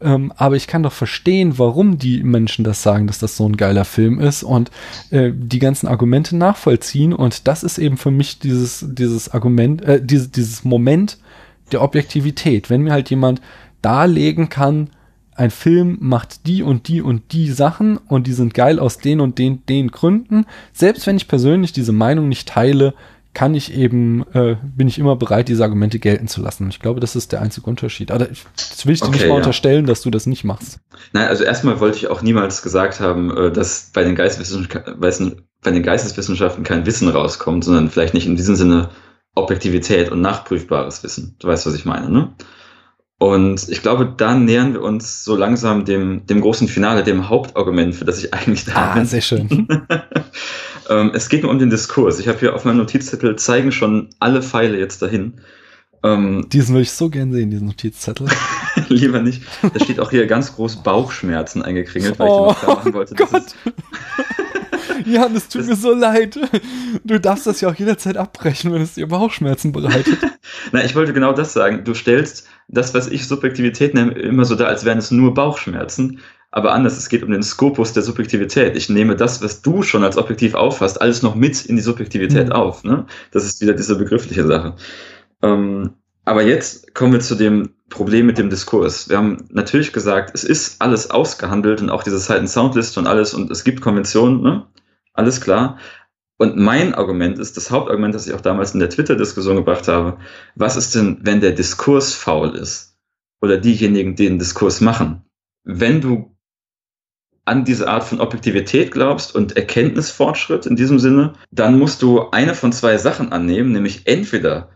Ähm, aber ich kann doch verstehen, warum die Menschen das sagen, dass das so ein geiler Film ist und äh, die ganzen Argumente nachvollziehen. Und das ist eben für mich dieses, dieses Argument, äh, diese, dieses Moment der Objektivität. Wenn mir halt jemand darlegen kann, ein Film macht die und die und die Sachen und die sind geil aus den und den, den Gründen. Selbst wenn ich persönlich diese Meinung nicht teile, kann ich eben, äh, bin ich immer bereit, diese Argumente gelten zu lassen. Ich glaube, das ist der einzige Unterschied. Aber das will ich dir okay, nicht mal ja. unterstellen, dass du das nicht machst. Nein, also erstmal wollte ich auch niemals gesagt haben, äh, dass bei den, Geisteswissenschaften, bei den Geisteswissenschaften kein Wissen rauskommt, sondern vielleicht nicht in diesem Sinne Objektivität und nachprüfbares Wissen. Du weißt, was ich meine, ne? Und ich glaube, da nähern wir uns so langsam dem, dem großen Finale, dem Hauptargument, für das ich eigentlich da ah, bin. sehr schön. ähm, es geht nur um den Diskurs. Ich habe hier auf meinem Notizzettel zeigen schon alle Pfeile jetzt dahin. Ähm, diesen würde ich so gern sehen, diesen Notizzettel. Lieber nicht. Da steht auch hier ganz groß Bauchschmerzen eingekringelt, weil oh, ich dir noch klar machen wollte, Gott. dass es Jan, es tut mir so leid. Du darfst das ja auch jederzeit abbrechen, wenn es dir Bauchschmerzen bereitet. Na, ich wollte genau das sagen. Du stellst das, was ich Subjektivität nenne, immer so da, als wären es nur Bauchschmerzen. Aber anders, es geht um den Skopus der Subjektivität. Ich nehme das, was du schon als objektiv auffasst, alles noch mit in die Subjektivität mhm. auf. Ne? Das ist wieder diese begriffliche Sache. Ähm, aber jetzt kommen wir zu dem Problem mit dem Diskurs. Wir haben natürlich gesagt, es ist alles ausgehandelt und auch diese Seiten-Soundliste und alles und es gibt Konventionen, ne? Alles klar. Und mein Argument ist, das Hauptargument, das ich auch damals in der Twitter-Diskussion gebracht habe, was ist denn, wenn der Diskurs faul ist? Oder diejenigen, die den Diskurs machen? Wenn du an diese Art von Objektivität glaubst und Erkenntnisfortschritt in diesem Sinne, dann musst du eine von zwei Sachen annehmen, nämlich entweder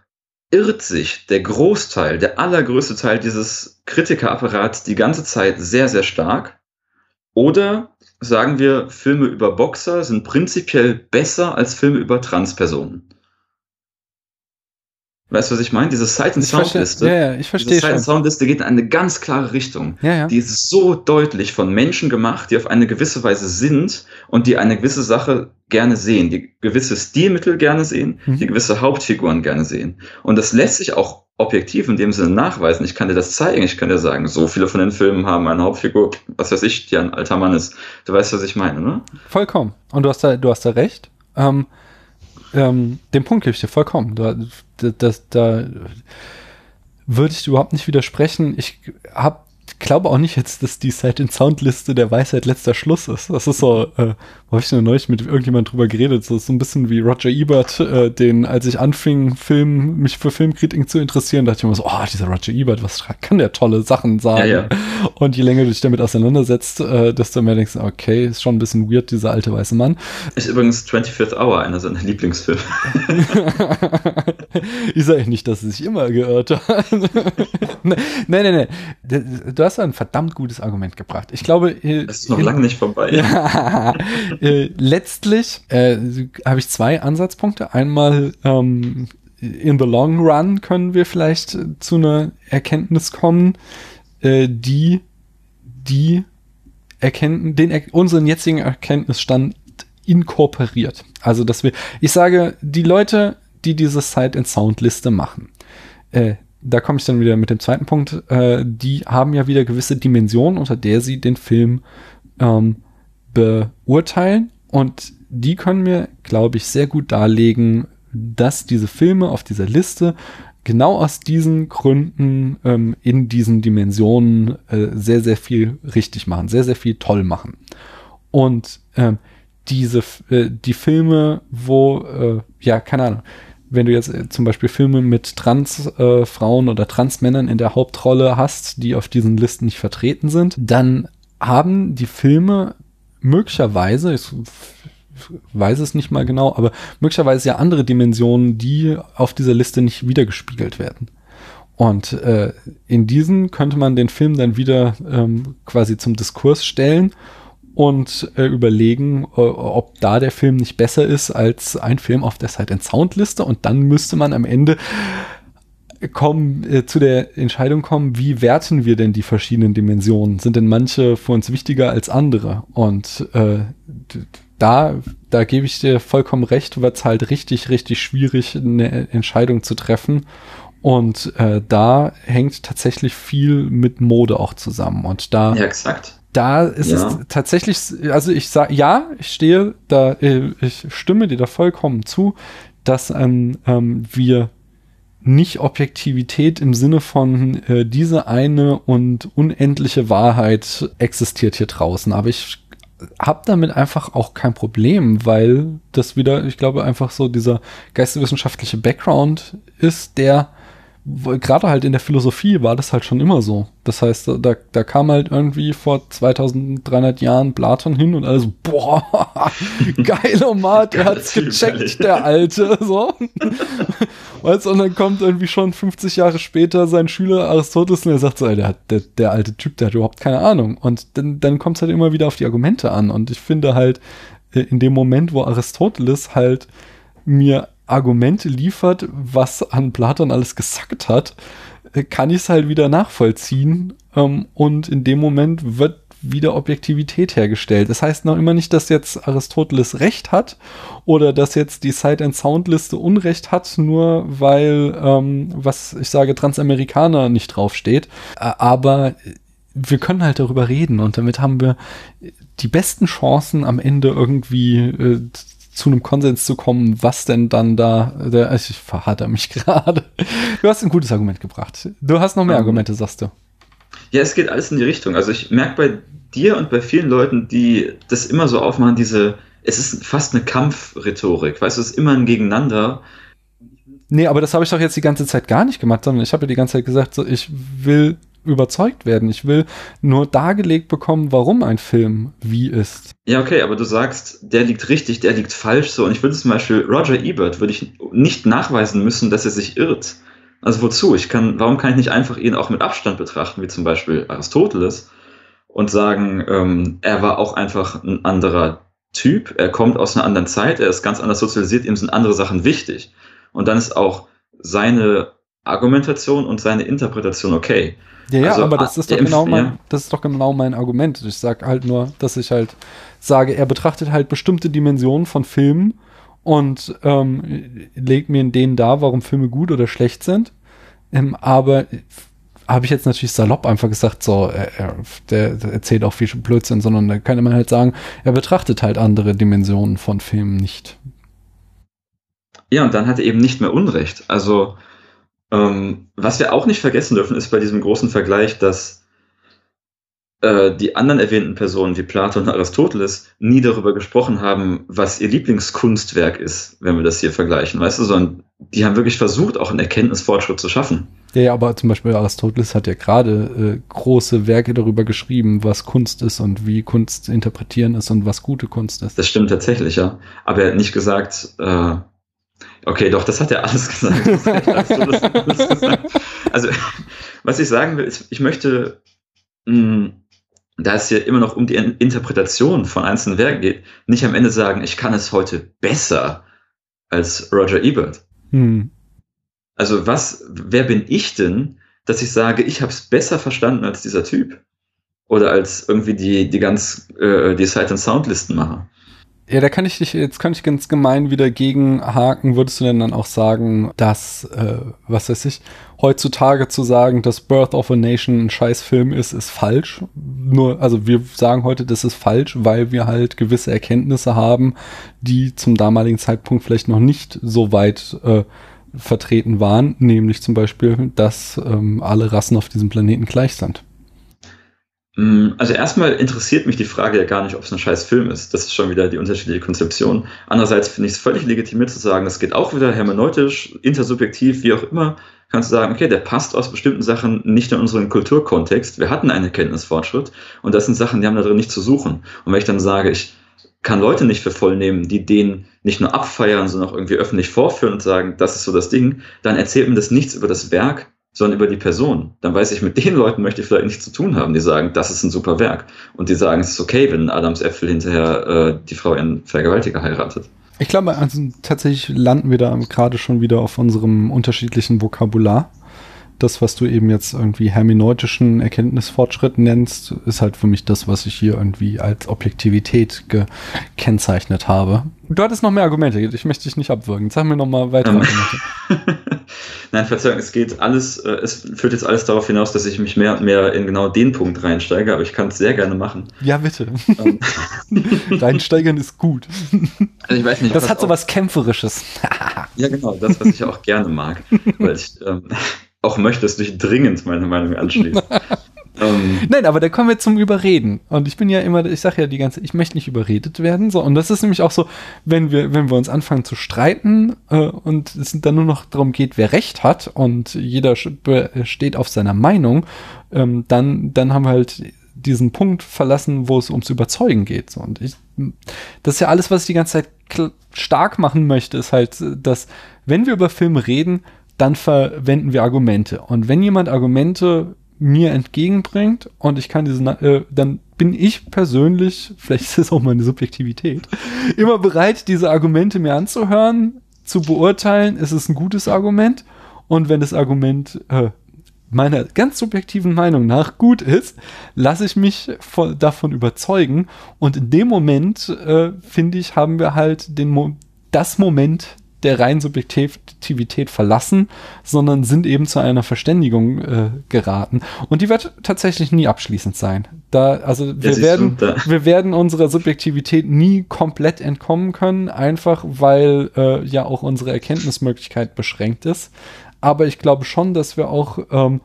irrt sich der Großteil, der allergrößte Teil dieses Kritikerapparats die ganze Zeit sehr, sehr stark, oder sagen wir, Filme über Boxer sind prinzipiell besser als Filme über Transpersonen. Weißt du, was ich meine? Diese Sight- und Ich verstehe- Soundliste. ja, ja, ich verstehe Diese Sight- Soundliste geht in eine ganz klare Richtung. Ja, ja. Die ist so deutlich von Menschen gemacht, die auf eine gewisse Weise sind und die eine gewisse Sache gerne sehen, die gewisse Stilmittel gerne sehen, Mhm. die gewisse Hauptfiguren gerne sehen. Und das lässt sich auch objektiv in dem Sinne nachweisen. Ich kann dir das zeigen, ich kann dir sagen, so viele von den Filmen haben eine Hauptfigur, was weiß ich, die ein alter Mann ist. Du weißt, was ich meine, ne? Vollkommen. Und du hast da, du hast da recht. Ähm, ähm, den Punkt gebe ich dir vollkommen. Da, da, das, da würde ich überhaupt nicht widersprechen. Ich hab, glaube auch nicht jetzt, dass die Sight in Soundliste der Weisheit letzter Schluss ist. Das ist so, äh, wo habe ich denn neulich mit irgendjemand drüber geredet? So, so ein bisschen wie Roger Ebert, äh, den, als ich anfing, Film, mich für Filmkritiken zu interessieren, dachte ich immer so, oh, dieser Roger Ebert, was kann der tolle Sachen sagen? Ja, ja. Und je länger du dich damit auseinandersetzt, äh, desto mehr denkst du, okay, ist schon ein bisschen weird, dieser alte weiße Mann. Ist übrigens 25th Hour, einer seiner Lieblingsfilme. ich sage nicht, dass es sich immer geirrt hat. nein, nein, nein. Du hast ein verdammt gutes Argument gebracht. Ich glaube, äh, Das ist noch lange nicht vorbei. ja, äh, letztlich äh, habe ich zwei Ansatzpunkte. Einmal ähm, in the long run können wir vielleicht zu einer Erkenntnis kommen, äh, die die Erkenntnis, den er unseren jetzigen Erkenntnisstand inkorporiert. Also dass wir, ich sage, die Leute, die diese Sight and Sound Liste machen, äh, da komme ich dann wieder mit dem zweiten Punkt, äh, die haben ja wieder gewisse Dimensionen, unter der sie den Film ähm, beurteilen und die können mir, glaube ich, sehr gut darlegen, dass diese Filme auf dieser Liste genau aus diesen Gründen ähm, in diesen Dimensionen äh, sehr, sehr viel richtig machen, sehr, sehr viel toll machen. Und ähm, diese, äh, die Filme, wo, äh, ja, keine Ahnung, wenn du jetzt äh, zum Beispiel Filme mit Trans-Frauen äh, oder Trans-Männern in der Hauptrolle hast, die auf diesen Listen nicht vertreten sind, dann haben die Filme möglicherweise, ich weiß es nicht mal genau, aber möglicherweise ja andere Dimensionen, die auf dieser Liste nicht wiedergespiegelt werden. Und äh, in diesen könnte man den Film dann wieder ähm, quasi zum Diskurs stellen und äh, überlegen, äh, ob da der Film nicht besser ist als ein Film auf der Sight Sound Liste. Und dann müsste man am Ende kommen, äh, zu der Entscheidung kommen, wie werten wir denn die verschiedenen Dimensionen? Sind denn manche für uns wichtiger als andere? Und äh, da, da gebe ich dir vollkommen recht, wird es halt richtig, richtig schwierig, eine Entscheidung zu treffen. Und äh, da hängt tatsächlich viel mit Mode auch zusammen. Und da Ja, exakt. da ist Ja. es tatsächlich, also ich sage, ja, ich stehe da, äh, ich stimme dir da vollkommen zu, dass ähm, ähm, wir nicht Objektivität im Sinne von äh, diese eine und unendliche Wahrheit existiert hier draußen. Aber ich habe damit einfach auch kein Problem, weil das wieder, ich glaube, einfach so dieser geisteswissenschaftliche Background ist, der gerade halt in der Philosophie war das halt schon immer so. Das heißt, da, da kam halt irgendwie vor 2300 Jahren Platon hin und alles, so, boah, geil, Omat, er hat's gecheckt, der Alte, so. Weißt und dann kommt irgendwie schon 50 Jahre später sein Schüler Aristoteles und er sagt so, ey, der, der, der alte Typ, der hat überhaupt keine Ahnung. Und dann, dann kommt es halt immer wieder auf die Argumente an. Und ich finde halt, äh, in dem Moment, wo Aristoteles halt mir Argumente liefert, was an Platon alles gesagt hat, äh, kann ich es halt wieder nachvollziehen. Ähm, und in dem Moment wird wieder Objektivität hergestellt. Das heißt noch immer nicht, dass jetzt Aristoteles Recht hat oder dass jetzt die Sight and Sound Liste Unrecht hat, nur weil, ähm, was ich sage, Transamerikaner nicht draufsteht. Ä- Aber wir können halt darüber reden und damit haben wir die besten Chancen am Ende irgendwie äh, zu einem Konsens zu kommen, was denn dann da, der, ich verhader mich gerade. Du hast ein gutes Argument gebracht. Du hast noch mehr Ähm, Argumente, sagst du. Ja, es geht alles in die Richtung. Also ich merke bei dir und bei vielen Leuten, die das immer so aufmachen, diese, es ist fast eine Kampfrhetorik, weißt du, es ist immer ein Gegeneinander. Nee, aber das habe ich doch jetzt die ganze Zeit gar nicht gemacht, sondern ich habe ja die ganze Zeit gesagt, so, ich will überzeugt werden. Ich will nur dargelegt bekommen, warum ein Film wie ist. Ja, okay, aber du sagst, der liegt richtig, der liegt falsch so. Und ich würde zum Beispiel, Roger Ebert würde ich nicht nachweisen müssen, dass er sich irrt. Also wozu? Ich kann, warum kann ich nicht einfach ihn auch mit Abstand betrachten, wie zum Beispiel Aristoteles, und sagen, ähm, er war auch einfach ein anderer Typ, er kommt aus einer anderen Zeit, er ist ganz anders sozialisiert, ihm sind andere Sachen wichtig. Und dann ist auch seine Argumentation und seine Interpretation okay. Ja, ja, Also, aber das ah, ist doch im- genau mein, ja. das ist doch genau mein Argument. Ich sag halt nur, dass ich halt sage, er betrachtet halt bestimmte Dimensionen von Filmen und ähm, legt mir in denen dar, warum Filme gut oder schlecht sind. Ähm, aber habe ich jetzt natürlich salopp einfach gesagt, so, er, er, der, der erzählt auch viel Blödsinn, sondern da kann man halt sagen, er betrachtet halt andere Dimensionen von Filmen nicht. Ja, und dann hat er eben nicht mehr Unrecht. Also, ähm, was wir auch nicht vergessen dürfen, ist bei diesem großen Vergleich, dass äh, die anderen erwähnten Personen wie Platon und Aristoteles nie darüber gesprochen haben, was ihr Lieblingskunstwerk ist, wenn wir das hier vergleichen, weißt du, sondern die haben wirklich versucht, auch einen Erkenntnisfortschritt zu schaffen. Ja, ja, aber zum Beispiel Aristoteles hat ja gerade äh, große Werke darüber geschrieben, was Kunst ist und wie Kunst zu interpretieren ist und was gute Kunst ist. Das stimmt tatsächlich, ja. Aber er hat nicht gesagt, äh, okay, doch, das hat er alles gesagt. Aristoteles alles gesagt. Also, was ich sagen will, ist, ich möchte, mh, da es hier immer noch um die In- Interpretation von einzelnen Werken geht, nicht am Ende sagen, ich kann es heute besser als Roger Ebert. Hm. Also was, wer bin ich denn, dass ich sage, ich habe es besser verstanden als dieser Typ? Oder als irgendwie die, die ganz, äh, die Sight- and Soundlisten machen. Ja, da kann ich dich, jetzt kann ich ganz gemein wieder gegenhaken. Würdest du denn dann auch sagen, dass, äh, was weiß ich, heutzutage zu sagen, dass Birth of a Nation ein Scheißfilm ist, ist falsch? Nur, also wir sagen heute, das ist falsch, weil wir halt gewisse Erkenntnisse haben, die zum damaligen Zeitpunkt vielleicht noch nicht so weit äh, vertreten waren, nämlich zum Beispiel, dass ähm, alle Rassen auf diesem Planeten gleich sind. Mm, Also erstmal interessiert mich die Frage ja gar nicht, ob es ein scheiß Film ist. Das ist schon wieder die unterschiedliche Konzeption. Andererseits finde ich es völlig legitimiert zu sagen, das geht auch wieder hermeneutisch, intersubjektiv, wie auch immer. Kannst du sagen, okay, der passt aus bestimmten Sachen nicht in unseren Kulturkontext. Wir hatten einen Erkenntnisfortschritt und das sind Sachen, die haben da drin nicht zu suchen. Und wenn ich dann sage, ich kann Leute nicht für voll nehmen, die den nicht nur abfeiern, sondern auch irgendwie öffentlich vorführen und sagen, das ist so das Ding, dann erzählt mir das nichts über das Werk, sondern über die Person. Dann weiß ich, mit den Leuten möchte ich vielleicht nichts zu tun haben, die sagen, das ist ein super Werk. Und die sagen, es ist okay, wenn Adams Äpfel hinterher äh, die Frau ihren Vergewaltiger heiratet. Ich glaube, also tatsächlich landen wir da gerade schon wieder auf unserem unterschiedlichen Vokabular. Das, was du eben jetzt irgendwie hermeneutischen Erkenntnisfortschritt nennst, ist halt für mich das, was ich hier irgendwie als Objektivität gekennzeichnet habe. Du hattest noch mehr Argumente, ich möchte dich nicht abwürgen. Sag mir noch mal weitere Ähm. Argumente. Nein, Verzeihung, es geht alles, äh, es führt jetzt alles darauf hinaus, dass ich mich mehr und mehr in genau den Punkt reinsteige, aber ich kann es sehr gerne machen. Ja, bitte. Ähm, Reinsteigern ist gut. also ich weiß nicht, Das hat so was Kämpferisches. Ja, genau, das, was ich auch gerne mag, weil ich ähm, auch möchte, dass du dich dringend meine Meinung anschließt. ähm, Nein, aber da kommen wir zum Überreden. Und ich bin ja immer, ich sage ja die ganze, ich möchte nicht überredet werden. So, und das ist nämlich auch so, wenn wir, wenn wir uns anfangen zu streiten äh, und es dann nur noch darum geht, wer Recht hat und jeder steht auf seiner Meinung, ähm, dann, dann haben wir halt diesen Punkt verlassen, wo es ums Überzeugen geht. So, und ich, das ist ja alles, was ich die ganze Zeit stark machen möchte, ist halt, dass wenn wir über Filme reden, dann verwenden wir Argumente. Und wenn jemand Argumente mir entgegenbringt und ich kann diese, äh, dann bin ich persönlich, vielleicht ist es auch meine Subjektivität, immer bereit, diese Argumente mir anzuhören, zu beurteilen, ist es ein gutes Argument. Und wenn das Argument äh, meiner ganz subjektiven Meinung nach gut ist, lasse ich mich von, davon überzeugen. Und in dem Moment, äh, finde ich, haben wir halt den Mo das Moment der reinen Subjektivität verlassen, sondern sind eben zu einer Verständigung äh, geraten. Und die wird tatsächlich nie abschließend sein. Da, also wir siehst du, werden, wir werden unserer Subjektivität nie komplett entkommen können, einfach weil äh, ja auch unsere Erkenntnismöglichkeit beschränkt ist. Aber ich glaube schon, dass wir auch ähm,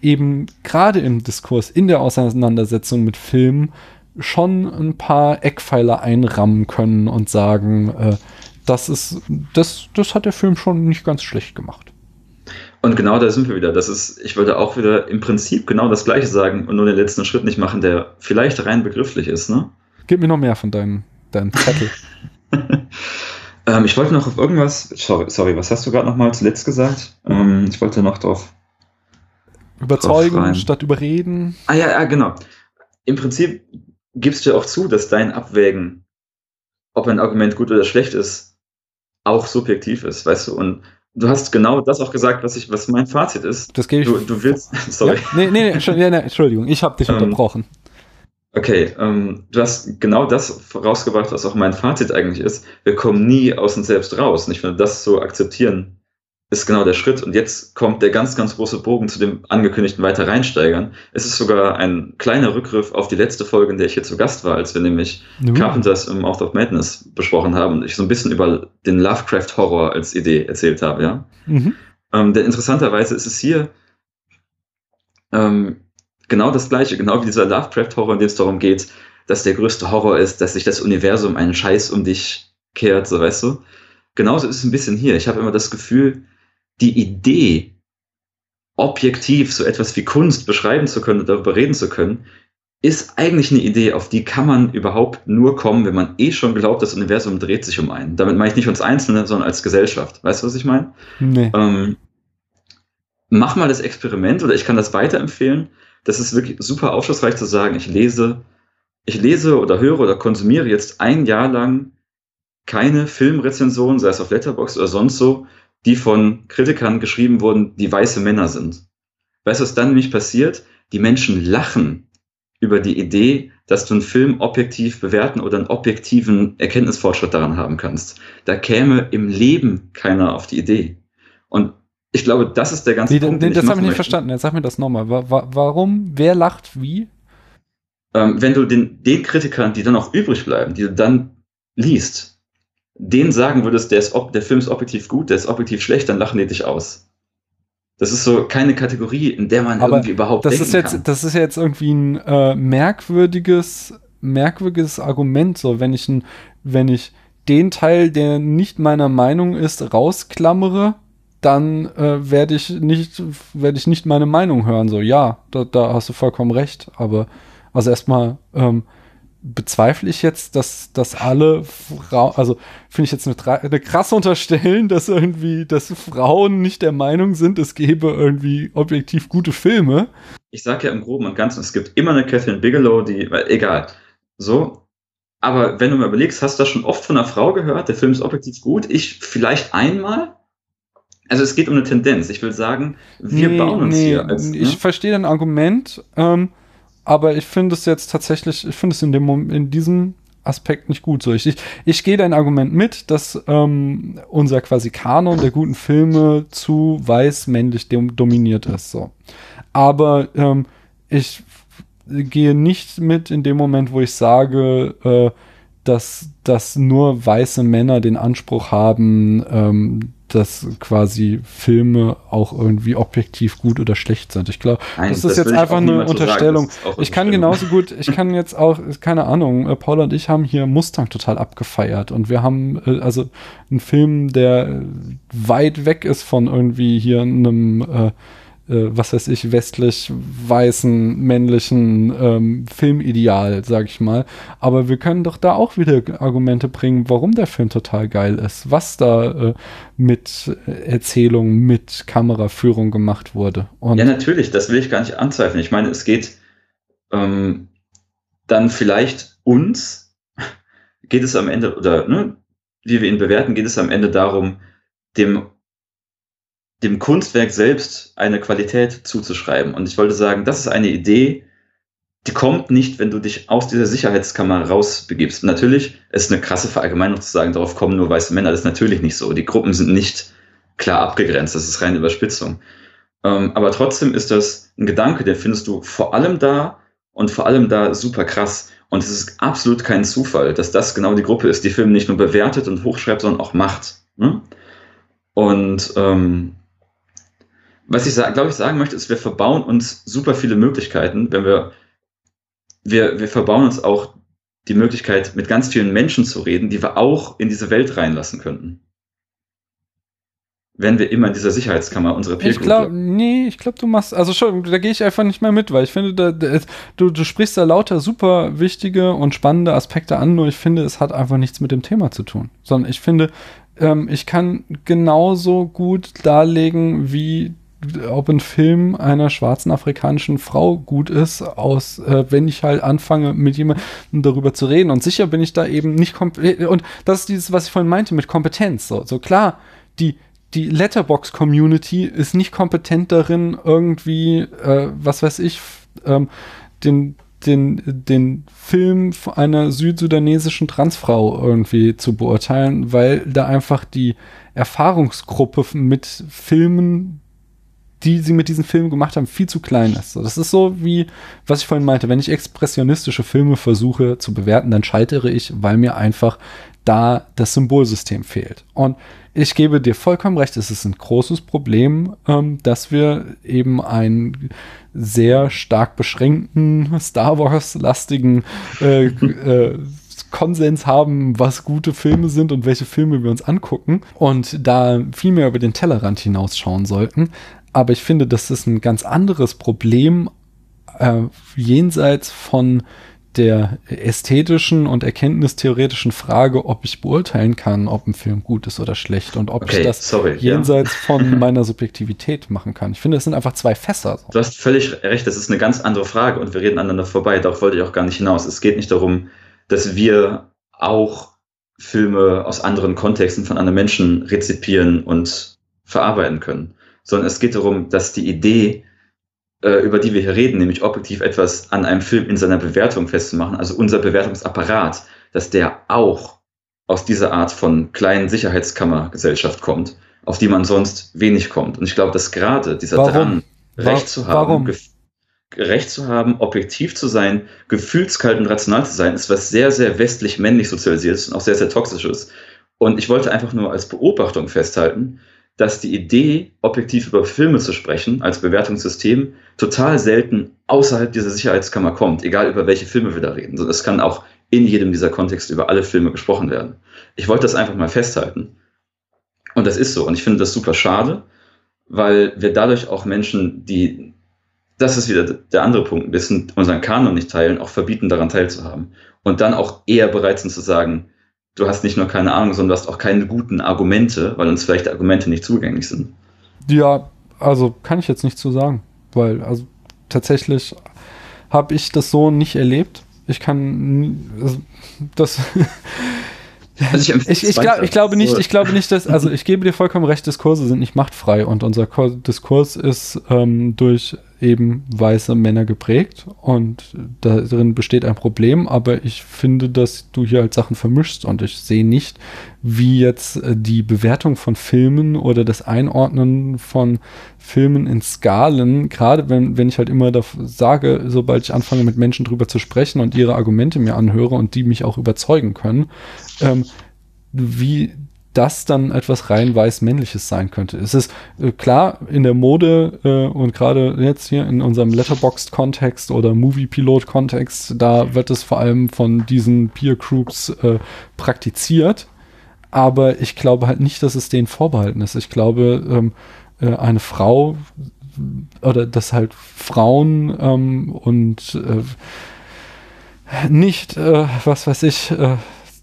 eben gerade im Diskurs, in der Auseinandersetzung mit Filmen schon ein paar Eckpfeiler einrammen können und sagen, äh, das ist, das, das hat der Film schon nicht ganz schlecht gemacht. Und genau da sind wir wieder. Das ist, ich würde auch wieder im Prinzip genau das Gleiche sagen und nur den letzten Schritt nicht machen, der vielleicht rein begrifflich ist, ne? Gib mir noch mehr von deinem, deinem Zettel. ähm, ich wollte noch auf irgendwas, sorry, sorry was hast du gerade nochmal zuletzt gesagt? Ähm, ich wollte noch drauf. Überzeugen rein. statt überreden. Ah ja, ja, genau. Im Prinzip gibst du auch zu, dass dein Abwägen, ob ein Argument gut oder schlecht ist, auch subjektiv ist, weißt du? Und du hast genau das auch gesagt, was ich, was mein Fazit ist. Das gebe ich. Du, du willst, sorry. Ja, nee, nee, nee, nee, Entschuldigung, ich habe dich Ähm, unterbrochen. Okay, ähm, du hast genau das vorausgebracht, was auch mein Fazit eigentlich ist. Wir kommen nie aus uns selbst raus. Und ich finde, das zu akzeptieren, ist genau der Schritt. Und jetzt kommt der ganz, ganz große Bogen zu dem angekündigten weiter reinsteigern. Es ist sogar ein kleiner Rückgriff auf die letzte Folge, in der ich hier zu Gast war, als wir nämlich Nu. Carpenters im Mouth of Madness besprochen haben und ich so ein bisschen über den Lovecraft-Horror als Idee erzählt habe, ja. Mhm. Ähm, denn interessanterweise ist es hier ähm, genau das gleiche, genau wie dieser Lovecraft-Horror, in dem es darum geht, dass der größte Horror ist, dass sich das Universum einen Scheiß um dich kehrt, so weißt du. Genauso ist es ein bisschen hier. Ich habe immer das Gefühl, die Idee, objektiv so etwas wie Kunst beschreiben zu können und darüber reden zu können, ist eigentlich eine Idee, auf die kann man überhaupt nur kommen, wenn man eh schon glaubt, das Universum dreht sich um einen. Damit meine ich nicht uns Einzelne, sondern als Gesellschaft. Weißt du, was ich meine? Nee. Ähm, mach mal das Experiment oder ich kann das weiterempfehlen. Das ist wirklich super aufschlussreich zu sagen, ich lese, ich lese oder höre oder konsumiere jetzt ein Jahr lang keine Filmrezensionen, sei es auf Letterboxd oder sonst so, die von Kritikern geschrieben wurden, die weiße Männer sind. Weißt du, was dann nämlich passiert? Die Menschen lachen über die Idee, dass du einen Film objektiv bewerten oder einen objektiven Erkenntnisfortschritt daran haben kannst. Da käme im Leben keiner auf die Idee. Und ich glaube, das ist der ganze Nee, Punkt. nee, den das habe ich nicht möchte. verstanden. Jetzt sag mir das nochmal. Wa wa warum? Wer lacht wie? Ähm, wenn du den, den Kritikern, die dann auch übrig bleiben, die du dann liest, denen sagen würdest, der, ist, der Film ist objektiv gut, der ist objektiv schlecht, dann lachen die dich aus. Das ist so keine Kategorie, in der man Aber irgendwie überhaupt Das denken ist jetzt, kann. das ist jetzt irgendwie ein äh, merkwürdiges, merkwürdiges Argument. So, wenn ich, ein, wenn ich den Teil, der nicht meiner Meinung ist, rausklammere, dann äh, werde ich nicht, werde ich nicht meine Meinung hören. So, ja, da, da hast du vollkommen recht. Aber also erstmal ähm, bezweifle ich jetzt, dass, dass alle Frauen, also finde ich jetzt eine, eine krasse Unterstellen, dass irgendwie, dass Frauen nicht der Meinung sind, es gäbe irgendwie objektiv gute Filme. Ich sage ja im Groben und Ganzen, es gibt immer eine Catherine Bigelow, die, weil, egal, so. Aber wenn du mal überlegst, hast du das schon oft von einer Frau gehört, der Film ist objektiv gut, ich vielleicht einmal. Also es geht um eine Tendenz. Ich will sagen, wir Nee, bauen uns nee, hier als. Ich ne? verstehe dein Argument, ähm, aber ich finde es jetzt tatsächlich, ich finde es in dem in diesem Aspekt nicht gut so. Ich, ich, ich gehe dein Argument mit, dass ähm, unser quasi Kanon der guten Filme zu weiß männlich dom dominiert ist. So. Aber ähm, ich gehe nicht mit in dem Moment, wo ich sage, äh, dass, dass nur weiße Männer den Anspruch haben, ähm, dass quasi Filme auch irgendwie objektiv gut oder schlecht sind. Ich glaube, das das ist jetzt einfach eine sagen. Unterstellung. Auch Ich kann genauso gut, ich kann jetzt auch, keine Ahnung, äh, Paula und ich haben hier Mustang total abgefeiert und wir haben äh, also einen Film, der weit weg ist von irgendwie hier einem, äh, was weiß ich, westlich weißen, männlichen ähm, Filmideal, sag ich mal. Aber wir können doch da auch wieder Argumente bringen, warum der Film total geil ist, was da äh, mit Erzählung, mit Kameraführung gemacht wurde. Und Ja, natürlich, das will ich gar nicht anzweifeln. Ich meine, es geht ähm, dann vielleicht uns, geht es am Ende, oder ne, wie wir ihn bewerten, geht es am Ende darum, dem, dem Kunstwerk selbst eine Qualität zuzuschreiben. Und ich wollte sagen, das ist eine Idee, die kommt nicht, wenn du dich aus dieser Sicherheitskammer rausbegibst. Natürlich ist eine krasse Verallgemeinerung zu sagen, darauf kommen nur weiße Männer. Das ist natürlich nicht so. Die Gruppen sind nicht klar abgegrenzt. Das ist reine Überspitzung. Ähm, aber trotzdem ist das ein Gedanke, den findest du vor allem da und vor allem da super krass. Und es ist absolut kein Zufall, dass das genau die Gruppe ist, die Filme nicht nur bewertet und hochschreibt, sondern auch macht. Ne? Und ähm, was ich glaube ich sagen möchte, ist, wir verbauen uns super viele Möglichkeiten, wenn wir, wir, wir verbauen uns auch die Möglichkeit, mit ganz vielen Menschen zu reden, die wir auch in diese Welt reinlassen könnten. Wenn wir immer in dieser Sicherheitskammer unsere Peer Ich glaube, nee, ich glaube, du machst, also schon, da gehe ich einfach nicht mehr mit, weil ich finde, da, da, du, du sprichst da lauter super wichtige und spannende Aspekte an, nur ich finde, es hat einfach nichts mit dem Thema zu tun. Sondern ich finde, ähm, ich kann genauso gut darlegen, wie ob ein Film einer schwarzen afrikanischen Frau gut ist, aus, äh, wenn ich halt anfange, mit jemandem darüber zu reden. Und sicher bin ich da eben nicht komplett, und das ist dieses, was ich vorhin meinte, mit Kompetenz. So, so klar, die, die Letterbox-Community ist nicht kompetent darin, irgendwie, äh, was weiß ich, ähm, den, den, den Film einer südsudanesischen Transfrau irgendwie zu beurteilen, weil da einfach die Erfahrungsgruppe mit Filmen, die sie mit diesen Filmen gemacht haben, viel zu klein ist. Das ist so wie, was ich vorhin meinte, wenn ich expressionistische Filme versuche zu bewerten, dann scheitere ich, weil mir einfach da das Symbolsystem fehlt. Und ich gebe dir vollkommen recht, es ist ein großes Problem, ähm, dass wir eben einen sehr stark beschränkten Star Wars-lastigen äh, äh, Konsens haben, was gute Filme sind und welche Filme wir uns angucken und da viel mehr über den Tellerrand hinausschauen sollten. Aber ich finde, das ist ein ganz anderes Problem äh, jenseits von der ästhetischen und erkenntnistheoretischen Frage, ob ich beurteilen kann, ob ein Film gut ist oder schlecht und ob okay, ich das sorry, jenseits ja. von meiner Subjektivität machen kann. Ich finde, es sind einfach zwei Fässer. Du hast völlig recht, das ist eine ganz andere Frage und wir reden aneinander vorbei. Darauf wollte ich auch gar nicht hinaus. Es geht nicht darum, dass wir auch Filme aus anderen Kontexten von anderen Menschen rezipieren und verarbeiten können, sondern es geht darum, dass die Idee, äh, über die wir hier reden, nämlich objektiv etwas an einem Film in seiner Bewertung festzumachen, also unser Bewertungsapparat, dass der auch aus dieser Art von kleinen Sicherheitskammergesellschaft kommt, auf die man sonst wenig kommt. Und ich glaube, dass gerade dieser Warum? Drang, Recht zu haben, Recht zu haben, objektiv zu sein, gefühlskalt und rational zu sein, ist was sehr, sehr westlich männlich sozialisiertes und auch sehr, sehr toxisches. Und ich wollte einfach nur als Beobachtung festhalten, dass die Idee, objektiv über Filme zu sprechen, als Bewertungssystem, total selten außerhalb dieser Sicherheitskammer kommt, egal über welche Filme wir da reden. Es kann auch in jedem dieser Kontexte über alle Filme gesprochen werden. Ich wollte das einfach mal festhalten. Und das ist so. Und ich finde das super schade, weil wir dadurch auch Menschen, die, das ist wieder der andere Punkt, ein bisschen unseren Kanon nicht teilen, auch verbieten, daran teilzuhaben. Und dann auch eher bereit sind zu sagen, du hast nicht nur keine Ahnung, sondern du hast auch keine guten Argumente, weil uns vielleicht Argumente nicht zugänglich sind. Ja, also kann ich jetzt nicht zu sagen, weil also tatsächlich habe ich das so nicht erlebt. Ich kann also, das Also ich, ich, ich, glaub, ich, glaube nicht, ich glaube nicht, dass, also ich gebe dir vollkommen recht, Diskurse sind nicht machtfrei und unser Diskurs ist ähm, durch eben weiße Männer geprägt und darin besteht ein Problem, aber ich finde, dass du hier halt Sachen vermischst und ich sehe nicht, wie jetzt äh, die Bewertung von Filmen oder das Einordnen von Filmen in Skalen, gerade wenn, wenn ich halt immer sage, sobald ich anfange mit Menschen drüber zu sprechen und ihre Argumente mir anhöre und die mich auch überzeugen können, ähm, wie das dann etwas rein weiß-männliches sein könnte. Es ist äh, klar, in der Mode äh, und gerade jetzt hier in unserem Letterboxd-Kontext oder Movie-Pilot-Kontext, da wird es vor allem von diesen Peer-Groups äh, praktiziert. Aber ich glaube halt nicht, dass es denen vorbehalten ist. Ich glaube, ähm, äh, eine Frau oder dass halt Frauen ähm, und äh, nicht, äh, was weiß ich,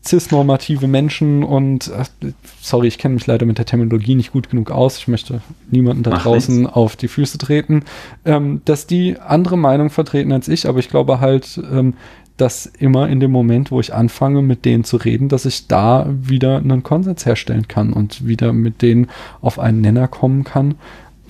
cisnormative Menschen und äh, sorry, ich kenne mich leider mit der Terminologie nicht gut genug aus. Ich möchte niemanden da Mach draußen nichts. auf die Füße treten, ähm, dass die andere Meinung vertreten als ich, aber ich glaube halt, ähm, dass immer in dem Moment, wo ich anfange, mit denen zu reden, dass ich da wieder einen Konsens herstellen kann und wieder mit denen auf einen Nenner kommen kann,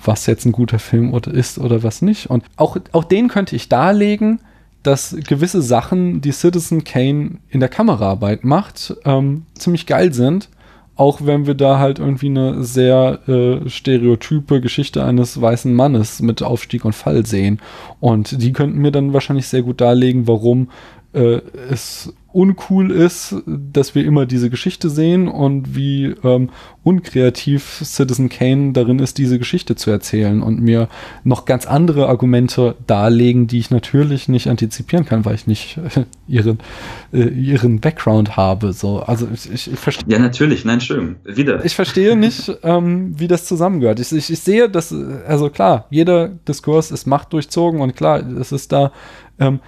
was jetzt ein guter Film oder ist oder was nicht. Und auch, auch den könnte ich darlegen, dass gewisse Sachen, die Citizen Kane in der Kameraarbeit macht, ähm, ziemlich geil sind. Auch wenn wir da halt irgendwie eine sehr äh, stereotype Geschichte eines weißen Mannes mit Aufstieg und Fall sehen. Und die könnten mir dann wahrscheinlich sehr gut darlegen, warum äh, es uncool ist, dass wir immer diese Geschichte sehen und wie ähm, unkreativ Citizen Kane darin ist, diese Geschichte zu erzählen und mir noch ganz andere Argumente darlegen, die ich natürlich nicht antizipieren kann, weil ich nicht äh, ihren, äh, ihren Background habe. So, also ich, ich, verstehe. Ja, natürlich, nein, schön. Wieder. Ich verstehe nicht, ähm, wie das zusammengehört. Ich, ich, ich sehe, dass, also klar, jeder Diskurs ist machtdurchzogen und klar, es ist da ähm,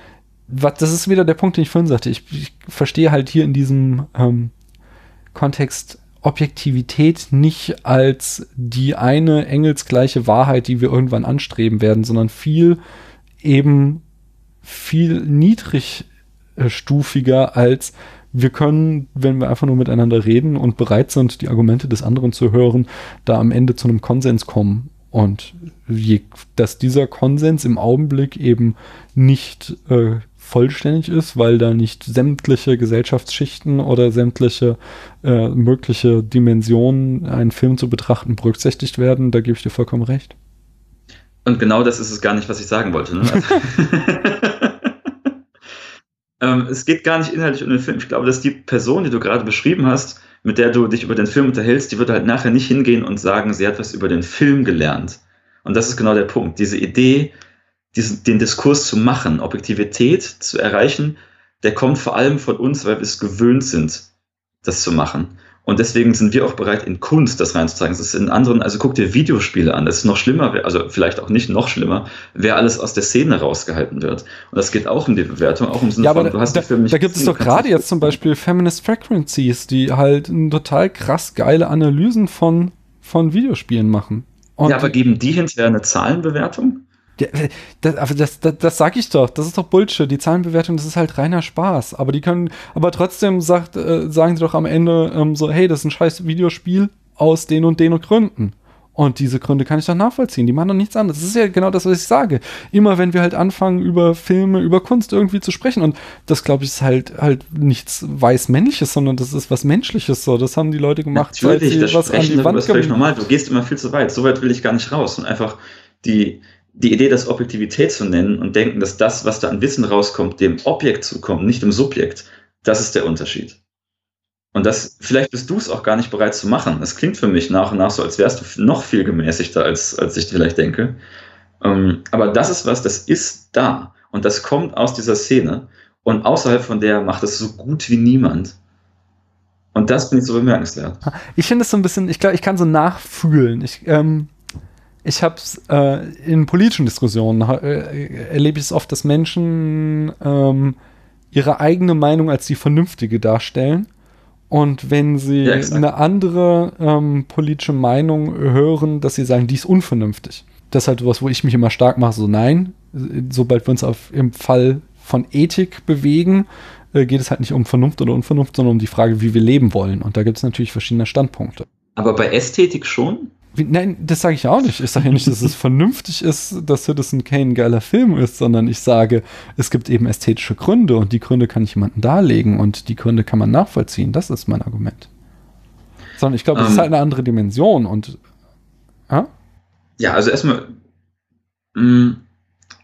was, das ist wieder der Punkt, den ich vorhin sagte. Ich, ich verstehe halt hier in diesem ähm, Kontext Objektivität nicht als die eine engelsgleiche Wahrheit, die wir irgendwann anstreben werden, sondern viel eben viel niedrigstufiger als wir können, wenn wir einfach nur miteinander reden und bereit sind, die Argumente des anderen zu hören, da am Ende zu einem Konsens kommen. Und je, dass dieser Konsens im Augenblick eben nicht äh, vollständig ist, weil da nicht sämtliche Gesellschaftsschichten oder sämtliche äh, mögliche Dimensionen, einen Film zu betrachten, berücksichtigt werden, da gebe ich dir vollkommen recht. Und genau das ist es gar nicht, was ich sagen wollte. Ne? ähm, es geht gar nicht inhaltlich um den Film. Ich glaube, dass die Person, die du gerade beschrieben hast, mit der du dich über den Film unterhältst, die wird halt nachher nicht hingehen und sagen, sie hat was über den Film gelernt. Und das ist genau der Punkt. Diese Idee, diesen, den Diskurs zu machen, Objektivität zu erreichen, der kommt vor allem von uns, weil wir es gewöhnt sind, das zu machen. Und deswegen sind wir auch bereit, in Kunst das reinzuzeigen. Das ist in anderen, also guck dir Videospiele an. Das ist noch schlimmer, also vielleicht auch nicht noch schlimmer, wer alles aus der Szene rausgehalten wird. Und das geht auch um die Bewertung, auch im Sinne ja, aber von, du hast da, den Da gibt es doch gerade jetzt zum Beispiel Feminist Frequencies, die halt total krass geile Analysen von, von Videospielen machen. Und ja, aber geben die hinterher eine Zahlenbewertung? Ja, das, aber das, das, das sag ich doch. Das ist doch Bullshit. Die Zahlenbewertung, das ist halt reiner Spaß. Aber die können, aber trotzdem sagt, äh, sagen sie doch am Ende ähm, so, hey, das ist ein scheiß Videospiel aus den und den Gründen. Und diese Gründe kann ich doch nachvollziehen. Die machen doch nichts anderes. Das ist ja genau das, was ich sage. Immer wenn wir halt anfangen, über Filme, über Kunst irgendwie zu sprechen. Und das, glaube ich, ist halt halt nichts weiß-männliches, sondern das ist was Menschliches. So, das haben die Leute gemacht, Natürlich, seit sie was an die Wand ist völlig normal. Du gehst immer viel zu weit. So weit will ich gar nicht raus. Und einfach die, die Idee, das Objektivität zu nennen und denken, dass das, was da an Wissen rauskommt, dem Objekt zukommt, nicht dem Subjekt, das ist der Unterschied. Und das, vielleicht bist du es auch gar nicht bereit zu machen. Es klingt für mich nach und nach so, als wärst du noch viel gemäßigter, als, als ich vielleicht denke. Ähm, aber das ist was, das ist da. Und das kommt aus dieser Szene. Und außerhalb von der macht es so gut wie niemand. Und das finde ich so bemerkenswert. Ich finde es so ein bisschen, ich glaube, ich kann so nachfühlen. Ich, ähm, ich habe es äh, in politischen Diskussionen äh, erlebe ich es oft, dass Menschen ähm, ihre eigene Meinung als die vernünftige darstellen. Und wenn sie ja, eine andere ähm, politische Meinung hören, dass sie sagen, die ist unvernünftig. Das ist halt was, wo ich mich immer stark mache, so nein, sobald wir uns auf, im Fall von Ethik bewegen, äh, geht es halt nicht um Vernunft oder Unvernunft, sondern um die Frage, wie wir leben wollen. Und da gibt es natürlich verschiedene Standpunkte. Aber bei Ästhetik schon? Wie, nein, das sage ich auch nicht. Ich sage ja nicht, dass es vernünftig ist, dass Citizen Kane ein geiler Film ist, sondern ich sage, es gibt eben ästhetische Gründe und die Gründe kann ich jemandem darlegen und die Gründe kann man nachvollziehen. Das ist mein Argument. Sondern ich glaube, es um, ist ähm. halt eine andere Dimension und. Ja, ja also erstmal. Mm,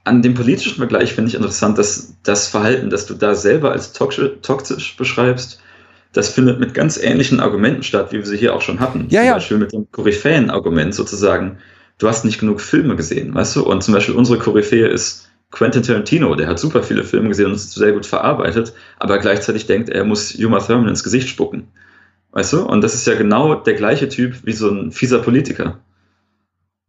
an dem politischen Vergleich finde ich interessant, dass das Verhalten, das du da selber als toxisch beschreibst, das findet mit ganz ähnlichen Argumenten statt, wie wir sie hier auch schon hatten. Ja, zum ja. Beispiel mit dem Koryphäen-Argument sozusagen, du hast nicht genug Filme gesehen, weißt du? Und zum Beispiel unsere Koryphäe ist Quentin Tarantino, der hat super viele Filme gesehen und ist sehr gut verarbeitet, aber gleichzeitig denkt, er muss Juma Thurman ins Gesicht spucken. Weißt du? Und das ist ja genau der gleiche Typ wie so ein fieser Politiker.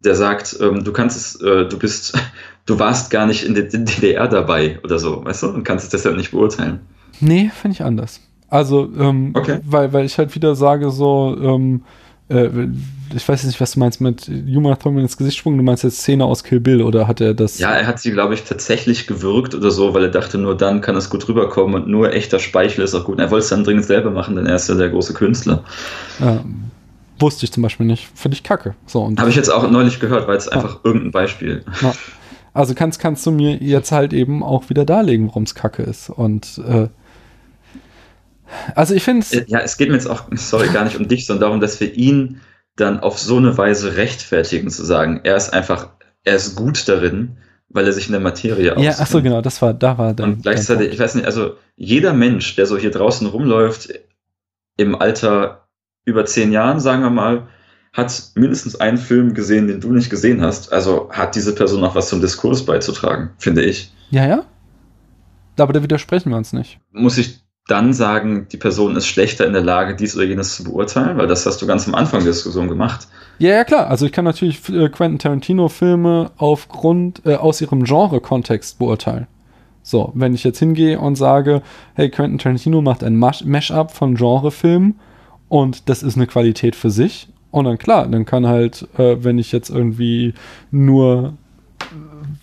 Der sagt, ähm, du kannst es, äh, du bist, du warst gar nicht in der DDR dabei oder so, weißt du? Und kannst es deshalb nicht beurteilen. Nee, finde ich anders. Also, ähm, okay. weil, weil ich halt wieder sage, so, ähm, äh, ich weiß nicht, was du meinst mit Yuma Thurman ins Gesicht sprungen. Du meinst jetzt Szene aus Kill Bill oder hat er das? Ja, er hat sie, glaube ich, tatsächlich gewürgt oder so, weil er dachte, nur dann kann es gut rüberkommen und nur echter Speichel ist auch gut. Und er wollte es dann dringend selber machen, denn er ist ja der große Künstler. Ja, wusste ich zum Beispiel nicht. Finde ich kacke. So, Habe ich jetzt auch neulich gehört, weil es einfach irgendein Beispiel. Ja. Also kannst, kannst du mir jetzt halt eben auch wieder darlegen, warum es kacke ist. Und äh, also ich finde es. Äh, ja, es geht mir jetzt auch, sorry, gar nicht um dich, sondern darum, dass wir ihn dann auf so eine Weise rechtfertigen, zu sagen, er ist einfach, er ist gut darin, weil er sich in der Materie auskennt. Ja, ach so, genau, das war, da war dann. Und gleichzeitig, ich weiß nicht, also jeder Mensch, der so hier draußen rumläuft, im Alter über zehn Jahren, sagen wir mal, hat mindestens einen Film gesehen, den du nicht gesehen hast. Also hat diese Person auch was zum Diskurs beizutragen, finde ich. Ja, ja. Aber da widersprechen wir uns nicht. Muss ich dann sagen, die Person ist schlechter in der Lage, dies oder jenes zu beurteilen, weil das hast du ganz am Anfang der Diskussion gemacht. Ja, ja, klar. Also ich kann natürlich äh, Quentin Tarantino-Filme aufgrund äh, aus ihrem Genre-Kontext beurteilen. So, wenn ich jetzt hingehe und sage, hey, Quentin Tarantino macht ein Mash-up von Genrefilmen und das ist eine Qualität für sich. Und dann klar, dann kann halt, äh, wenn ich jetzt irgendwie nur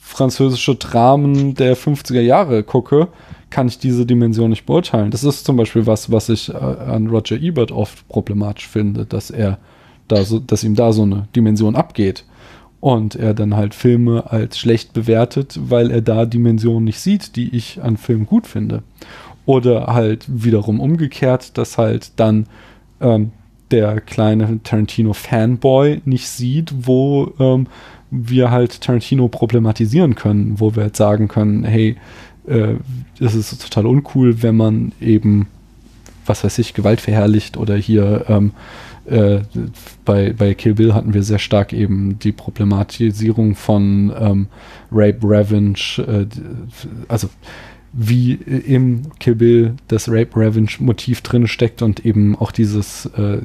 französische Dramen der 50er Jahre gucke, kann ich diese Dimension nicht beurteilen. Das ist zum Beispiel was, was ich äh, an Roger Ebert oft problematisch finde, dass er da so, dass ihm da so eine Dimension abgeht und er dann halt Filme als schlecht bewertet, weil er da Dimensionen nicht sieht, die ich an Filmen gut finde. Oder halt wiederum umgekehrt, dass halt dann ähm, der kleine Tarantino-Fanboy nicht sieht, wo ähm, wir halt Tarantino problematisieren können, wo wir halt sagen können, hey, äh, es ist total uncool, wenn man eben, was weiß ich, Gewalt verherrlicht oder hier ähm, äh, bei, bei Kill Bill hatten wir sehr stark eben die Problematisierung von ähm, Rape, Revenge, äh, also wie im Kill Bill das Rape Revenge Motiv drin steckt und eben auch dieses äh,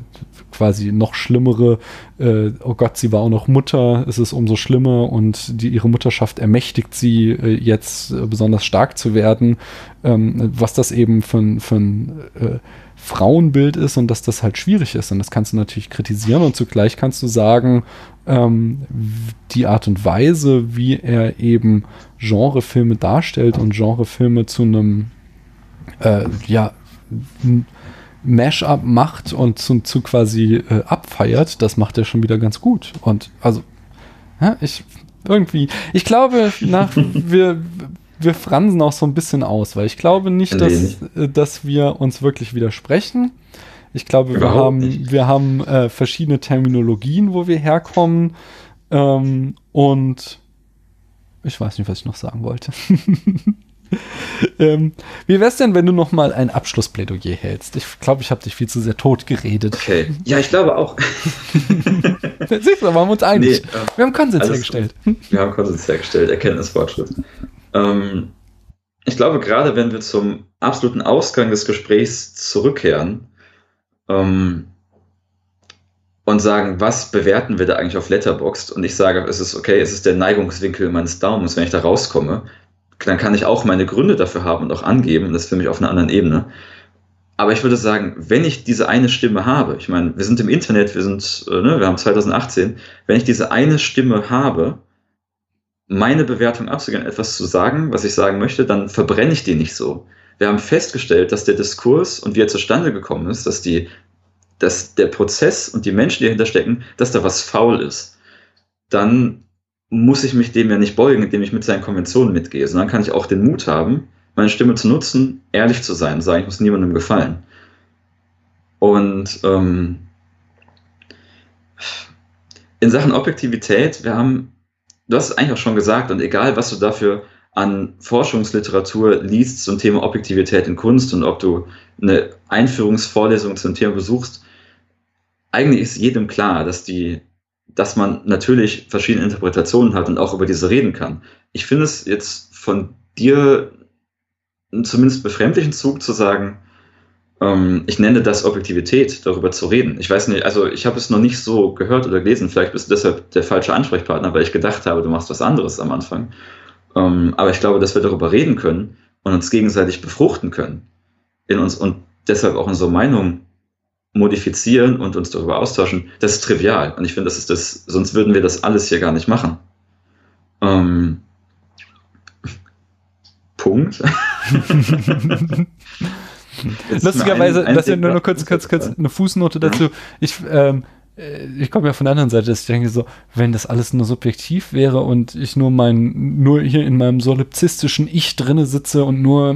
quasi noch schlimmere, äh, oh Gott, sie war auch noch Mutter, es ist umso schlimmer und die, ihre Mutterschaft ermächtigt sie äh, jetzt äh, besonders stark zu werden, ähm, was das eben für, für ein äh, Frauenbild ist und dass das halt schwierig ist. Und das kannst du natürlich kritisieren und zugleich kannst du sagen, ähm, die Art und Weise, wie er eben Genrefilme darstellt und Genrefilme zu einem, äh, ja, Mash-up macht und zu, zu quasi äh, abfeiert, das macht er schon wieder ganz gut. Und also, ja, ich irgendwie, ich glaube, nach, wir, wir fransen auch so ein bisschen aus, weil ich glaube nicht, dass. Äh, dass wir uns wirklich widersprechen. Ich glaube, wir haben, wir haben äh, verschiedene Terminologien, wo wir herkommen. Ähm, und ich weiß nicht, was ich noch sagen wollte. ähm, wie wär's denn, wenn du noch mal ein Abschlussplädoyer hältst? Ich glaube, ich habe dich viel zu sehr tot geredet. Okay. Ja, ich glaube auch. Siehst du, waren wir uns einig. Nee, äh, wir haben Konsens hergestellt. Wir haben Konsens hergestellt, Erkenntnisfortschritt. Ähm, ich glaube, gerade wenn wir zum absoluten Ausgang des Gesprächs zurückkehren ähm, und sagen, was bewerten wir da eigentlich auf Letterboxd? Und ich sage, es ist okay, es ist der Neigungswinkel meines Daumens, wenn ich da rauskomme, dann kann ich auch meine Gründe dafür haben und auch angeben. Das ist für mich auf einer anderen Ebene. Aber ich würde sagen, wenn ich diese eine Stimme habe, ich meine, wir sind im Internet, wir sind, äh, ne, wir haben 2018, wenn ich diese eine Stimme habe, meine Bewertung abzugeben, etwas zu sagen, was ich sagen möchte, dann verbrenne ich die nicht so. Wir haben festgestellt, dass der Diskurs und wie er zustande gekommen ist, dass die, dass der Prozess und die Menschen, die dahinter stecken, dass da was faul ist. Dann muss ich mich dem ja nicht beugen, indem ich mit seinen Konventionen mitgehe, sondern kann ich auch den Mut haben, meine Stimme zu nutzen, ehrlich zu sein, sagen, ich muss niemandem gefallen. Und ähm, in Sachen Objektivität, wir haben du hast es eigentlich auch schon gesagt, und egal, was du dafür an Forschungsliteratur liest zum Thema Objektivität in Kunst und ob du eine Einführungsvorlesung zum Thema besuchst, eigentlich ist jedem klar, dass die, dass man natürlich verschiedene Interpretationen hat und auch über diese reden kann. Ich finde es jetzt von dir zumindest befremdlichen Zug zu sagen, ähm, ich nenne das Objektivität, darüber zu reden. Ich weiß nicht, also ich habe es noch nicht so gehört oder gelesen. Vielleicht bist du deshalb der falsche Ansprechpartner, weil ich gedacht habe, du machst was anderes am Anfang. Ähm, aber ich glaube, dass wir darüber reden können und uns gegenseitig befruchten können in uns und deshalb auch unsere Meinung modifizieren und uns darüber austauschen, das ist trivial. Und ich finde, das ist das, sonst würden wir das alles hier gar nicht machen. Ähm, Punkt. Lustigerweise, das ist ja nur, nur kurz, kurz, kurz eine Fußnote dazu. Ich, ähm, äh, ich komme ja von der anderen Seite, dass ich denke so, wenn das alles nur subjektiv wäre und ich nur mein, nur hier in meinem solipsistischen Ich drinne sitze und nur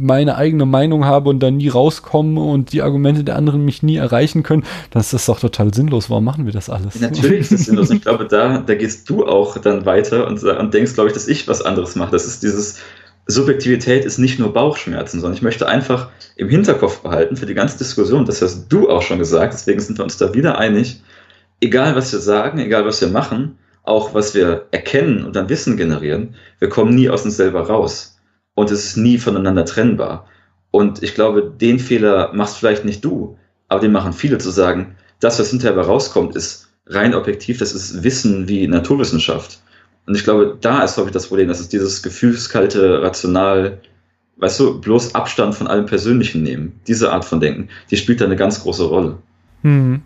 meine eigene Meinung habe und dann nie rauskomme und die Argumente der anderen mich nie erreichen können, dann ist das doch total sinnlos. Warum machen wir das alles? Natürlich ist das sinnlos. ich glaube, da, da gehst du auch dann weiter und, und denkst, glaube ich, dass ich was anderes mache. Das ist dieses, Subjektivität ist nicht nur Bauchschmerzen, sondern ich möchte einfach im Hinterkopf behalten für die ganze Diskussion, das hast du auch schon gesagt, deswegen sind wir uns da wieder einig, egal was wir sagen, egal was wir machen, auch was wir erkennen und dann Wissen generieren, wir kommen nie aus uns selber raus. Und es ist nie voneinander trennbar. Und ich glaube, den Fehler machst vielleicht nicht du, aber den machen viele zu sagen, das, was hinterher rauskommt, ist rein objektiv, das ist Wissen wie Naturwissenschaft. Und ich glaube, da ist häufig das Problem, dass es dieses gefühlskalte, rational, weißt du, bloß Abstand von allem Persönlichen nehmen. Diese Art von Denken, die spielt da eine ganz große Rolle. Mhm.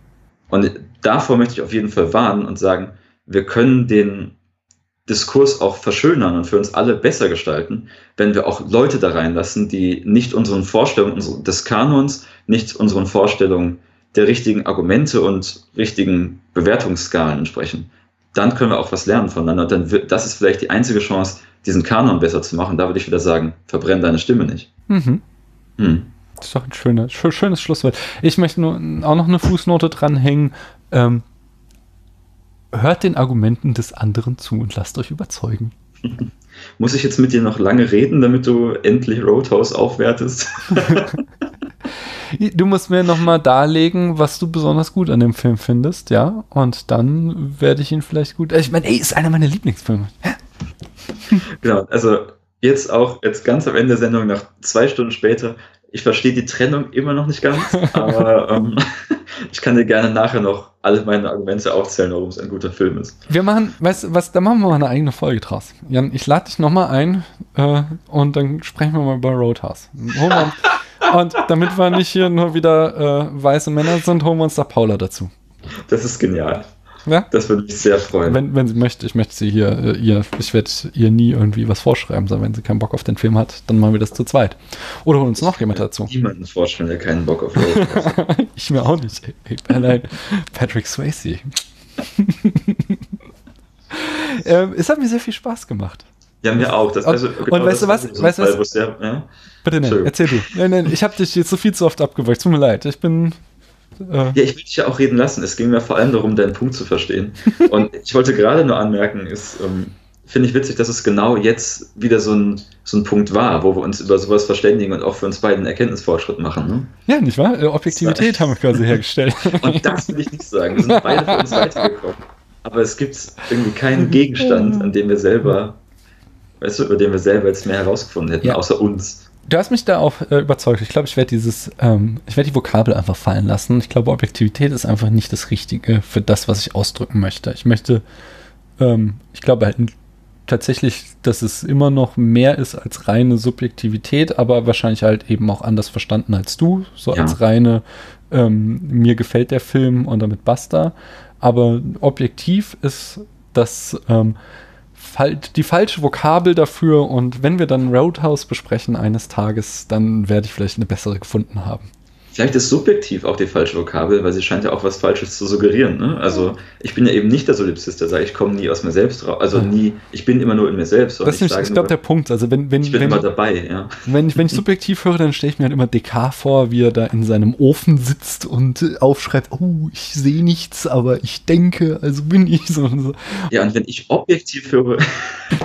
Und davor möchte ich auf jeden Fall warnen und sagen, wir können den, Diskurs auch verschönern und für uns alle besser gestalten, wenn wir auch Leute da reinlassen, die nicht unseren Vorstellungen des Kanons, nicht unseren Vorstellungen der richtigen Argumente und richtigen Bewertungsskalen entsprechen. Dann können wir auch was lernen voneinander. Dann wird, das ist vielleicht die einzige Chance, diesen Kanon besser zu machen. Da würde ich wieder sagen, verbrenn deine Stimme nicht. Mhm. Hm. Das ist doch ein schöner, schönes Schlusswort. Ich möchte nur auch noch eine Fußnote dranhängen. Ähm, hört den Argumenten des anderen zu und lasst euch überzeugen. Muss ich jetzt mit dir noch lange reden, damit du endlich Roadhouse aufwertest? du musst mir nochmal darlegen, was du besonders gut an dem Film findest, ja? Und dann werde ich ihn vielleicht gut. Ich meine, ey, ist einer meiner Lieblingsfilme. genau, also jetzt auch, jetzt ganz am Ende der Sendung, nach zwei Stunden später, ich verstehe die Trennung immer noch nicht ganz, aber ähm, ich kann dir gerne nachher noch alle meine Argumente aufzählen, warum es ein guter Film ist. Wir machen, weißt du was, da machen wir mal eine eigene Folge draus. Jan, ich lade dich nochmal ein äh, und dann sprechen wir mal über Roadhouse. und damit wir nicht hier nur wieder äh, weiße Männer sind, holen wir uns da Paula dazu. Das ist genial. Ja? Das würde mich sehr freuen. Wenn, wenn sie möchte, ich möchte sie hier, äh, ihr, ich werde ihr nie irgendwie was vorschreiben, sondern wenn sie keinen Bock auf den Film hat, dann machen wir das zu zweit. Oder holen uns noch jemand dazu. Niemanden vorstellen, der keinen Bock auf hat. ich mir auch nicht. Allein Patrick Swayze. ähm, es hat mir sehr viel Spaß gemacht. Ja, mir auch. Das, also, genau und weißt du was? So weißt Fall, was? Der, ja? Bitte nein, erzähl du. Nein, nein, ich habe dich jetzt so viel zu oft abgewürgt. Tut mir leid. Ich bin. Ja, ich will dich ja auch reden lassen. Es ging mir vor allem darum, deinen Punkt zu verstehen. Und ich wollte gerade nur anmerken, ist, ähm, finde ich witzig, dass es genau jetzt wieder so ein, so ein Punkt war, wo wir uns über sowas verständigen und auch für uns beiden Erkenntnisfortschritt machen. Ne? Ja, nicht wahr? Äh, Objektivität haben wir quasi hergestellt. und das will ich nicht sagen. Wir sind beide für uns weitergekommen. Aber es gibt irgendwie keinen Gegenstand, an dem wir selber, weißt du, über den wir selber jetzt mehr herausgefunden hätten, ja. außer uns. Du hast mich da auch äh, überzeugt. Ich glaube, ich werde dieses, ähm, ich werde die Vokabel einfach fallen lassen. Ich glaube, Objektivität ist einfach nicht das Richtige für das, was ich ausdrücken möchte. Ich möchte, ähm, ich glaube halt tatsächlich, dass es immer noch mehr ist als reine Subjektivität, aber wahrscheinlich halt eben auch anders verstanden als du, so ja. als reine, ähm, mir gefällt der Film und damit basta. Aber objektiv ist das, ähm, die falsche Vokabel dafür und wenn wir dann Roadhouse besprechen eines Tages, dann werde ich vielleicht eine bessere gefunden haben. Vielleicht ist subjektiv auch die falsche Vokabel, weil sie scheint ja auch was Falsches zu suggerieren. Ne? Also ich bin ja eben nicht der Solipsist, der sagt, ich komme nie aus mir selbst raus. Also nie, ich bin immer nur in mir selbst. Das ist, ich, glaube, der Punkt. Also wenn, wenn, ich bin wenn, immer dabei, ja. Wenn, ich, wenn ich subjektiv höre, dann stelle ich mir halt immer DK vor, wie er da in seinem Ofen sitzt und aufschreibt, oh, ich sehe nichts, aber ich denke, also bin ich so. Und so. Ja, und wenn ich objektiv höre.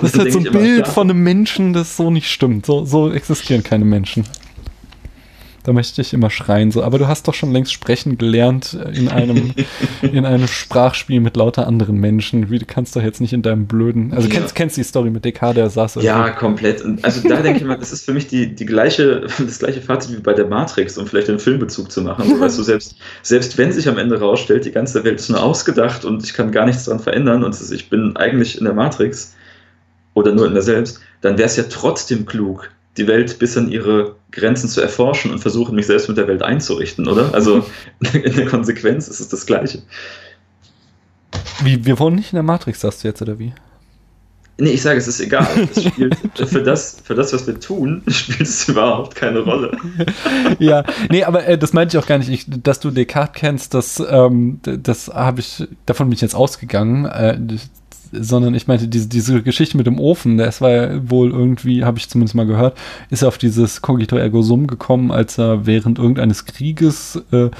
Das ist halt so ein Bild immer, von einem Menschen, das so nicht stimmt. So, so existieren keine Menschen. Da möchte ich immer schreien, so, aber du hast doch schon längst sprechen gelernt in einem, in einem Sprachspiel mit lauter anderen Menschen. Wie, du kannst doch jetzt nicht in deinem blöden. Also ja. kennst, kennst die Story mit DK, der saß Ja, komplett. Und also da denke ich mal, das ist für mich die, die gleiche, das gleiche Fazit wie bei der Matrix, um vielleicht einen Filmbezug zu machen. So, weißt du, selbst, selbst wenn sich am Ende rausstellt, die ganze Welt ist nur ausgedacht und ich kann gar nichts daran verändern und ich bin eigentlich in der Matrix oder nur in der selbst, dann wäre es ja trotzdem klug, die Welt bis an ihre Grenzen zu erforschen und versuchen, mich selbst mit der Welt einzurichten, oder? Also in der Konsequenz ist es das Gleiche. Wie, wir wohnen nicht in der Matrix, sagst du jetzt, oder wie? Nee, ich sage, es ist egal. Es spielt, für, das, für das, was wir tun, spielt es überhaupt keine Rolle. ja, nee, aber äh, das meinte ich auch gar nicht. Ich, dass du Descartes kennst, das, ähm, das habe ich, davon bin ich jetzt ausgegangen. Äh, sondern ich meinte, diese, diese Geschichte mit dem Ofen, das war ja wohl irgendwie, habe ich zumindest mal gehört, ist auf dieses Cogito ergo sum gekommen, als er während irgendeines Krieges äh,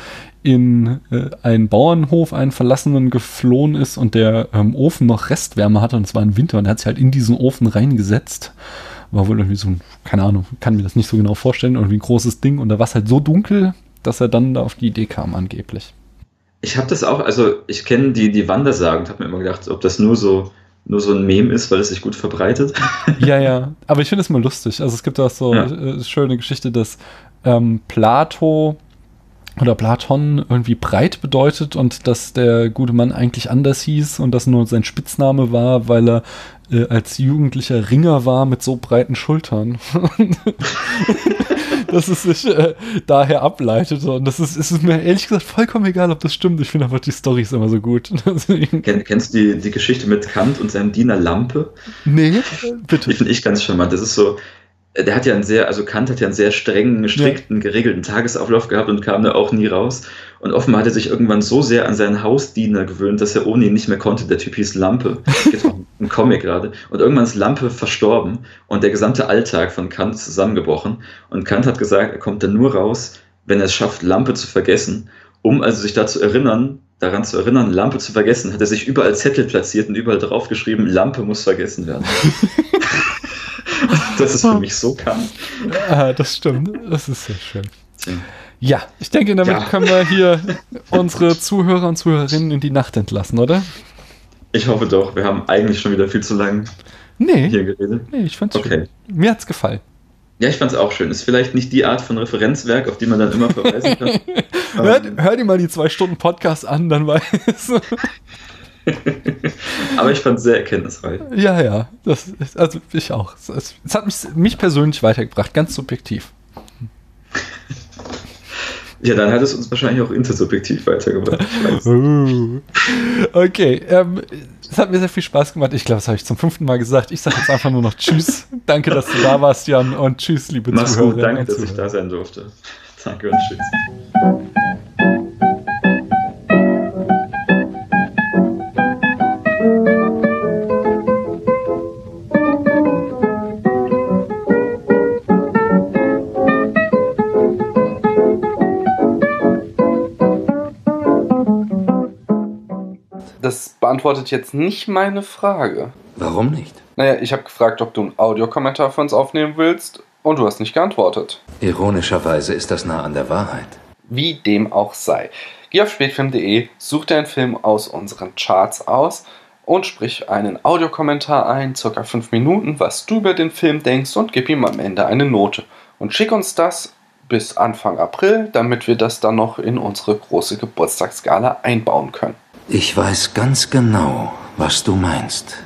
in äh, einen Bauernhof, einen verlassenen, geflohen ist und der ähm, Ofen noch Restwärme hatte und es war ein Winter und er hat sich halt in diesen Ofen reingesetzt. War wohl irgendwie so ein, keine Ahnung, kann mir das nicht so genau vorstellen, irgendwie ein großes Ding und da war es halt so dunkel, dass er dann da auf die Idee kam angeblich. Ich habe das auch, also ich kenne die, die Wandersagen und habe mir immer gedacht, ob das nur so, nur so ein Mem ist, weil es sich gut verbreitet. Ja, ja, aber ich finde es mal lustig. Also es gibt auch so ja. eine äh, schöne Geschichte, dass ähm, Plato oder Platon irgendwie breit bedeutet und dass der gute Mann eigentlich anders hieß und das nur sein Spitzname war, weil er äh, als jugendlicher Ringer war mit so breiten Schultern. dass es sich äh, daher ableitete. Und das ist, ist mir ehrlich gesagt vollkommen egal, ob das stimmt. Ich finde einfach die Storys immer so gut. Ken, kennst du die, die Geschichte mit Kant und seinem Diener Lampe? Nee, bitte. Die finde ich ganz charmant. Das ist so, der hat ja einen sehr, also Kant hat ja einen sehr strengen, strikten, geregelten Tagesablauf gehabt und kam da auch nie raus. Und offenbar hat er sich irgendwann so sehr an seinen Hausdiener gewöhnt, dass er ohne ihn nicht mehr konnte. Der Typ hieß Lampe. Jetzt auch ein Comic gerade. Und irgendwann ist Lampe verstorben und der gesamte Alltag von Kant zusammengebrochen. Und Kant hat gesagt, er kommt dann nur raus, wenn er es schafft, Lampe zu vergessen. Um also sich dazu erinnern, daran zu erinnern, Lampe zu vergessen, hat er sich überall Zettel platziert und überall draufgeschrieben, Lampe muss vergessen werden. das ist für mich so Kant. Ja, das stimmt. Das ist sehr schön. Ja, ich denke, damit ja. können wir hier unsere Zuhörer und Zuhörerinnen in die Nacht entlassen, oder? Ich hoffe doch. Wir haben eigentlich schon wieder viel zu lang nee, hier geredet. Nee, ich fand's okay. Schön. Mir hat's gefallen. Ja, ich fand's auch schön. Ist vielleicht nicht die Art von Referenzwerk, auf die man dann immer verweisen kann. hör, hör dir mal die zwei Stunden Podcast an, dann weißt Aber ich fand es sehr erkenntnisreich. Ja, ja. Das also ich auch. Es, es hat mich, mich persönlich weitergebracht, ganz subjektiv. Ja, dann hat es uns wahrscheinlich auch intersubjektiv weitergebracht. Okay, ähm, es hat mir sehr viel Spaß gemacht. Ich glaube, das habe ich zum fünften Mal gesagt. Ich sage jetzt einfach nur noch Tschüss. Danke, dass du da warst, Jan. Und Tschüss, liebe Mach's Zuhörer. Gut, danke, dass ich da sein durfte. Danke und Tschüss. Das beantwortet jetzt nicht meine Frage. Warum nicht? Naja, ich habe gefragt, ob du einen Audiokommentar für uns aufnehmen willst und du hast nicht geantwortet. Ironischerweise ist das nah an der Wahrheit. Wie dem auch sei. Geh auf spätfilm.de, such dir einen Film aus unseren Charts aus und sprich einen Audiokommentar ein, circa 5 Minuten, was du über den Film denkst und gib ihm am Ende eine Note. Und schick uns das bis Anfang April, damit wir das dann noch in unsere große Geburtstagsskala einbauen können. Ich weiß ganz genau, was du meinst.